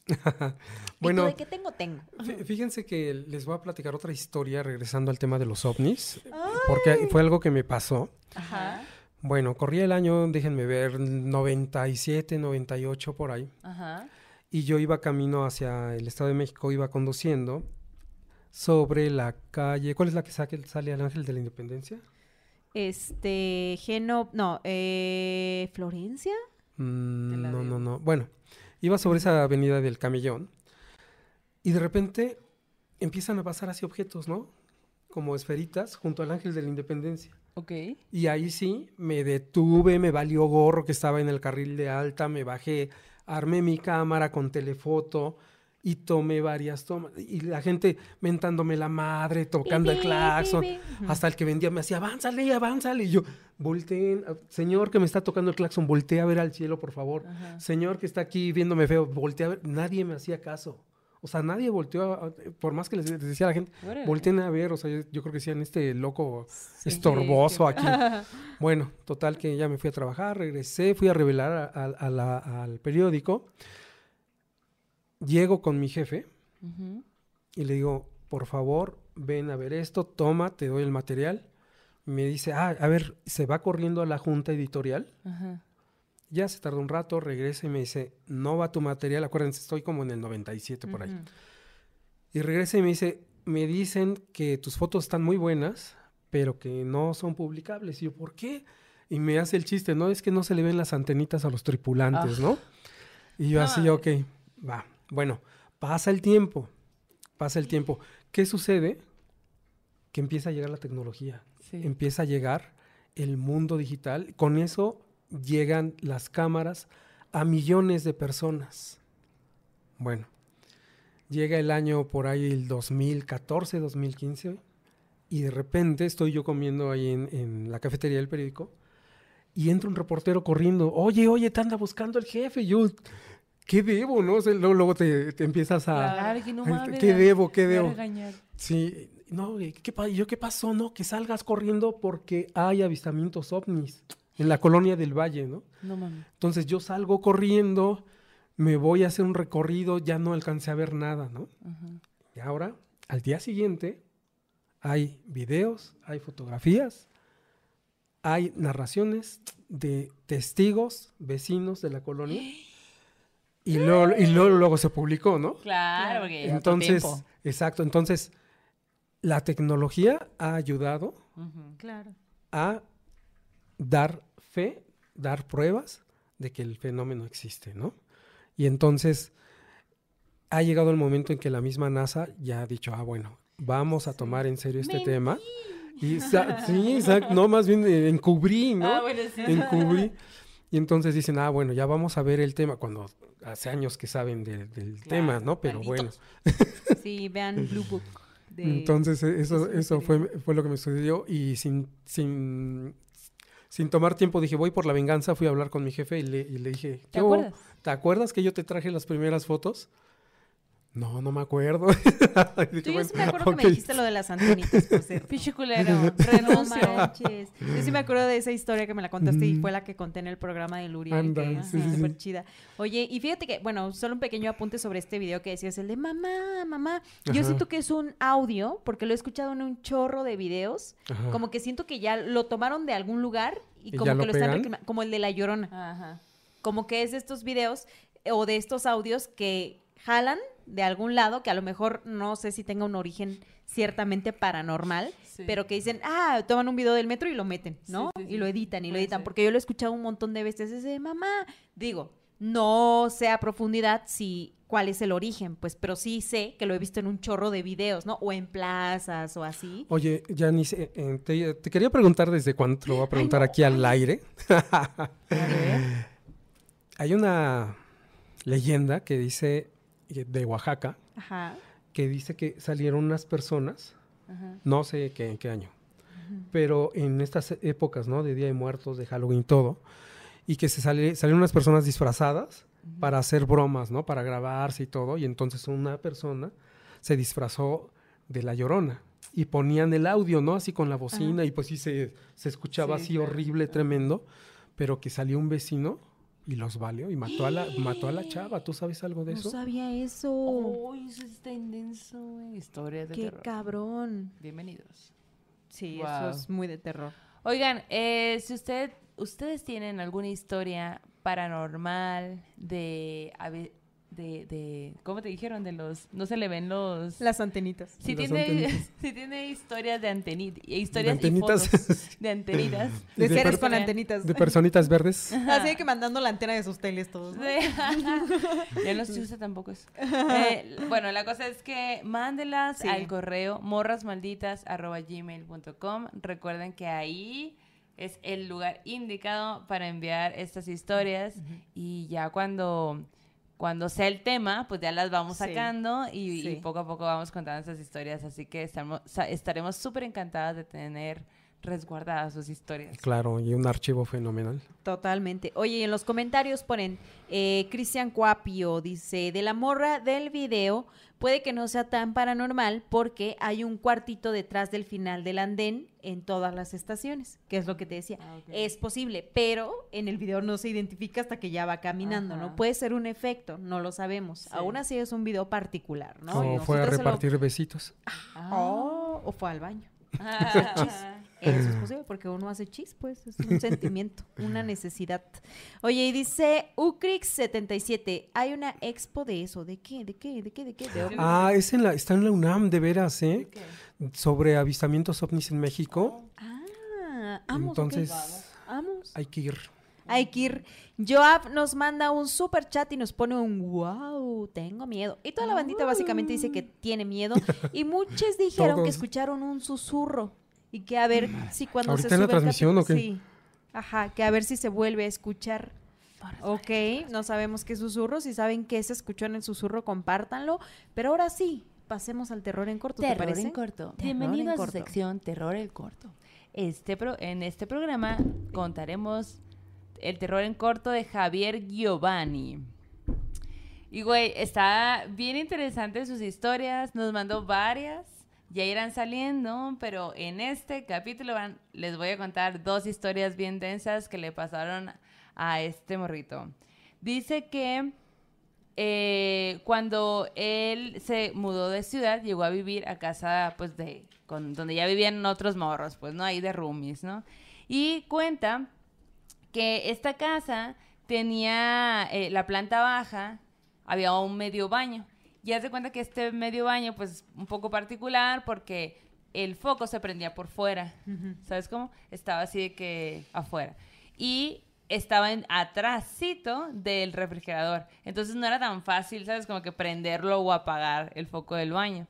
Bueno, ¿Y tú de qué tengo? Tengo. Fí- Fíjense que les voy a platicar otra historia regresando al tema de los ovnis, porque fue algo que me pasó. Ajá. Bueno, corría el año, déjenme ver, 97, 98 por ahí, Ajá. y yo iba camino hacia el Estado de México, iba conduciendo sobre la calle, ¿cuál es la que saque- sale al Ángel de la Independencia? Este, Geno, no, eh, Florencia. Mm, no, no, no. Bueno, iba sobre esa avenida del Camellón y de repente empiezan a pasar así objetos, ¿no? Como esferitas junto al Ángel de la Independencia. Ok. Y ahí sí, me detuve, me valió gorro que estaba en el carril de alta, me bajé, armé mi cámara con telefoto y tomé varias tomas. Y la gente mentándome la madre, tocando el claxon. pi, pi. Hasta el que vendía me decía, avánzale, avánzale. Y yo, volteen, señor que me está tocando el claxon, voltea a ver al cielo, por favor. Ajá. Señor que está aquí viéndome feo, voltea a ver. Nadie me hacía caso. O sea, nadie volteó, a- por más que les, les decía a la gente, volteen a ver. O sea, yo, yo creo que decían, este loco Sí, estorboso aquí. Bueno, total que ya me fui a trabajar, regresé, fui a revelar a- a- a la- al periódico. Llego con mi jefe y le digo, por favor, ven a ver esto, toma, te doy el material. Me dice, ah, a ver, se va corriendo a la junta editorial. Ajá. Ya se tardó un rato, regresa y me dice, no va tu material, acuérdense, estoy como en el 97 por ahí. Ujú. Y regresa y me dice, me dicen que tus fotos están muy buenas, pero que no son publicables. Y yo, ¿por qué? Y me hace el chiste, ¿no? Es que no se le ven las antenitas a los tripulantes, Ah. ¿no? Y yo así, Ay. ok, va. Bueno, pasa el tiempo, pasa el tiempo. ¿Qué sucede? Que empieza a llegar la tecnología, Sí. empieza a llegar el mundo digital. Con eso llegan las cámaras a millones de personas. Bueno, llega el año por ahí el 2014, 2015, y de repente estoy yo comiendo ahí en, en la cafetería del periódico, y entra un reportero corriendo, oye, oye, te anda buscando el jefe, y yo, ¿qué debo, no? O sea, luego, luego te, te empiezas a... Claro, que no Ay, mames, ¿Qué debo? ¿Qué debo? Sí, no, ¿y ¿qué, yo qué pasó? No, que salgas corriendo porque hay avistamientos ovnis en la colonia del Valle, ¿no? No mames. Entonces yo salgo corriendo, me voy a hacer un recorrido, ya no alcancé a ver nada, ¿no? Y ahora, al día siguiente, hay videos, hay fotografías, hay narraciones de testigos, vecinos de la colonia. Y luego, y luego, luego se publicó, ¿no? Claro, porque otro Entonces, tiempo. exacto, entonces la tecnología ha ayudado. Claro. a dar fe, dar pruebas de que el fenómeno existe, ¿no? Y entonces ha llegado el momento en que la misma NASA ya ha dicho, ah, bueno, vamos a tomar en serio este tema. Y sí, exacto, no, más bien eh, encubrí, ¿no? Ah, bueno, sí. encubrí. Y entonces dicen, ah, bueno, ya vamos a ver el tema, cuando hace años que saben de- del tema, ¿no? Pero bueno. Sí, vean Blue Book. de- Entonces e- eso, eso fue, fue lo que me sucedió y sin, sin, sin tomar tiempo dije, voy por la venganza, fui a hablar con mi jefe y le, y le dije, ¿Te "¿Qué hubo? acuerdas? ¿te acuerdas que yo te traje las primeras fotos? No, no me acuerdo. Tú yo sí "Bueno, me acuerdo que ok". me dijiste lo de las antenitas, por cierto. Pinche culero. No Renuncio. manches. Yo sí me acuerdo de esa historia que me la contaste y Mm. fue la que conté en el programa de Luria. Anda, que sí, es sí, sí. súper chida. Oye, y fíjate que, bueno, solo un pequeño apunte sobre este video que decías, el de mamá, mamá. Yo Ajá. siento que es un audio, porque lo he escuchado en un chorro de videos. Ajá. Como que siento que ya lo tomaron de algún lugar y, ¿Y como que lo están pegan? reclama- como el de La Llorona. Ajá. Como que es de estos videos o de estos audios que jalan de algún lado, que a lo mejor no sé si tenga un origen ciertamente paranormal, Sí. pero que dicen, ah, toman un video del metro y lo meten, ¿no? Sí, sí, sí. Y lo editan y lo editan, porque yo lo he escuchado un montón de veces, ese mamá, digo, no sé a profundidad si cuál es el origen, pues, pero sí sé que lo he visto en un chorro de videos, ¿no? O en plazas o así. Oye, Janice, eh, te, te quería preguntar desde cuándo, te lo voy a preguntar aquí al aire. Hay una leyenda que dice, eh, de Oaxaca, Ajá. que dice que salieron unas personas Ajá. no sé qué, en qué año, pero en estas épocas, ¿no? De Día de Muertos, de Halloween, todo, y que se sale, salieron unas personas disfrazadas para hacer bromas, ¿no? Para grabarse y todo. Y entonces una persona se disfrazó de la llorona y ponían el audio, ¿no? Así con la bocina y pues sí se, se escuchaba así horrible, tremendo, pero que salió un vecino y los valió y mató a la mató a la chava. ¿Tú sabes algo de eso? No sabía eso. Uy, eso está intenso, güey. Historias de Qué terror. cabrón. Bienvenidos. Sí, Wow. eso es muy de terror. Oigan, eh, si usted, ustedes tienen alguna historia paranormal de, de, de, ¿cómo te dijeron? De los, no se le ven los... Las antenitas. si, Las tiene, antenitas. si tiene historias de antenitas, historias y antenitas. fotos de antenitas. De, De seres con antenitas. De personitas verdes. Así de que mandando la antena de sus teles todos. ¿no? Sí. ya no se usa tampoco eso. Eh, bueno, la cosa es que mándelas Sí. al correo morrasmalditas.gmail.com. Recuerden que ahí es el lugar indicado para enviar estas historias y ya cuando, cuando sea el tema, pues ya las vamos sacando y, y Sí. poco a poco vamos contando estas historias. Así que estamos, estaremos súper encantadas de tener resguardadas sus historias. Claro, y un archivo fenomenal. Totalmente. Oye, y en los comentarios ponen, eh, Cristian Cuapio dice, de la morra del video puede que no sea tan paranormal porque hay un cuartito detrás del final del andén en todas las estaciones, que es lo que te decía. Ah. Es posible, pero en el video no se identifica hasta que ya va caminando, Ajá. ¿no? Puede ser un efecto, no lo sabemos. Sí. Aún así es un video particular, ¿no? o fue a lo- repartir besitos. Ah. Oh, o fue al baño. Ah. Eso es posible porque uno hace chis, pues, es un sentimiento, una necesidad. Oye, y dice Ucrix77, hay una expo de eso, ¿de qué? ¿De qué? ¿De qué? ¿De qué? De. Ah, es en la, está en la UNAM, de veras, ¿eh? Sobre avistamientos ovnis en México. Ah, vamos, Entonces, Vamos. hay que ir. Hay que ir. Joab nos manda un super chat y nos pone un wow, tengo miedo. Y toda la bandita básicamente dice que tiene miedo. Y muchos dijeron que escucharon un susurro. Y que a ver si cuando ¿Ahorita se en la sube transmisión o qué? Sí. Ajá, que a ver si se vuelve a escuchar. Ok, no sabemos qué susurro. Si saben qué se escuchó en el susurro, compártanlo. Pero ahora sí, pasemos al terror en corto, ¿te Terror parece? en corto. Terror Bienvenido en a su corto. sección Terror en corto. Este pro- en este programa contaremos el terror en corto de Javier Giovanni. Y güey, está bien interesante sus historias, nos mandó varias, ya irán saliendo, pero en este capítulo les voy a contar dos historias bien densas que le pasaron a este morrito. Dice que eh, cuando él se mudó de ciudad, llegó a vivir a casa, pues, de, donde ya vivían otros morros, pues, ¿no? Ahí de roomies, ¿no? Y cuenta que esta casa tenía eh, la planta baja, había un medio baño. Y haz de cuenta que este medio baño, pues, un poco particular porque el foco se prendía por fuera. ¿Sabes cómo? Estaba así de que afuera. Y estaba en atrásito del refrigerador. Entonces no era tan fácil, ¿sabes? Como que prenderlo o apagar el foco del baño.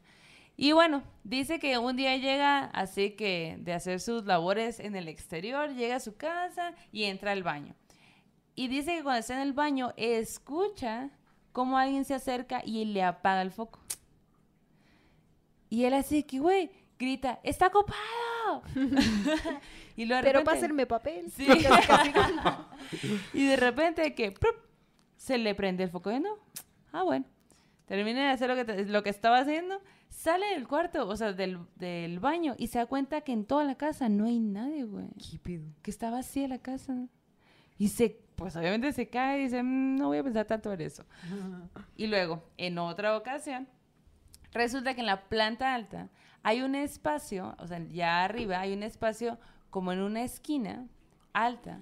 Y bueno, dice que un día llega así que de hacer sus labores en el exterior, llega a su casa y entra al baño. Y dice que cuando está en el baño escucha cómo alguien se acerca y le apaga el foco. Y él así que, güey, grita, ¡está copado! y luego de Pero repente- pásenme papel. Sí. y de repente que ¡prup! se le prende el foco no. Ah, bueno. Termina de hacer lo que, te- lo que estaba haciendo, sale del cuarto, o sea, del, del baño, y se da cuenta que en toda la casa no hay nadie, güey. Que está vacía la casa. Y se, pues obviamente se cae y dice, "Mm, no voy a pensar tanto en eso. Y luego, en otra ocasión, resulta que en la planta alta hay un espacio, o sea, ya arriba hay un espacio como en una esquina alta,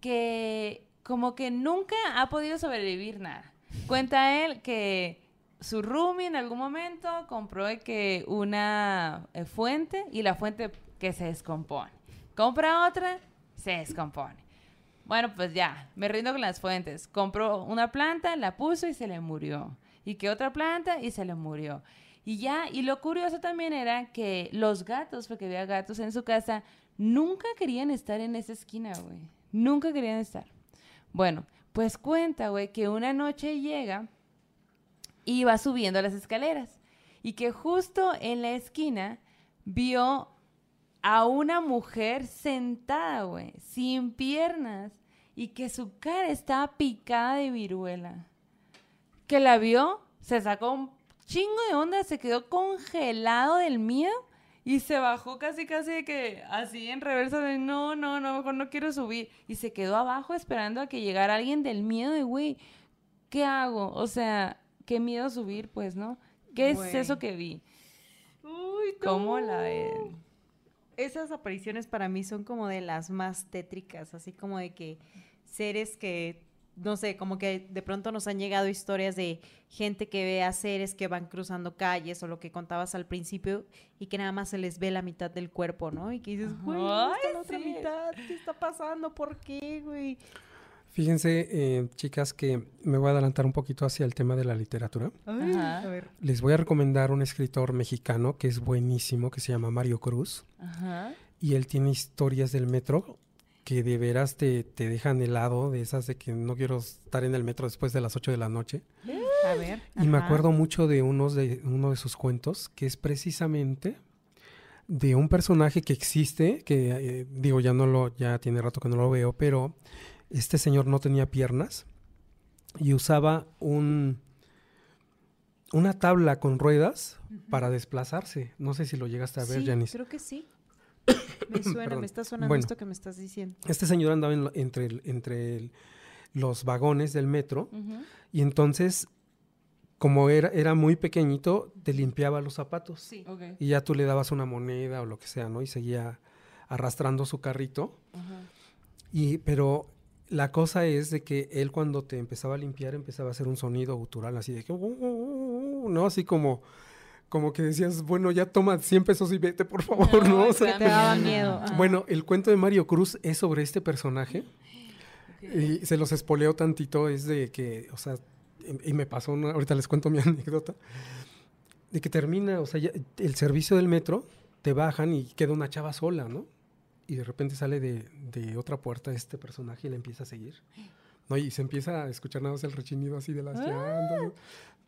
que como que nunca ha podido sobrevivir nada. Cuenta él que su roomie en algún momento compró que una eh, fuente y la fuente que se descompone. Compra otra, se descompone. Bueno, pues ya, me rindo con las fuentes. Compró una planta, la puso y se le murió. Y que otra planta y se le murió. Y ya, y lo curioso también era que los gatos, porque había gatos en su casa, nunca querían estar en esa esquina, güey. Nunca querían estar. Bueno, pues cuenta, güey, que una noche llega y va subiendo las escaleras. Y que justo en la esquina vio a una mujer sentada, güey, sin piernas y que su cara estaba picada de viruela. Que la vio, se sacó un chingo de onda, se quedó congelado del miedo y se bajó casi, casi de que así en reversa de no, no, no, mejor no quiero subir. Y se quedó abajo esperando a que llegara alguien del miedo de, güey, ¿qué hago? O sea, qué miedo subir, pues, ¿no? ¿Qué es eso que vi? Uy, ¿Cómo la ven? Esas apariciones para mí son como de las más tétricas, así como de que seres que no sé, como que de pronto nos han llegado historias de gente que ve a seres que van cruzando calles o lo que contabas al principio y que nada más se les ve la mitad del cuerpo, ¿no? Y que dices, güey, ¿dónde está la otra mitad? ¿Qué está pasando? ¿Por qué, güey? Fíjense, eh, chicas, que me voy a adelantar un poquito hacia el tema de la literatura. A ver. Les voy a recomendar un escritor mexicano que es buenísimo, que se llama Mario Cruz. Ajá. Y él tiene historias del metro que de veras te, te dejan helado, de esas de que no quiero estar en el metro después de las 8 de la noche. A ver. Y me ajá. acuerdo mucho de, unos de uno de sus cuentos, que es precisamente de un personaje que existe, que eh, digo, ya no lo, ya tiene rato que no lo veo, pero este señor no tenía piernas y usaba un una tabla con ruedas para desplazarse. No sé si lo llegaste a ver, sí, Janice. creo que sí. Me suena, me está sonando Bueno. esto que me estás diciendo. Este señor andaba en lo- entre, el- entre el- los vagones del metro y entonces, como era, era muy pequeñito, te limpiaba los zapatos. Sí. Y ya tú le dabas una moneda o lo que sea, ¿no? Y seguía arrastrando su carrito. Ajá. Y, pero la cosa es de que él cuando te empezaba a limpiar empezaba a hacer un sonido gutural así de que, "Uh, uh, uh, uh", ¿no? Así como, como que decías, bueno, ya toma 100 pesos y vete, por favor, ¿no? O sea, Te daba miedo. bueno, el cuento de Mario Cruz es sobre este personaje. Y se los espoleo tantito, es de que, o sea, y y me pasó, una- ahorita les cuento mi anécdota, de que termina, o sea, ya el servicio del metro, te bajan y queda una chava sola, ¿no? Y de repente sale de, de otra puerta este personaje y le empieza a seguir. ¿no? Y se empieza a escuchar nada más el rechinido así de las llantas.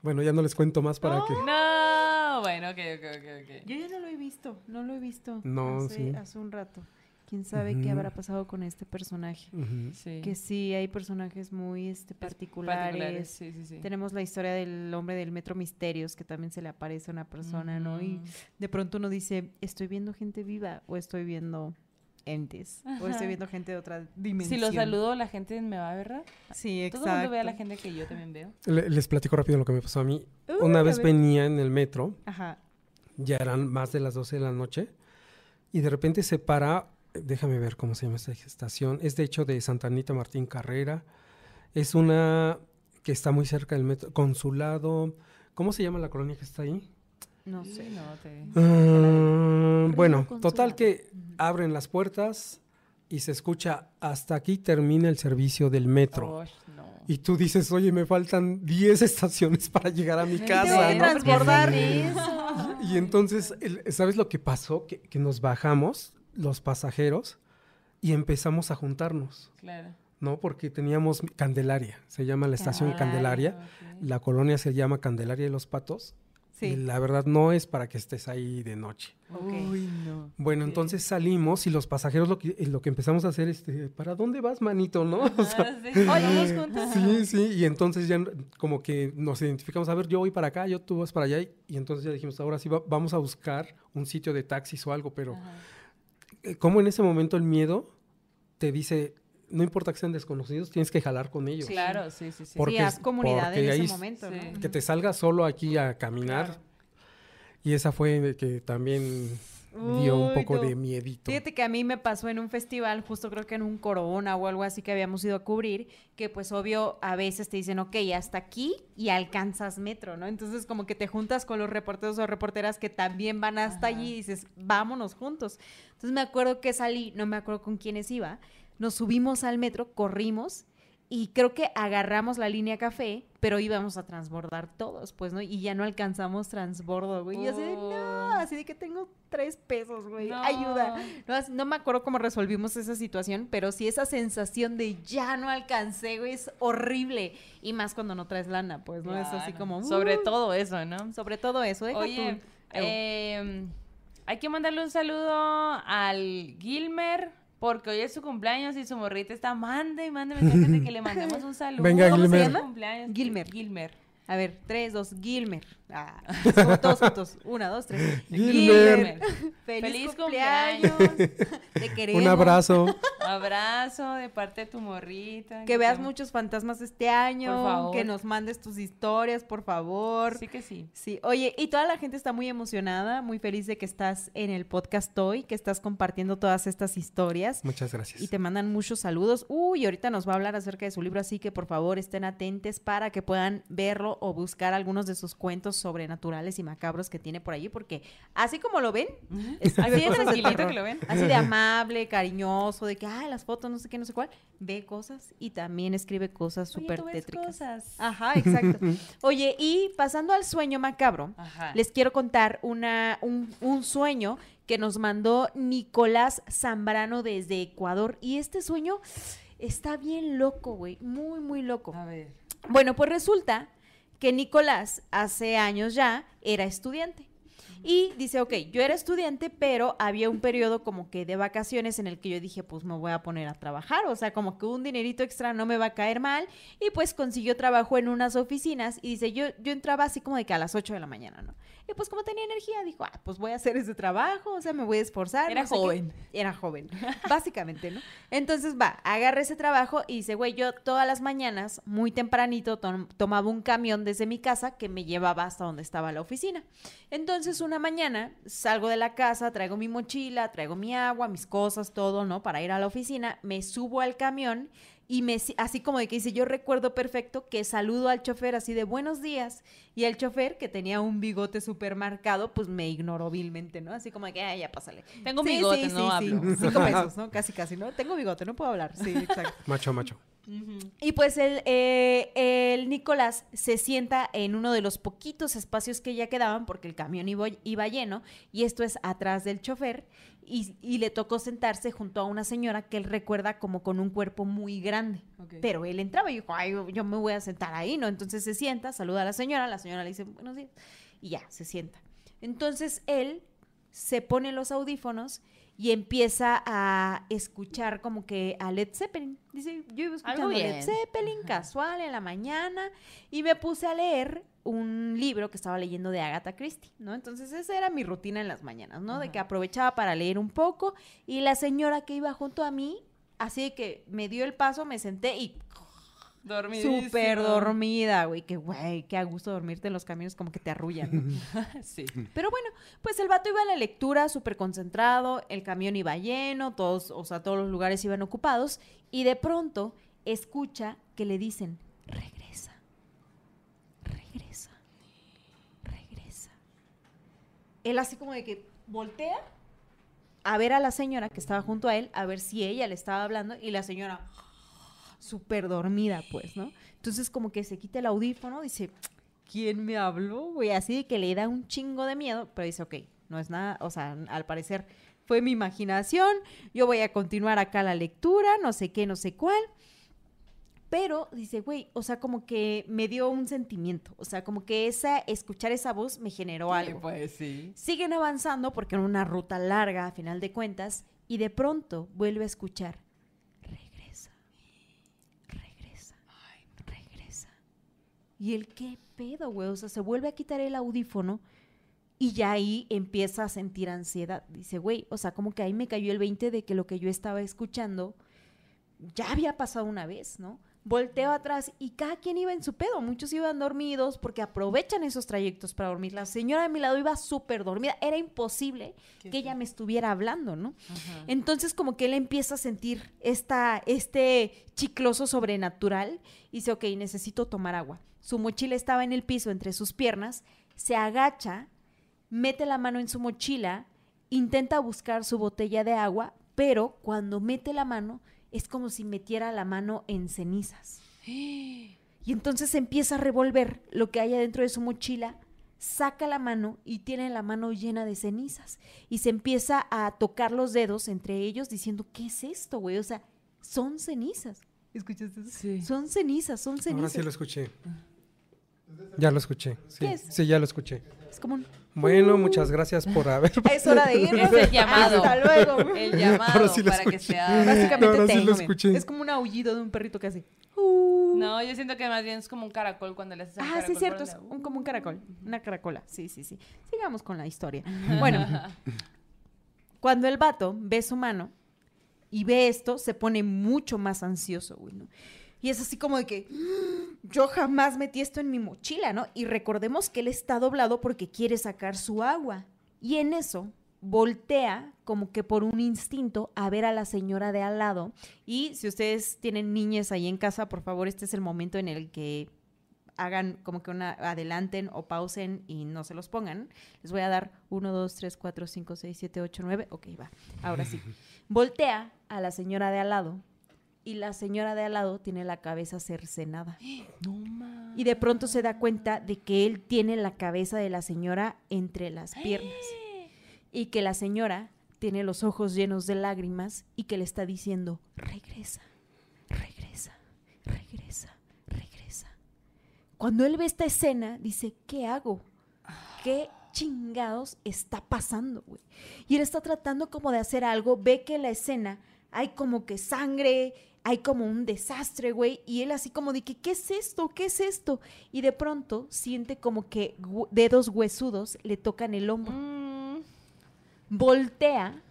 Bueno, ya no les cuento más para que... No, bueno, ok, ok, ok, ok. Yo ya no lo he visto, no lo he visto. No, hace, sí. hace un rato. ¿Quién sabe qué habrá pasado con este personaje? Sí. Que sí, hay personajes muy este, particulares. Sí, sí, sí. Tenemos la historia del hombre del Metro Misterios, que también se le aparece a una persona, ¿no? Y Ujú. de pronto uno dice, ¿estoy viendo gente viva o estoy viendo entes? O estoy viendo gente de otra Si dimensión. lo saludo, la gente me va a ver, ¿verdad? Sí, Todo exacto. el mundo ve a la gente que yo también veo. Le- les platico rápido lo que me pasó a mí. Uy, Una vez venía en el metro, Ajá. ya eran más de las 12 de la noche, y de repente se para, déjame ver cómo se llama esta estación, es de hecho de Santa Anita Martín Carrera, es una que está muy cerca del metro, Consulado, ¿cómo se llama la colonia que está ahí? No sé. No, te... Río bueno, total que abren las puertas y se escucha, hasta aquí termina el servicio del metro. No. Y tú dices, oye, me faltan 10 estaciones para llegar a mi casa, ¿no? ¿por qué hacen Transbordar. eso? Y entonces, el- ¿sabes lo que pasó? Que, que nos bajamos, los pasajeros, y empezamos a juntarnos, Claro. ¿no? Porque teníamos Candelaria, se llama la estación Ah, Candelaria, la colonia se llama Candelaria de los Patos, y Sí. la verdad no es para que estés ahí de noche. Ok. Uy, no. Bueno, entonces salimos y los pasajeros lo que, lo que empezamos a hacer es, este, ¿para dónde vas, manito, no? O sea, Ah, sí. Sí, sí, y entonces ya como que nos identificamos, a ver, yo voy para acá, yo tú vas para allá, y, y entonces ya dijimos, ahora sí va- vamos a buscar un sitio de taxis o algo, pero Ajá. eh, como en ese momento el miedo te dice, no importa que sean desconocidos, tienes que jalar con ellos. Claro, sí, sí, sí. Por- sí, porque- haz comunidad porque en ahí ese s- momento, sí. ¿no? Que te salgas solo aquí a caminar, Claro. y esa fue que también dio un poco no. de miedito. Fíjate que a mí me pasó en un festival, justo creo que en un corona o algo así que habíamos ido a cubrir, que pues obvio a veces te dicen, ok, hasta aquí y alcanzas metro, ¿no? Entonces como que te juntas con los reporteros o reporteras que también van hasta Ajá. allí y dices, vámonos juntos. Entonces me acuerdo que salí, no me acuerdo con quiénes iba, nos subimos al metro, corrimos y creo que agarramos la línea café, pero íbamos a transbordar todos, pues, ¿no? Y ya no alcanzamos transbordo, güey. Y así de, no, Oh. así de que tengo tres pesos, güey, No. ayuda. No, no me acuerdo cómo resolvimos esa situación, pero sí esa sensación de ya no alcancé, güey, es horrible. Y más cuando no traes lana, pues, ¿no? Es así como... Sobre "Uh". todo eso, ¿no? Sobre todo eso. Deja Oye, tú- eh, hay que mandarle un saludo al Gilmer porque hoy es su cumpleaños y su morrita está mande y mande mensajes de que le mandemos un saludo. Venga, ¿Cómo se Gilmer. llama? Cumpleaños. Gilmer. Gilmer. A ver, tres, dos, Gilmer. Ah, como todos juntos. Una, dos, tres. Gilmer. Feliz, Feliz cumpleaños. Te queremos. Un abrazo. Abrazo de parte de tu morrita. Que veas te- muchos fantasmas este año. Por favor. Que nos mandes tus historias, por favor. Sí que sí. Sí, oye, y toda la gente está muy emocionada, muy feliz de que estás en el podcast hoy, que estás compartiendo todas estas historias. Muchas gracias. Y te mandan muchos saludos. Uy, ahorita nos va a hablar acerca de su libro, así que por favor estén atentos para que puedan verlo o buscar algunos de sus cuentos sobrenaturales y macabros que tiene por allí, porque así como lo ven, escribe Así de tranquilito que lo ven. Así de amable, cariñoso, de que, ay, las fotos, no sé qué, no sé cuál, ve cosas y también escribe cosas Oye, súper tétricas. cosas. Ajá, exacto. Oye, y pasando al sueño macabro, Ajá. les quiero contar una, un, un sueño que nos mandó Nicolás Zambrano desde Ecuador. Y este sueño está bien loco, güey. Muy, muy loco. A ver. Bueno, pues resulta que Nicolás hace años ya era estudiante. Y dice, ok, yo era estudiante, pero había un periodo como que de vacaciones en el que yo dije, pues me voy a poner a trabajar, o sea, como que un dinerito extra no me va a caer mal. Y pues consiguió trabajo en unas oficinas y dice, yo, yo entraba así como de que a las 8 de la mañana, ¿no? Pues como tenía energía, dijo, ah, pues voy a hacer ese trabajo, o sea, me voy a esforzar. Era no sé qué". joven. Era joven, básicamente, ¿no? Entonces va, agarra ese trabajo y dice, güey, yo todas las mañanas, muy tempranito, tom- tomaba un camión desde mi casa que me llevaba hasta donde estaba la oficina. Entonces una mañana salgo de la casa, traigo mi mochila, traigo mi agua, mis cosas, todo, ¿no? Para ir a la oficina, me subo al camión y me, así como de que dice, yo recuerdo perfecto que saludo al chofer así de buenos días y el chofer que tenía un bigote súper marcado, pues me ignoró vilmente, ¿no? Así como de que, ay, ya pásale. Tengo Sí, bigote, sí, no sí, sí. hablo. Cinco pesos, ¿no? Casi, casi, ¿no? Tengo bigote, no puedo hablar. Sí, exacto. Macho, macho. Y pues el, eh, el Nicolás se sienta en uno de los poquitos espacios que ya quedaban porque el camión iba, iba lleno y esto es atrás del chofer y, y le tocó sentarse junto a una señora que él recuerda como con un cuerpo muy grande. Pero él entraba y dijo, ay, yo me voy a sentar ahí, ¿no? Entonces se sienta, saluda a la señora, la señora le dice, buenos días, y ya, se sienta. Entonces él se pone los audífonos y empieza a escuchar como que a Led Zeppelin. Dice, yo iba escuchando Led. Zeppelin casual en la mañana y me puse a leer un libro que estaba leyendo de Agatha Christie, ¿no? Entonces esa era mi rutina en las mañanas, ¿no? De que aprovechaba para leer un poco y la señora que iba junto a mí, así de que me dio el paso, me senté y Dormidísimo. súper dormida, güey, que güey, qué a gusto dormirte en los caminos como que te arrullan. ¿no? Sí. Pero bueno, pues el vato iba a la lectura súper concentrado, el camión iba lleno, todos, o sea, todos los lugares iban ocupados, y de pronto escucha que le dicen, regresa, regresa, regresa. Él así como de que voltea a ver a la señora que estaba junto a él, a ver si ella le estaba hablando, y la señora súper dormida, pues, ¿no? Entonces como que se quita el audífono, dice, ¿quién me habló, güey? Así de que le da un chingo de miedo, pero dice, ok, no es nada, o sea, al parecer fue mi imaginación, yo voy a continuar acá la lectura, no sé qué, no sé cuál. Pero dice, güey, o sea, como que me dio un sentimiento, o sea, como que esa, escuchar esa voz me generó algo. Pues sí. Siguen avanzando porque en una ruta larga, a final de cuentas, y de pronto vuelve a escuchar, regresa, regresa, regresa. Y el qué pedo, güey, o sea, se vuelve a quitar el audífono y ya ahí empieza a sentir ansiedad. Dice, güey, o sea, como que ahí me cayó el 20 de que lo que yo estaba escuchando ya había pasado una vez, ¿no? Volteo atrás y cada quien iba en su pedo. Muchos iban dormidos porque aprovechan esos trayectos para dormir. La señora de mi lado iba súper dormida. Era imposible que ella me estuviera hablando, ¿no? Entonces como que él empieza a sentir esta, este chicloso sobrenatural y dice, ok, necesito tomar agua. Su mochila estaba en el piso entre sus piernas, se agacha, mete la mano en su mochila, intenta buscar su botella de agua, pero cuando mete la mano es como si metiera la mano en cenizas. Y entonces empieza a revolver lo que hay adentro de su mochila, saca la mano y tiene la mano llena de cenizas. Y se empieza a tocar los dedos entre ellos diciendo, ¿qué es esto, güey? O sea, son cenizas. ¿Escuchaste eso? Sí. Son cenizas, son Ahora cenizas. sí lo escuché. Ya lo escuché. Sí, ¿Qué es? sí, ya lo escuché. Como un... Bueno, muchas gracias por haber... Es hora de irnos. Es el llamado. Hasta luego. El llamado Ahora sí lo para que escuché. sea... Básicamente ahora sí te lo ame. escuché. Es como un aullido de un perrito que hace... No, yo siento que más bien es como un caracol cuando le haces Ah, caracol sí, cierto, es un, como un caracol, una caracola. Sí, sí, sí. Sigamos con la historia. Bueno, cuando el vato ve su mano y ve esto, se pone mucho más ansioso, güey, ¿no? Y es así como de que "Mm, yo jamás metí esto en mi mochila, ¿no? Y recordemos que él está doblado porque quiere sacar su agua. Y en eso voltea como que por un instinto a ver a la señora de al lado. Y si ustedes tienen niñas ahí en casa, por favor, este es el momento en el que hagan como que una adelanten o pausen y no se los pongan. Les voy a dar 1, 2, 3, 4, 5, 6, 7, 8, 9. Ok, va. Ahora sí. Voltea a la señora de al lado y la señora de al lado tiene la cabeza cercenada. No. Y de pronto se da cuenta de que él tiene la cabeza de la señora entre las piernas. Y que la señora tiene los ojos llenos de lágrimas y que le está diciendo, regresa, regresa, regresa, regresa. Cuando él ve esta escena, dice, ¿qué hago? ¿Qué chingados está pasando, güey? Y él está tratando como de hacer algo, ve que en la escena hay como que sangre, hay como un desastre, güey, y él así como de que, ¿qué es esto? ¿Qué es esto? Y de pronto siente como que dedos huesudos le tocan el hombro. Mm, Voltea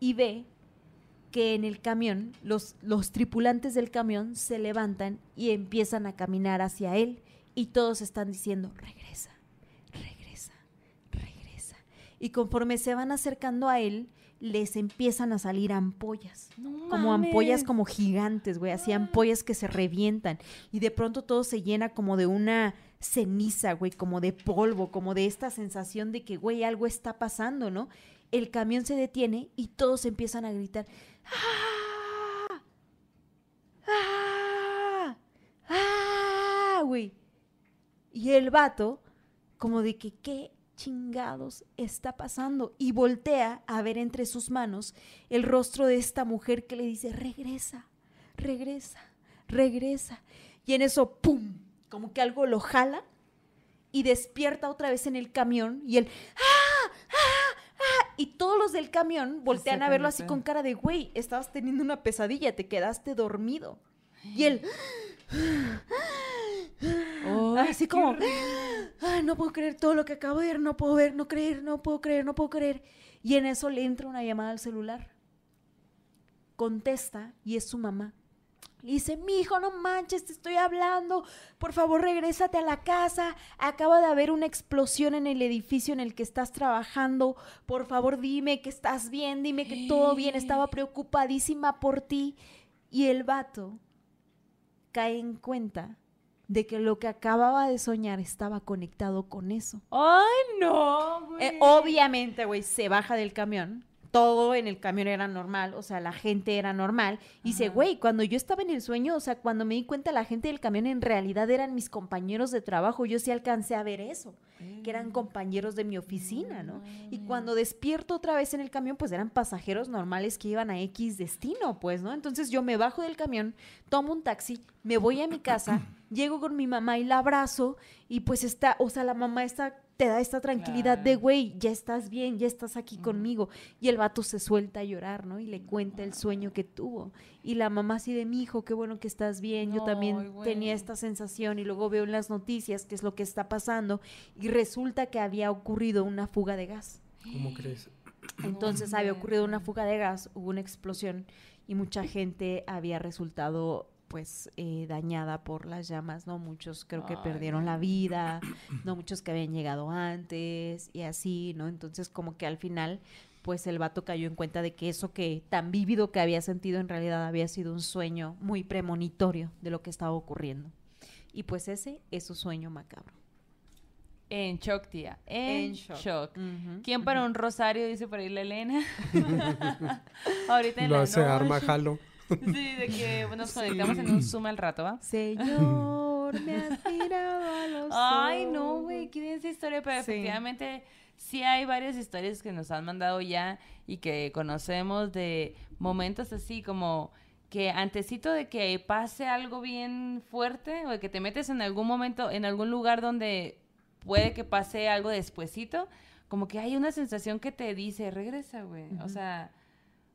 y ve que en el camión, los, los tripulantes del camión se levantan y empiezan a caminar hacia él y todos están diciendo, regresa, regresa, regresa. Y conforme se van acercando a él, les empiezan a salir ampollas. no Como ampollas como gigantes, güey, así ampollas que se revientan. Y de pronto todo se llena como de una ceniza, güey, como de polvo, como de esta sensación de que, güey, algo está pasando, ¿no? El camión se detiene y todos empiezan a gritar. ¡Ah! ¡Ah! ¡Ah! Güey. Y el vato, como de que, ¿qué chingados está pasando? Y voltea a ver entre sus manos el rostro de esta mujer que le dice, regresa, regresa, regresa. Y en eso, ¡pum! Como que algo lo jala y despierta otra vez en el camión y él, ¡ah! ¡ah! ¡ah! Y todos los del camión voltean a verlo así con cara de, güey, estabas teniendo una pesadilla, te quedaste dormido. Y él, Ay, así qué como, horrible. "Ay, no puedo creer todo lo que acabo de ver, no puedo ver, no creer, no puedo creer, no puedo creer. Y en eso le entra una llamada al celular. Contesta y es su mamá. Le dice, mi hijo, no manches, te estoy hablando. Por favor, regrésate a la casa. Acaba de haber una explosión en el edificio en el que estás trabajando. Por favor, dime que estás bien, dime que todo bien. Estaba preocupadísima por ti. Y el vato cae en cuenta de que lo que acababa de soñar estaba conectado con eso. Ay, no, güey. Eh, obviamente, güey, se baja del camión. Todo en el camión era normal, o sea, la gente era normal. Y dice, güey, cuando yo estaba en el sueño, o sea, cuando me di cuenta la gente del camión en realidad eran mis compañeros de trabajo, yo sí alcancé a ver eso, que eran compañeros de mi oficina, ¿no? Y cuando despierto otra vez en el camión, pues eran pasajeros normales que iban a X destino, pues, ¿no? Entonces yo me bajo del camión, tomo un taxi, me voy a mi casa, llego con mi mamá y la abrazo y pues está, o sea, la mamá está te da esta tranquilidad de, güey, ya estás bien, ya estás aquí conmigo. Y el vato se suelta a llorar, ¿no? Y le cuenta el sueño que tuvo. Y la mamá así de, mi hijo, qué bueno que estás bien. Yo también tenía esta sensación y luego veo en las noticias qué es lo que está pasando. Y resulta que había ocurrido una fuga de gas. ¿Cómo crees? Entonces había ocurrido una fuga de gas, hubo una explosión y mucha gente había resultado pues eh, dañada por las llamas, ¿no? Muchos creo que Ay, perdieron la vida, no muchos que habían llegado antes y así, ¿no? Entonces como que al final pues el vato cayó en cuenta de que eso que tan vívido que había sentido en realidad había sido un sueño muy premonitorio de lo que estaba ocurriendo. Y pues ese es su sueño macabro. En shock, tía. En, En shock. ¿Quién para un rosario dice por ahí la Elena? Ahorita en Lo la hace arma jalo. Sí, de que nos conectamos en un Zoom al rato, ¿va? Señor, me has mirado a los Ay, no, güey, qué densa historia, pero Sí. efectivamente sí hay varias historias que nos han mandado ya y que conocemos de momentos así como que antesito de que pase algo bien fuerte o de que te metes en algún momento, en algún lugar donde puede que pase algo despuesito, como que hay una sensación que te dice, regresa, güey. O sea,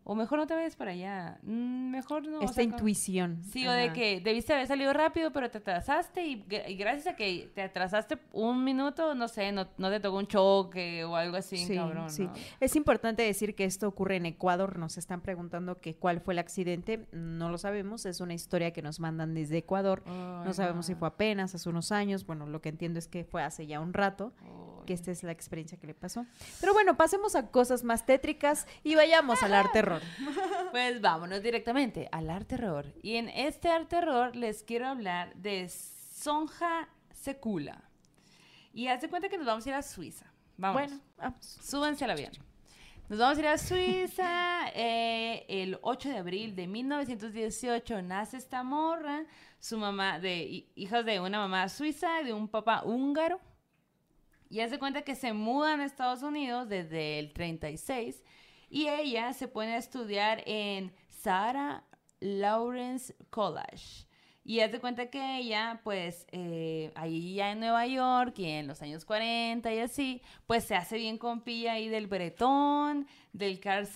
o mejor no te vayas para allá. Mm, mejor no. Esta intuición. Sí, o de que debiste haber salido rápido, pero te atrasaste y, gracias a que te atrasaste un minuto, no sé, no, te tocó un choque o algo así, sí, cabrón. Sí. Es importante decir que esto ocurre en Ecuador. Nos están preguntando que cuál fue el accidente. No lo sabemos. Es una historia que nos mandan desde Ecuador. no sabemos si fue apenas, hace unos años. Bueno, lo que entiendo es que fue hace ya un rato. que esta es la experiencia que le pasó. Pero bueno, pasemos a cosas más tétricas y vayamos al arte Pues vámonos directamente al arte terror. Y en este arte terror les quiero hablar de Sonja Secula. Y haz de cuenta que nos vamos a ir a Suiza. Vamos. Bueno, Súbanse al avión. Nos vamos a ir a Suiza. Eh, el 8 de abril de 1918 nace esta morra. Su mamá, de hijas de una mamá suiza y de un papá húngaro. Y hace cuenta que se mudan a Estados Unidos desde el 36 y ella se pone a estudiar en Sarah Lawrence College. Y hace cuenta que ella, pues, eh, ahí ya en Nueva York y en los años 40 y así, pues se hace bien compilla ahí del Bretón, del Carl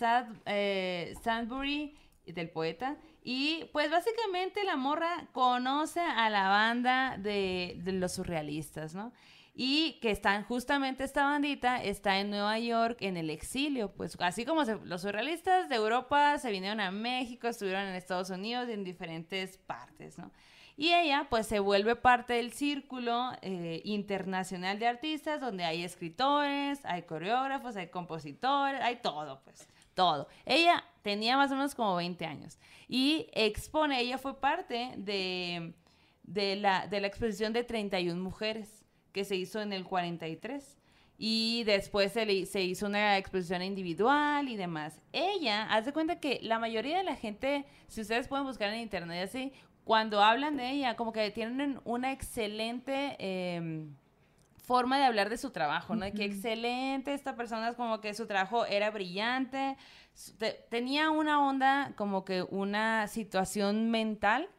eh, Sandbury, del poeta. Y pues básicamente la morra conoce a la banda de, de los surrealistas, ¿no? Y que están justamente esta bandita está en Nueva York en el exilio, pues así como los surrealistas de Europa se vinieron a México, estuvieron en Estados Unidos y en diferentes partes, ¿no? Y ella pues se vuelve parte del círculo eh, internacional de artistas donde hay escritores, hay coreógrafos, hay compositores, hay todo, pues todo. Ella tenía más o menos como 20 años y expone, ella fue parte de, de, la, de la exposición de 31 mujeres que se hizo en el 43. Y después se, se hizo una exposición individual y demás. Ella, haz de cuenta que la mayoría de la gente, si ustedes pueden buscar en internet así, cuando hablan de ella, como que tienen una excelente em, forma de hablar de su trabajo, ¿no? De que excelente, esta persona es como que su trabajo era brillante, tenía una onda, como que una situación mental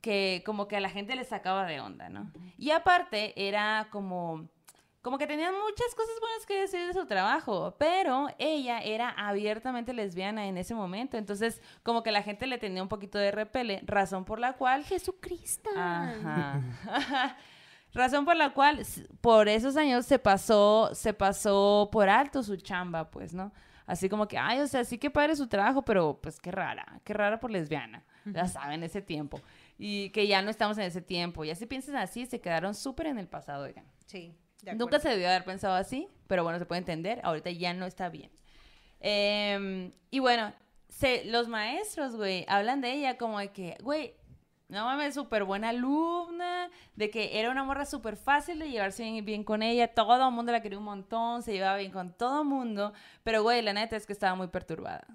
que como que a la gente le sacaba de onda, ¿no? Y aparte era como como que tenían muchas cosas buenas que decir de su trabajo, pero ella era abiertamente lesbiana en ese momento, entonces como que la gente le tenía un poquito de repele, razón por la cual Jesucristo. Ajá. razón por la cual por esos años se pasó se pasó por alto su chamba, pues, ¿no? Así como que, ay, o sea, sí que padre su trabajo, pero pues qué rara, qué rara por lesbiana. Ya saben, ese tiempo y que ya no estamos en ese tiempo. Y así piensan así, se quedaron súper en el pasado, oigan. Sí. Nunca se debió haber pensado así, pero bueno, se puede entender. Ahorita ya no está bien. Em, y bueno, se, los maestros, güey, hablan de ella como de que, güey, no mames, súper buena alumna, de que era una morra súper fácil de llevarse bien, bien, con ella, todo el mundo la quería un montón, se llevaba bien con todo el mundo, pero güey, la neta es que estaba muy perturbada.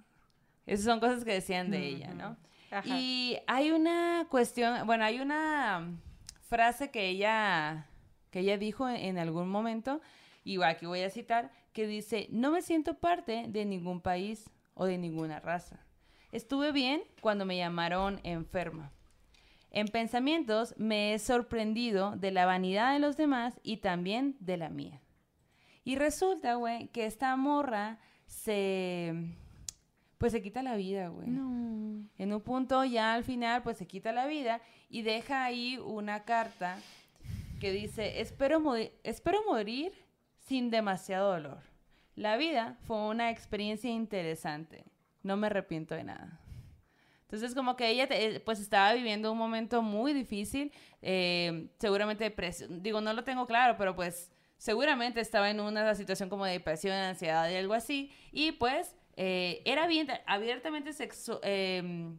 Esas son cosas que decían de ella, ¿no? Y hay una cuestión, bueno, hay una frase que ella, que ella dijo en, algún momento, y aquí voy a citar, que dice, no me siento parte de ningún país o de ninguna raza. Estuve bien cuando me llamaron enferma. En pensamientos me he sorprendido de la vanidad de los demás y también de la mía. Y resulta, güey, que esta morra se pues se quita la vida, güey. No. En un punto ya al final, pues se quita la vida y deja ahí una carta que dice, espero, espero morir sin demasiado dolor. La vida fue una experiencia interesante. No me arrepiento de nada. Entonces, como que ella, eh, pues, estaba viviendo un momento muy difícil, eh, seguramente depresión, digo, no lo tengo claro, pero pues, seguramente estaba en una situación como de depresión, ansiedad y algo así, y pues, eh, era bien, abiertamente. Em,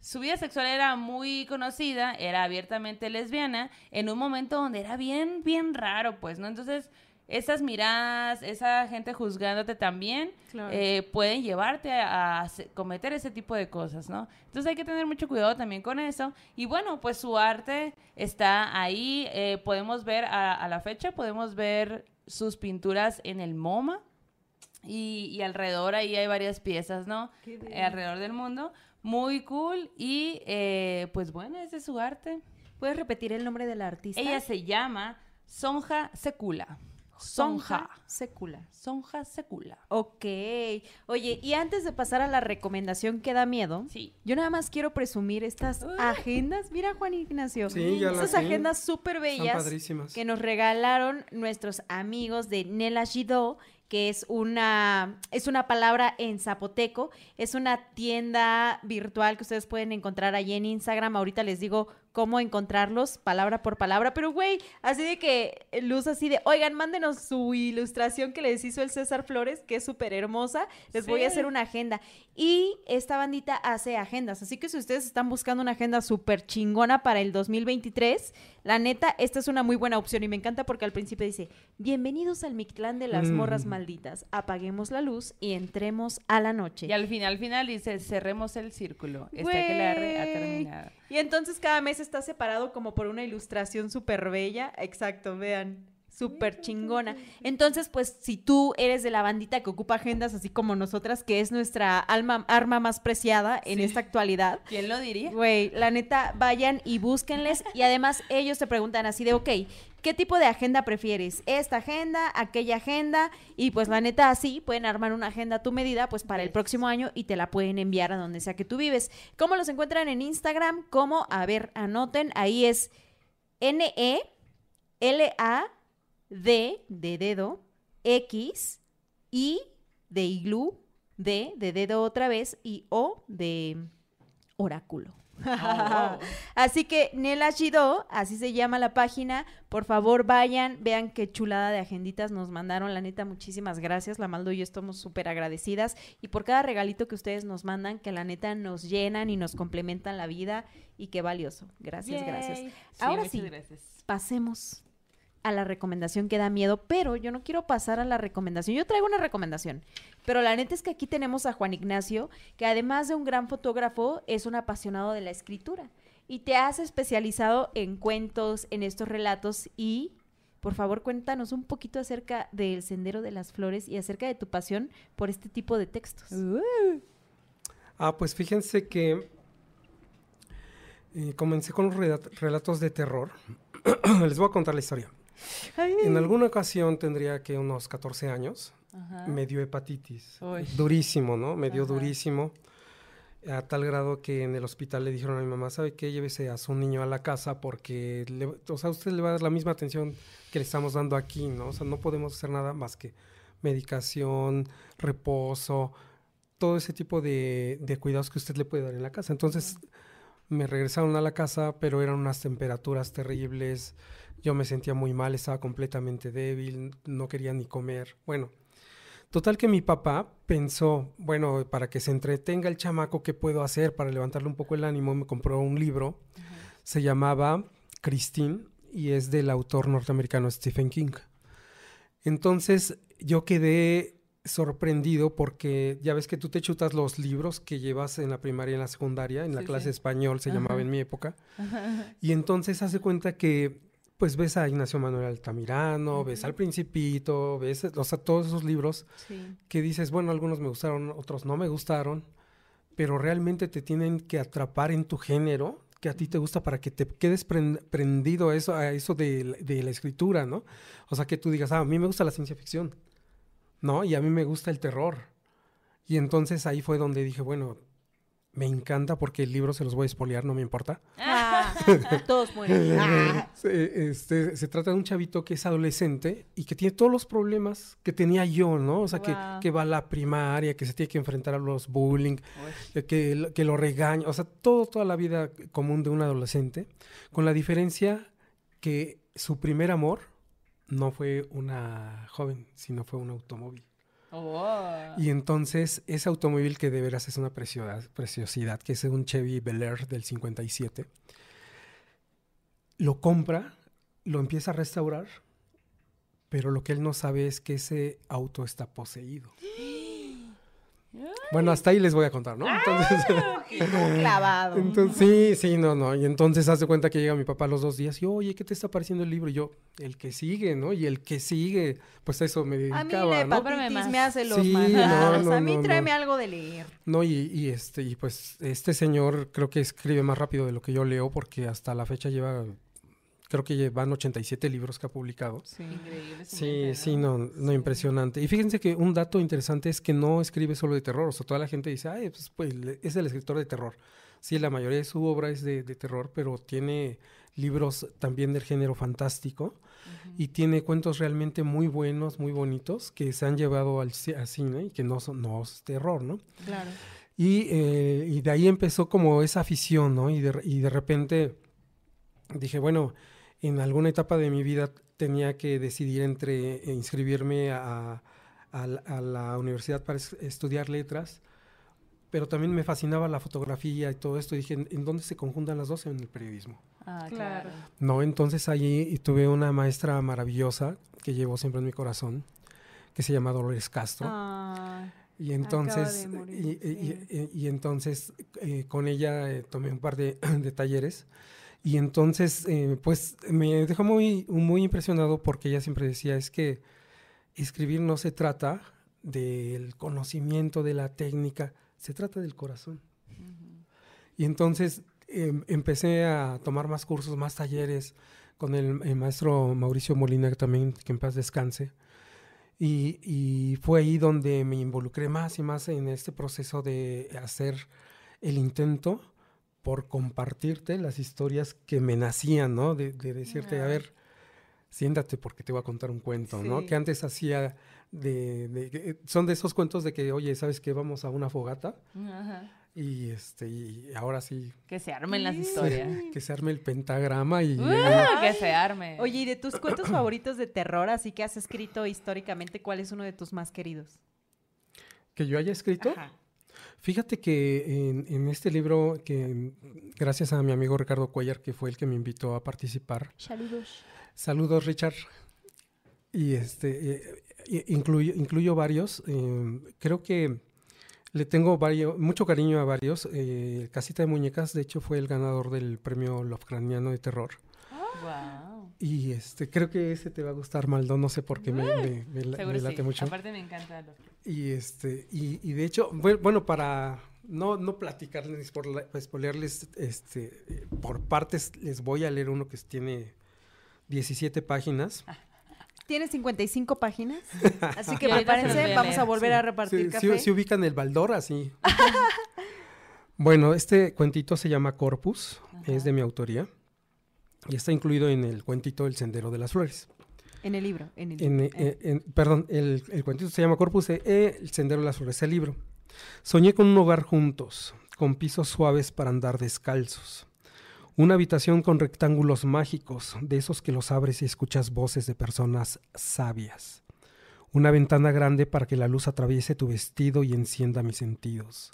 su vida sexual era muy conocida, era abiertamente lesbiana, en un momento donde era bien, bien raro, pues, ¿no? Entonces, esas miradas, esa gente juzgándote también, eh, pueden llevarte a, cometer ese tipo de cosas, ¿no? Entonces hay que tener mucho cuidado también con eso. Y bueno, pues su arte está ahí, eh, podemos ver a, a la fecha, podemos ver sus pinturas en el MoMA, y, alrededor ahí hay varias piezas, ¿no? alrededor del mundo. Muy cool y eh, pues bueno, ese es su arte. ¿Puedes repetir el nombre de la artista? Ella se llama Sonja Secula. Sonja Secula. Sonja Secula. Ok. Oye, y antes de pasar a la recomendación que da miedo, Sí. yo nada más quiero presumir estas agendas. Mira, Juan Ignacio. Sí, ya Estas agendas súper bellas padrísimas. que nos regalaron nuestros amigos de Nela Gido, que es una, es una palabra en zapoteco. Es una tienda virtual que ustedes pueden encontrar allí en Instagram. Ahorita les digo cómo encontrarlos palabra por palabra. Pero, güey, así de que Luz así de, oigan, mándenos su ilustración que les hizo el César Flores, que es súper hermosa. Les voy a hacer una agenda. Y esta bandita hace agendas. Así que si ustedes están buscando una agenda súper chingona para el 2023, la neta, esta es una muy buena opción. Y me encanta porque al principio dice, bienvenidos al Mictlán de las Mm. morras malditas. Apaguemos la luz y entremos a la noche. Y al final, al final dice, cerremos el círculo. Esta que la ha terminado. Y entonces cada mes está separado como por una ilustración súper bella. Exacto, vean. Súper chingona. Entonces, pues, si tú eres de la bandita que ocupa agendas, así como nosotras, que es nuestra alma, arma más preciada en Sí. esta actualidad, ¿Quién lo diría? Güey, la neta, vayan y búsquenles. Y además, ellos te preguntan así de, ok, ¿qué tipo de agenda prefieres? ¿Esta agenda? ¿Aquella agenda? Y pues la neta, así pueden armar una agenda a tu medida, pues para el próximo año y te la pueden enviar a donde sea que tú vives. ¿Cómo los encuentran en Instagram? ¿Cómo? A ver, anoten. Ahí es N-E-L-A-D de dedo, X, I de iglú, D de dedo otra vez y O de oráculo. Oh. Así que Nela Shido, así se llama la página. Por favor, vayan, vean qué chulada de agenditas nos mandaron. La neta, muchísimas gracias. La Maldo y yo estamos súper agradecidas. Y por cada regalito que ustedes nos mandan, que la neta nos llenan y nos complementan la vida. Y qué valioso. Gracias, gracias. Ahora sí. gracias. Pasemos a la recomendación que da miedo, pero yo no quiero pasar a la recomendación. Yo traigo una recomendación, pero la neta es que aquí tenemos a Juan Ignacio, que además de un gran fotógrafo, es un apasionado de la escritura y te has especializado en cuentos, en estos relatos y por favor cuéntanos un poquito acerca del Sendero de las Flores y acerca de tu pasión por este tipo de textos. Ah, pues fíjense que eh, comencé con los rela- relatos de terror. Les voy a contar la historia. En alguna ocasión tendría que unos 14 años, Ajá. me dio hepatitis. Uy. Durísimo, ¿no? Me dio Ajá. durísimo. A tal grado que en el hospital le dijeron a mi mamá, ¿sabe qué? Llévese a su niño a la casa porque, le- o sea, usted le va a dar la misma atención que le estamos dando aquí, ¿no? O sea, no podemos hacer nada más que medicación, reposo, todo ese tipo de, de cuidados que usted le puede dar en la casa. Entonces, me regresaron a la casa, pero eran unas temperaturas terribles. Yo me sentía muy mal, estaba completamente débil, no quería ni comer. Bueno, total que mi papá pensó, bueno, para que se entretenga el chamaco, ¿qué puedo hacer para levantarle un poco el ánimo? Me compró un libro, se llamaba Christine y es del autor norteamericano Stephen King. Entonces yo quedé sorprendido porque ya ves que tú te chutas los libros que llevas en la primaria y en la secundaria, en la Sí, clase sí. español se llamaba Ajá. en mi época. Y entonces hace cuenta que pues ves a Ignacio Manuel Altamirano, ves al Principito, ves o sea, todos esos libros Sí. que dices, bueno, algunos me gustaron, otros no me gustaron, pero realmente te tienen que atrapar en tu género que a ti te gusta para que te quedes pren- prendido a eso, a eso de, la- de la escritura, ¿no? O sea, que tú digas, ah, a mí me gusta la ciencia ficción, ¿no? Y a mí me gusta el terror. Y entonces ahí fue donde dije, bueno, me encanta porque el libro se los voy a espolear, no me importa. Ah, todos mueren. Ah. Se, este, se trata de un chavito que es adolescente y que tiene todos los problemas que tenía yo, ¿no? O sea, que- que, va a la primaria, que se tiene que enfrentar a los bullying, que, lo- que lo regaña, o sea, todo, toda la vida común de un adolescente, con la diferencia que su primer amor no fue una joven, sino fue un automóvil. Oh. Y entonces ese automóvil que de veras es una preciosidad, preciosidad que es un Chevy Bel Air del 57, lo compra, lo empieza a restaurar, pero lo que él no sabe es que ese auto está poseído. Bueno, hasta ahí les voy a contar, ¿no? Entonces, Clavado. entonces sí, sí, no, no. Y entonces hace cuenta que llega mi papá los dos días y, oye, ¿qué te está pareciendo el libro? Y yo, el que sigue, ¿no? Y el que sigue, pues a eso me A mí dedicaba, la me hace los Sí, no, no, a mí tráeme no. algo de leer. No, y, y este, y pues este señor creo que escribe más rápido de lo que yo leo, porque hasta la fecha lleva creo que van 87 libros que ha publicado. Sí, increíble. Sí, sí, no, no impresionante. Y fíjense que un dato interesante es que no escribe solo de terror, o sea, toda la gente dice, ay, pues, pues es el escritor de terror. Sí, la mayoría de su obra es de, terror, pero tiene libros también del género fantástico y tiene cuentos realmente muy buenos, muy bonitos, que se han llevado al, cine y que no son no es terror, ¿no? Claro. Y, eh, y de ahí empezó como esa afición, ¿no? Y de, y de repente dije, bueno, en alguna etapa de mi vida tenía que decidir entre inscribirme a, la universidad para estudiar letras, pero también me fascinaba la fotografía y todo esto. Y dije, ¿en dónde se conjuntan las dos? En el periodismo. Ah, claro. No, entonces allí tuve una maestra maravillosa que llevo siempre en mi corazón, que se llama Dolores Castro. Ah, y entonces, y, entonces eh, con ella eh, tomé un par de talleres y entonces, eh, pues me dejó muy, muy impresionado porque ella siempre decía, es que escribir no se trata del conocimiento, de la técnica, se trata del corazón. Y entonces em, empecé a tomar más cursos, más talleres con el, maestro Mauricio Molina, que también que en paz descanse. Y, y, fue ahí donde me involucré más y más en este proceso de hacer el intento por compartirte las historias que me nacían, ¿no? De, decirte, a ver, siéntate porque te voy a contar un cuento, ¿no? Que antes hacía de, son de esos cuentos de que, oye, ¿sabes qué? Vamos a una fogata. Ajá. Y este, y ahora sí. Que se armen las historias. que se arme el pentagrama y. que se arme. Oye, y de tus cuentos favoritos de terror, así que has escrito históricamente, ¿cuál es uno de tus más queridos? Que yo haya escrito. Ajá. Fíjate que en, este libro, que gracias a mi amigo Ricardo Cuellar, que fue el que me invitó a participar. Saludos. Saludos, Richard. Y este, eh, incluyo, varios. Em, creo que le tengo varios, mucho cariño a varios. Eh, Casita de Muñecas, de hecho, fue el ganador del premio Lovecraniano de Terror. Y este, creo que ese te va a gustar, Maldo, no sé por qué me, me, late mucho. Aparte me encanta. Y este, y, y, de hecho, bueno, para no, no platicarles, por spoilearles, este, por partes, les voy a leer uno que tiene 17 páginas. Tiene 55 páginas, así que prepárense, vamos a volver a repartir café. Si, ubican el Baldor, así. bueno, este cuentito se llama Corpus, es de mi autoría y está incluido en el cuentito El Sendero de las Flores. En el libro. En el, eh, eh, perdón, el, el, cuentito se llama Corpus e, El Sendero de las Flores, el libro. Soñé con un hogar juntos, con pisos suaves para andar descalzos. Una habitación con rectángulos mágicos, de esos que los abres y escuchas voces de personas sabias. Una ventana grande para que la luz atraviese tu vestido y encienda mis sentidos.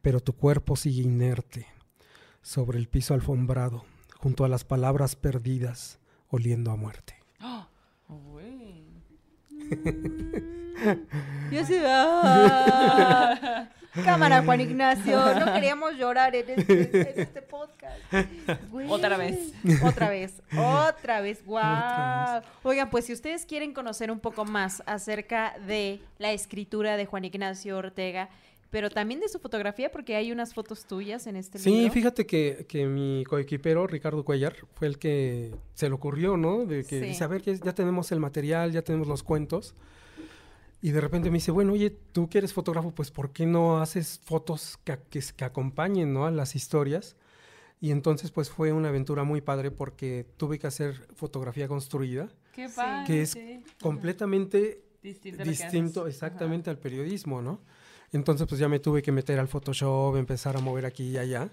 Pero tu cuerpo sigue inerte, sobre el piso alfombrado, junto a las palabras perdidas, oliendo a muerte. ¡Oh! Yo sí, ah. Cámara, Juan Ignacio. No queríamos llorar en este, este podcast. Otra vez. Otra vez. Otra vez. ¡Wow! Oigan, pues si ustedes quieren conocer un poco más acerca de la escritura de Juan Ignacio Ortega, pero también de su fotografía, porque hay unas fotos tuyas en este libro. Sí, fíjate que, que, mi coequipero, Ricardo Cuellar, fue el que se le ocurrió, ¿no? De que dice, a ver, ya tenemos el material, ya tenemos los cuentos. Y de repente me dice, bueno, oye, tú que eres fotógrafo, pues ¿por qué no haces fotos que, que, acompañen ¿no? a las historias? Y entonces pues fue una aventura muy padre porque tuve que hacer fotografía construida. Qué padre. Que es completamente distinto, exactamente al periodismo, ¿no? Entonces, pues ya me tuve que meter al Photoshop, empezar a mover aquí y allá.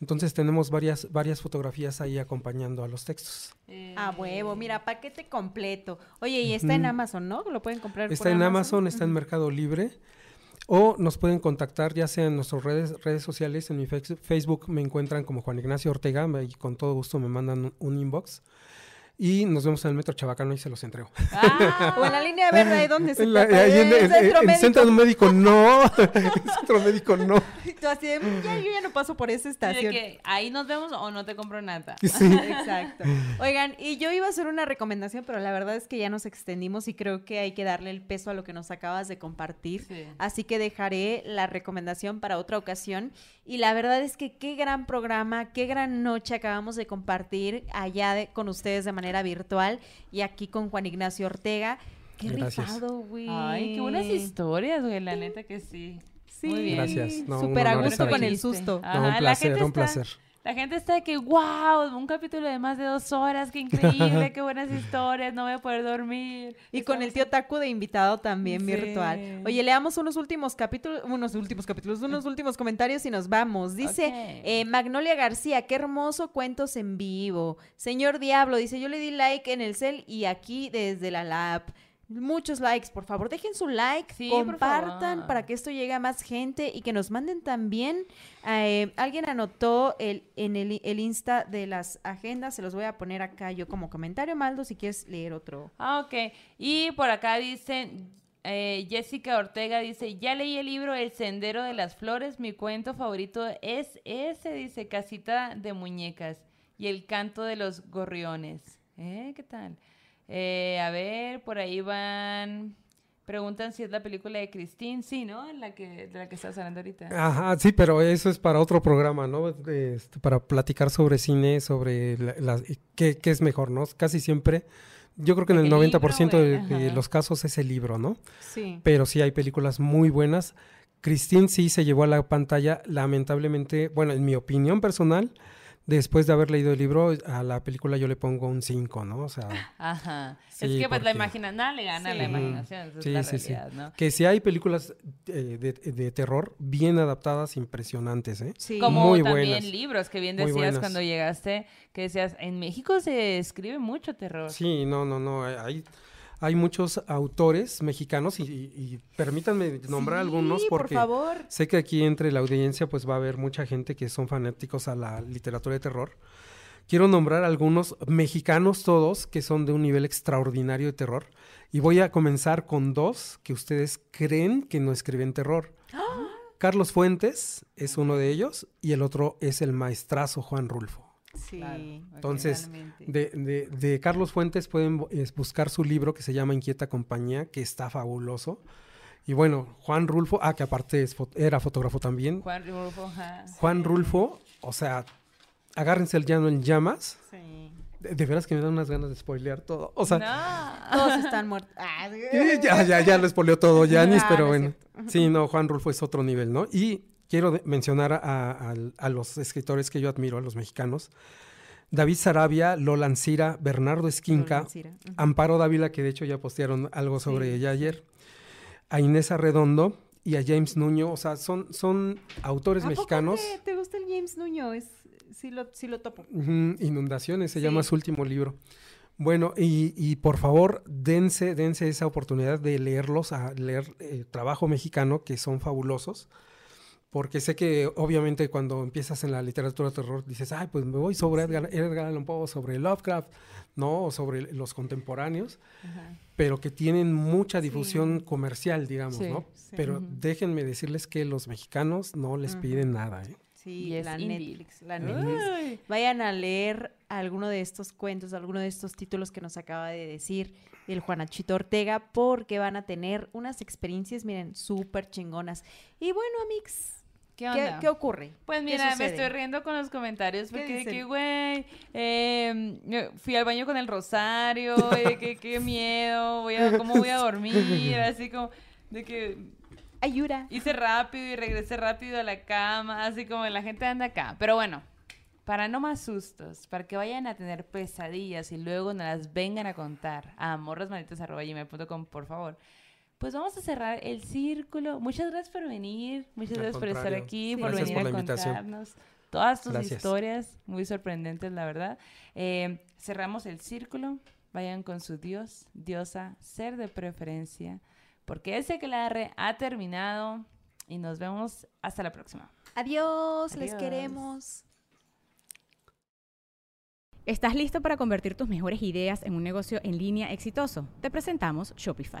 Entonces tenemos varias, varias fotografías ahí acompañando a los textos. A huevo, mira, paquete completo. Oye, y está en Amazon, ¿no? Lo pueden comprar. Está en Amazon, está en Mercado Libre. O nos pueden contactar ya sea en nuestras redes, redes sociales, en mi Facebook me encuentran como Juan Ignacio Ortega y con todo gusto me mandan un, inbox. Y nos vemos en el metro Chabacano y se los entrego. Ah, o en la línea verde, ¿dónde se En, la- ahí en- en- centro en médico. centro médico no, en centro médico no. Y tú así de, "Mm, ya, yo ya no paso por esa de estación. que ahí nos vemos o no te compro nada. Sí. Exacto. Oigan, y yo iba a hacer una recomendación, pero la verdad es que ya nos extendimos y creo que hay que darle el peso a lo que nos acabas de compartir. Sí. Así que dejaré la recomendación para otra ocasión. Y la verdad es que qué gran programa, qué gran noche acabamos de compartir allá de- con ustedes de manera virtual y aquí con Juan Ignacio Ortega. Qué Gracias. rifado, güey. Ay, qué buenas historias, güey, la neta que sí. Sí, Muy bien. Gracias. No, Súper a gusto con el susto. Ajá, No, un la placer, gente un está- placer. La gente está de que, wow, un capítulo de más de dos horas, qué increíble, qué buenas historias, no voy a poder dormir. Y con el tío Taku de invitado también Sí. virtual. Oye, leamos unos últimos capítulos, unos últimos capítulos, unos últimos comentarios y nos vamos. Dice eh, Magnolia García, qué hermoso cuentos en vivo. Señor Diablo, dice, yo le di like en el cel y aquí desde la lab. Muchos likes, por favor, dejen su like, Sí, compartan para que esto llegue a más gente y que nos manden también. eh, alguien anotó el, en el, el Insta de las agendas, se los voy a poner acá yo como comentario, Maldo, si quieres leer otro. Ah, ok. Y por acá dicen, eh, Jessica Ortega dice, ya leí el libro El Sendero de las Flores, mi cuento favorito es ese, dice, Casita de Muñecas y El Canto de los Gorriones. ¿Eh? ¿Qué tal? Eh, a ver, por ahí van... Preguntan si es la película de Christine, sí, ¿no? La que, de la que estás hablando ahorita. Ajá, sí, pero eso es para otro programa, ¿no? Este, para platicar sobre cine, sobre la- la- qué, qué es mejor, ¿no? Casi siempre, yo creo que en el, El libro, 90% güey, de, de los casos es el libro, ¿no? Sí. Pero sí hay películas muy buenas. Christine sí se llevó a la pantalla, lamentablemente, bueno, en mi opinión personal, después de haber leído el libro, a la película yo le pongo un 5, ¿no? O sea, Ajá. Sí, es que pues la imaginación, nada le gana a la Sí. imaginación, esa Sí, es la sí, sí. realidad, ¿no? que si hay películas eh, de, de terror bien adaptadas, impresionantes, ¿eh? Sí. Como Muy también buenas. libros que bien decías cuando llegaste, que decías, en México se escribe mucho terror. Sí, no, no, no. Hay, hay muchos autores mexicanos y, permítanme nombrar Sí, algunos porque por favor. sé que aquí entre la audiencia pues va a haber mucha gente que son fanáticos a la literatura de terror. Quiero nombrar algunos mexicanos todos que son de un nivel extraordinario de terror y voy a comenzar con dos que ustedes creen que no escriben terror. Carlos Fuentes es uno de ellos y el otro es el maestrazo Juan Rulfo. Sí. Claro, Entonces, totalmente. De, de- de Carlos Fuentes pueden buscar su libro que se llama Inquieta Compañía, que está fabuloso. Y bueno, Juan Rulfo, ah, que aparte es era fotógrafo también. Juan Rulfo, ajá. Juan Rulfo, o sea, agárrense el llano en llamas. Sí. De, de veras que me dan unas ganas de spoilear todo. O sea, No. Todos están muertos. Ah, ya, ya, ya lo spoileó todo Yanis, Ah, pero no es bueno. Sí, no, Juan Rulfo es otro nivel, ¿no? Y quiero mencionar a, a- a los escritores que yo admiro, a los mexicanos. David Sarabia, Lola Ancira, Bernardo Esquinca. Amparo Dávila, que de hecho ya postearon algo sobre Sí, ella ayer, a Inés Arredondo y a James Nuño, o sea, son, son autores ¿A poco mexicanos. Te, te gusta el James Nuño? Es, sí, lo, sí lo topo. Inundaciones se Sí. llama su último libro. Bueno, y, y por favor, dense, dense esa oportunidad de leerlos, a leer eh, trabajo mexicano, que son fabulosos. Porque sé que obviamente cuando empiezas en la literatura de terror dices, ay, pues me voy sobre Edgar, Edgar Allan Poe, sobre Lovecraft, ¿no? O sobre los contemporáneos. Ajá. pero que tienen mucha difusión comercial, digamos, Sí, ¿no? sí. Pero déjenme decirles que los mexicanos no les piden nada, ¿eh? Sí, Y es la. Netflix, la Netflix. Ay. Vayan a leer alguno de estos cuentos, alguno de estos títulos que nos acaba de decir el Juanachito Ortega, porque van a tener unas experiencias, miren, súper chingonas. Y bueno, Amix, ¿Qué ¿qué, onda? qué ocurre? Pues ¿Qué mira, me estoy riendo con los comentarios ¿Qué porque de que, güey, eh, me fui al baño con el rosario, y de que qué miedo, voy a, ¿cómo voy a dormir? Así como de que Ayura. hice rápido y regresé rápido a la cama, así como la gente anda acá. Pero bueno, para no más sustos, para que vayan a tener pesadillas y luego nos las vengan a contar a morrasmanitas.com, por favor. Pues vamos a cerrar el círculo. Muchas gracias por venir, muchas Al gracias por estar aquí, Sí. por Gracias venir por a contarnos todas tus Gracias. historias, muy sorprendentes, la verdad. Eh, cerramos el círculo. Vayan con su Dios, diosa, ser de preferencia, porque ese que la R ha terminado y nos vemos hasta la próxima. Adiós, les queremos. ¿Estás listo para convertir tus mejores ideas en un negocio en línea exitoso? Te presentamos Shopify.